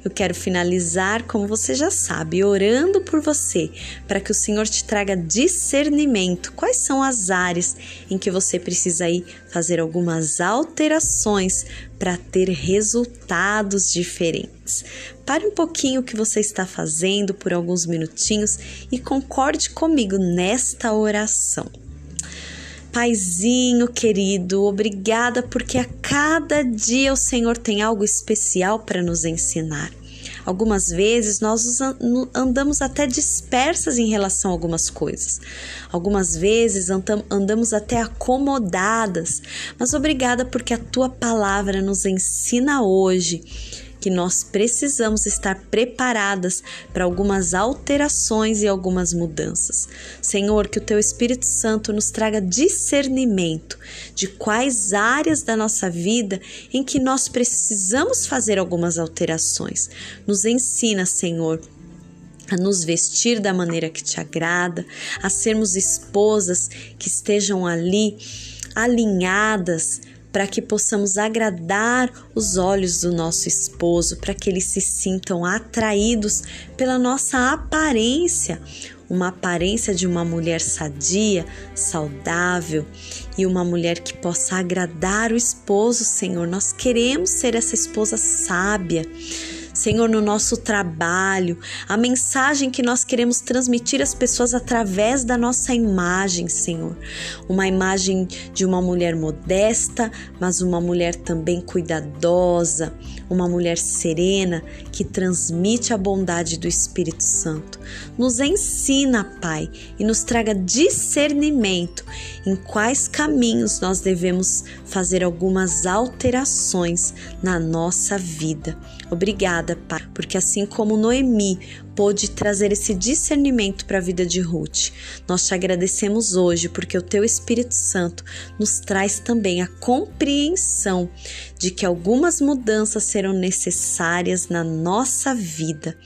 Eu quero finalizar, como você já sabe, orando por você, para que o Senhor te traga discernimento. Quais são as áreas em que você precisa ir fazer algumas alterações para ter resultados diferentes? Pare um pouquinho o que você está fazendo por alguns minutinhos e concorde comigo nesta oração. Paizinho querido, obrigada porque a cada dia o Senhor tem algo especial para nos ensinar. Algumas vezes nós andamos até dispersas em relação a algumas coisas. Algumas vezes andamos até acomodadas. Mas obrigada porque a tua palavra nos ensina hoje que nós precisamos estar preparadas para algumas alterações e algumas mudanças. Senhor, que o teu Espírito Santo nos traga discernimento de quais áreas da nossa vida em que nós precisamos fazer algumas alterações. Nos ensina, Senhor, a nos vestir da maneira que te agrada, a sermos esposas que estejam ali alinhadas para que possamos agradar os olhos do nosso esposo, para que eles se sintam atraídos pela nossa aparência, uma aparência de uma mulher sadia, saudável e uma mulher que possa agradar o esposo, Senhor. Nós queremos ser essa esposa sábia Senhor, no nosso trabalho, a mensagem que nós queremos transmitir às pessoas através da nossa imagem, Senhor. Uma imagem de uma mulher modesta, mas uma mulher também cuidadosa, uma mulher serena que transmite a bondade do Espírito Santo. Nos ensina, Pai, e nos traga discernimento em quais caminhos nós devemos fazer algumas alterações na nossa vida. Obrigada, Pai, porque assim como Noemi pôde trazer esse discernimento para a vida de Ruth, nós te agradecemos hoje porque o teu Espírito Santo nos traz também a compreensão de que algumas mudanças serão necessárias na nossa vida.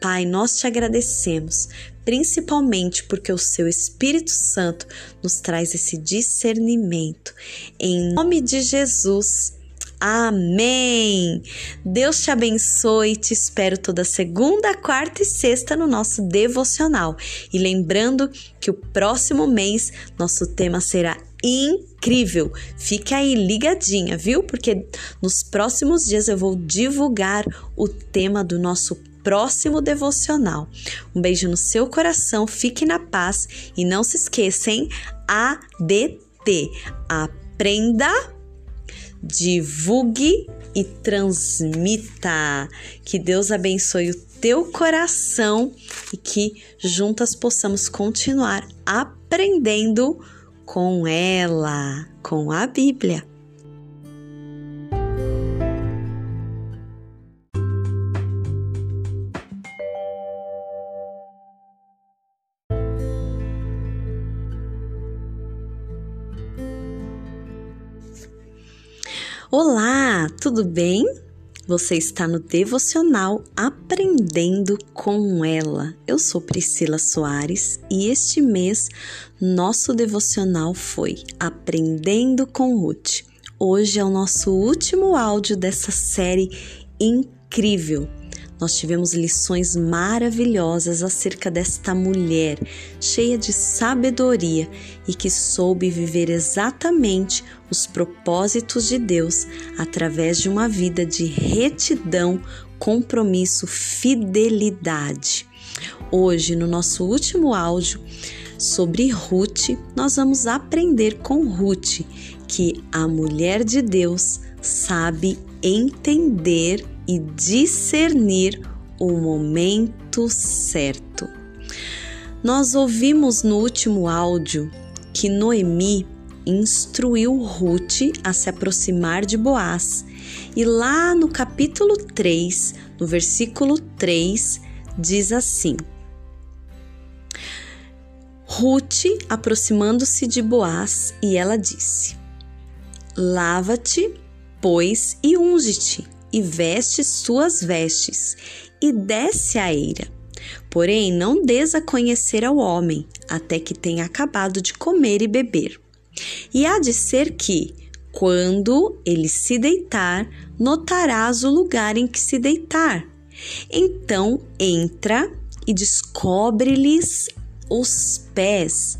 Pai, nós te agradecemos, principalmente porque o seu Espírito Santo nos traz esse discernimento. Em nome de Jesus. Amém! Deus te abençoe, te espero toda segunda, quarta e sexta no nosso devocional. E lembrando que o próximo mês nosso tema será incrível. Fique aí ligadinha, viu? Porque nos próximos dias eu vou divulgar o tema do nosso próximo devocional. Um beijo no seu coração, fique na paz e não se esqueça, hein? ADT. Aprenda divulgue e transmita. Que Deus abençoe o teu coração e que juntas possamos continuar aprendendo com ela, com a Bíblia. Olá, tudo bem? Você está no devocional Aprendendo com ela. Eu sou Priscila Soares e este mês nosso devocional foi Aprendendo com Ruth. Hoje é o nosso último áudio dessa série incrível nós tivemos lições maravilhosas acerca desta mulher cheia de sabedoria e que soube viver exatamente os propósitos de Deus através de uma vida de retidão, compromisso, fidelidade. Hoje, no nosso último áudio sobre Ruth, nós vamos aprender com Ruth que a mulher de Deus sabe entender e discernir o momento certo. Nós ouvimos no último áudio que Noemi instruiu Ruth a se aproximar de Boaz. E lá no capítulo 3, no versículo 3, diz assim: Ruth aproximando-se de Boaz, e ela disse: Lava-te, pois, e unge-te e veste suas vestes, e desce a eira. Porém, não des a conhecer ao homem, até que tenha acabado de comer e beber. E há de ser que, quando ele se deitar, notarás o lugar em que se deitar. Então entra e descobre-lhes os pés,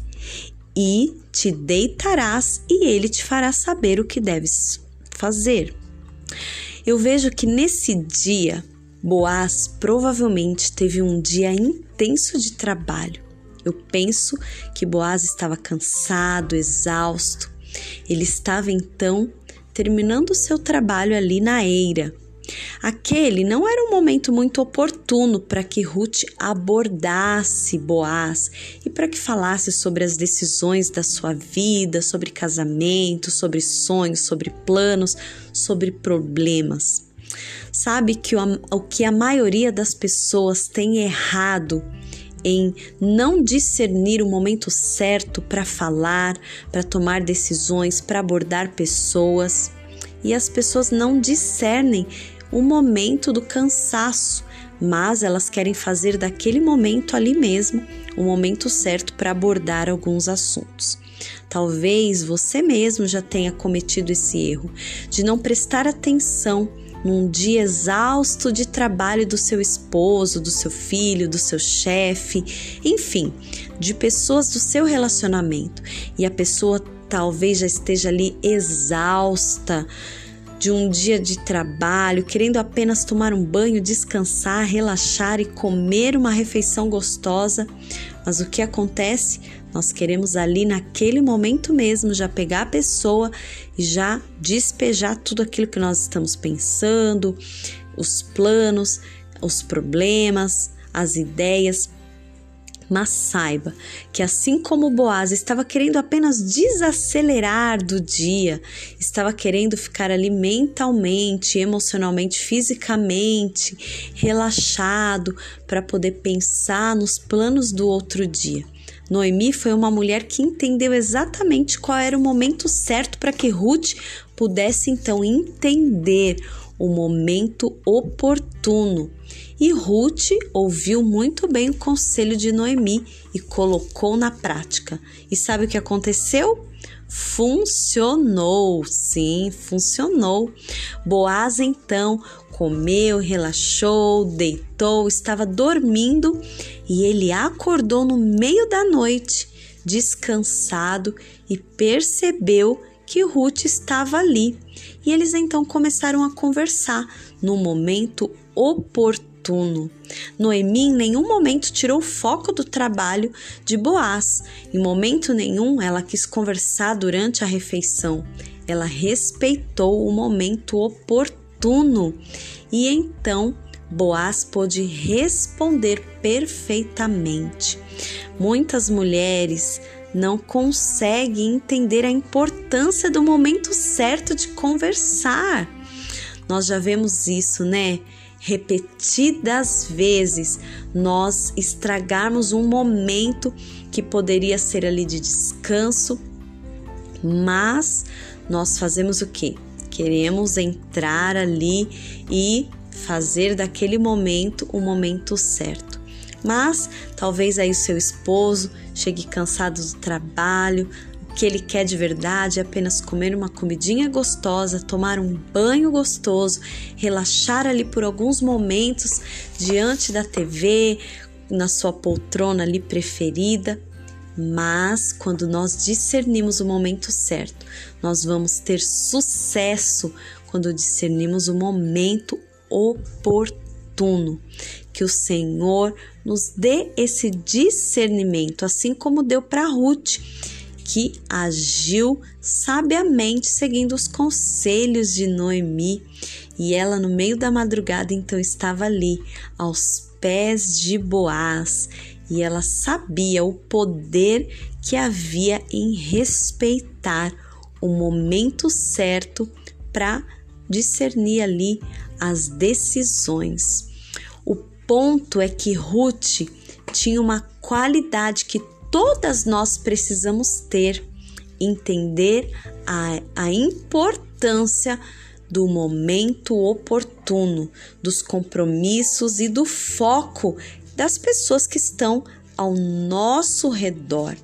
e te deitarás, e ele te fará saber o que deves fazer. Eu vejo que nesse dia, Boaz provavelmente teve um dia intenso de trabalho. Eu penso que Boaz estava cansado, exausto. Ele estava então terminando o seu trabalho ali na eira, Aquele não era um momento muito oportuno para que Ruth abordasse Boaz e para que falasse sobre as decisões da sua vida, sobre casamento, sobre sonhos, sobre planos, sobre problemas. Sabe que o, o que a maioria das pessoas tem errado em não discernir o momento certo para falar, para tomar decisões, para abordar pessoas. E as pessoas não discernem o momento do cansaço, mas elas querem fazer daquele momento ali mesmo o momento certo para abordar alguns assuntos. Talvez você mesmo já tenha cometido esse erro de não prestar atenção num dia exausto de trabalho do seu esposo, do seu filho, do seu chefe, enfim, de pessoas do seu relacionamento. E a pessoa talvez já esteja ali exausta de um dia de trabalho, querendo apenas tomar um banho, descansar, relaxar e comer uma refeição gostosa. Mas o que acontece? Nós queremos ali naquele momento mesmo já pegar a pessoa e já despejar tudo aquilo que nós estamos pensando, os planos, os problemas, as ideias mas saiba que, assim como Boaz estava querendo apenas desacelerar do dia, estava querendo ficar ali mentalmente, emocionalmente, fisicamente relaxado para poder pensar nos planos do outro dia. Noemi foi uma mulher que entendeu exatamente qual era o momento certo para que Ruth pudesse então entender o momento oportuno e Ruth ouviu muito bem o conselho de Noemi e colocou na prática. E sabe o que aconteceu? Funcionou, sim, funcionou. Boaz então comeu, relaxou, deitou, estava dormindo e ele acordou no meio da noite, descansado e percebeu que Ruth estava ali. E eles então começaram a conversar no momento oportuno. Noemi em nenhum momento tirou o foco do trabalho de Boaz. Em momento nenhum ela quis conversar durante a refeição. Ela respeitou o momento oportuno. E então Boaz pôde responder perfeitamente. Muitas mulheres não conseguem entender a importância do momento certo de conversar. Nós já vemos isso, né? repetidas vezes nós estragarmos um momento que poderia ser ali de descanso, mas nós fazemos o que? Queremos entrar ali e fazer daquele momento o momento certo. Mas talvez aí o seu esposo chegue cansado do trabalho, que ele quer de verdade é apenas comer uma comidinha gostosa, tomar um banho gostoso, relaxar ali por alguns momentos diante da TV, na sua poltrona ali preferida. Mas quando nós discernimos o momento certo, nós vamos ter sucesso quando discernimos o momento oportuno. Que o Senhor nos dê esse discernimento, assim como deu para Ruth que agiu sabiamente seguindo os conselhos de Noemi, e ela no meio da madrugada então estava ali aos pés de Boaz, e ela sabia o poder que havia em respeitar o momento certo para discernir ali as decisões. Ponto é que Ruth tinha uma qualidade que todas nós precisamos ter, entender a, a importância do momento oportuno, dos compromissos e do foco das pessoas que estão ao nosso redor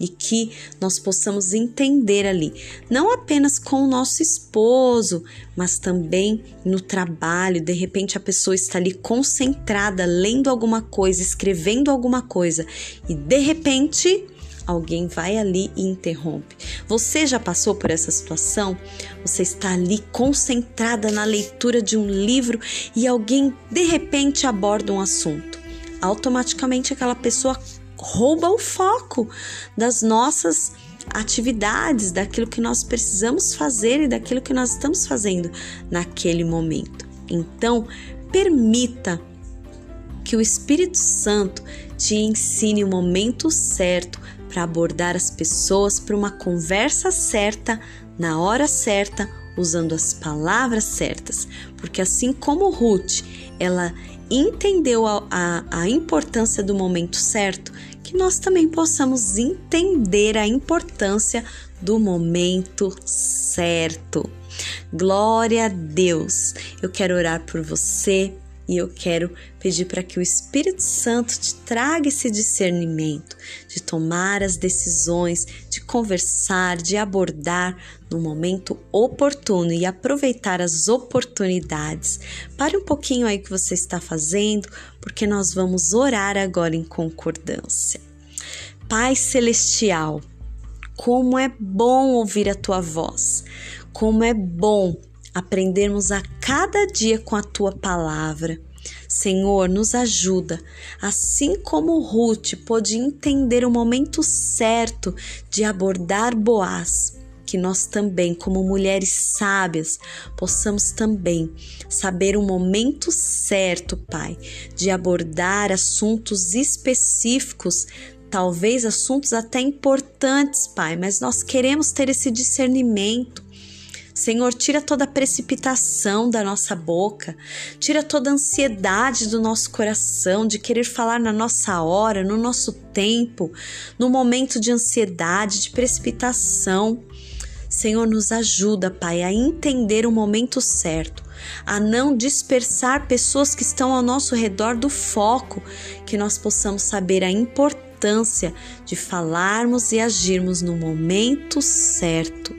e que nós possamos entender ali, não apenas com o nosso esposo, mas também no trabalho. De repente a pessoa está ali concentrada, lendo alguma coisa, escrevendo alguma coisa e de repente alguém vai ali e interrompe. Você já passou por essa situação? Você está ali concentrada na leitura de um livro e alguém de repente aborda um assunto. Automaticamente aquela pessoa rouba o foco das nossas atividades, daquilo que nós precisamos fazer e daquilo que nós estamos fazendo naquele momento. Então, permita que o Espírito Santo te ensine o momento certo para abordar as pessoas para uma conversa certa, na hora certa, usando as palavras certas, porque assim como Ruth, ela entendeu a, a, a importância do momento certo, que nós também possamos entender a importância do momento certo. Glória a Deus! Eu quero orar por você e eu quero pedir para que o Espírito Santo te traga esse discernimento de tomar as decisões, de conversar, de abordar no momento oportuno e aproveitar as oportunidades. Pare um pouquinho aí que você está fazendo, porque nós vamos orar agora em concordância. Pai Celestial, como é bom ouvir a tua voz, como é bom aprendermos a cada dia com a tua palavra. Senhor, nos ajuda, assim como Ruth pôde entender o momento certo de abordar Boaz, que nós também, como mulheres sábias, possamos também saber o momento certo, Pai, de abordar assuntos específicos talvez assuntos até importantes, Pai, mas nós queremos ter esse discernimento. Senhor, tira toda a precipitação da nossa boca, tira toda a ansiedade do nosso coração de querer falar na nossa hora, no nosso tempo, no momento de ansiedade, de precipitação. Senhor, nos ajuda, Pai, a entender o momento certo, a não dispersar pessoas que estão ao nosso redor do foco, que nós possamos saber a importância de falarmos e agirmos no momento certo.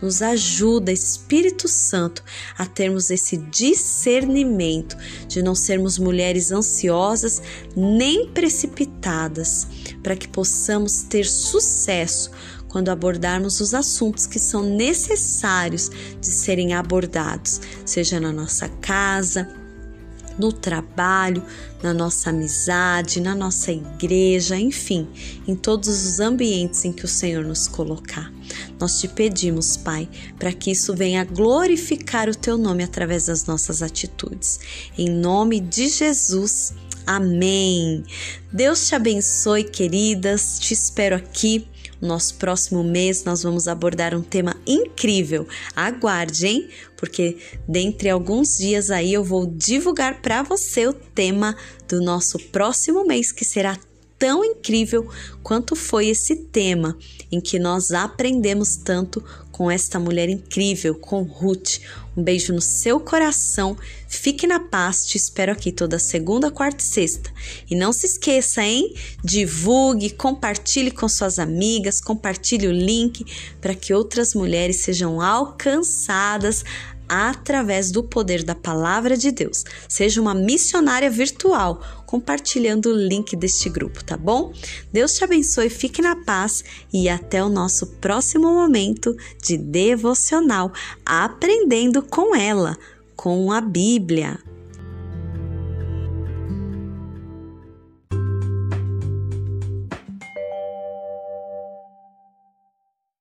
Nos ajuda, Espírito Santo, a termos esse discernimento de não sermos mulheres ansiosas nem precipitadas, para que possamos ter sucesso quando abordarmos os assuntos que são necessários de serem abordados, seja na nossa casa, no trabalho, na nossa amizade, na nossa igreja, enfim, em todos os ambientes em que o Senhor nos colocar. Nós te pedimos, Pai, para que isso venha glorificar o teu nome através das nossas atitudes. Em nome de Jesus. Amém. Deus te abençoe, queridas. Te espero aqui nosso próximo mês nós vamos abordar um tema incrível. Aguarde, hein? Porque dentre alguns dias aí eu vou divulgar para você o tema do nosso próximo mês, que será tão incrível quanto foi esse tema em que nós aprendemos tanto com esta mulher incrível, com Ruth. Um beijo no seu coração. Fique na paz. Te espero aqui toda segunda, quarta e sexta. E não se esqueça, hein? Divulgue, compartilhe com suas amigas, compartilhe o link para que outras mulheres sejam alcançadas através do poder da palavra de Deus. Seja uma missionária virtual, compartilhando o link deste grupo, tá bom? Deus te abençoe, fique na paz e até o nosso próximo momento de devocional, aprendendo com ela, com a Bíblia.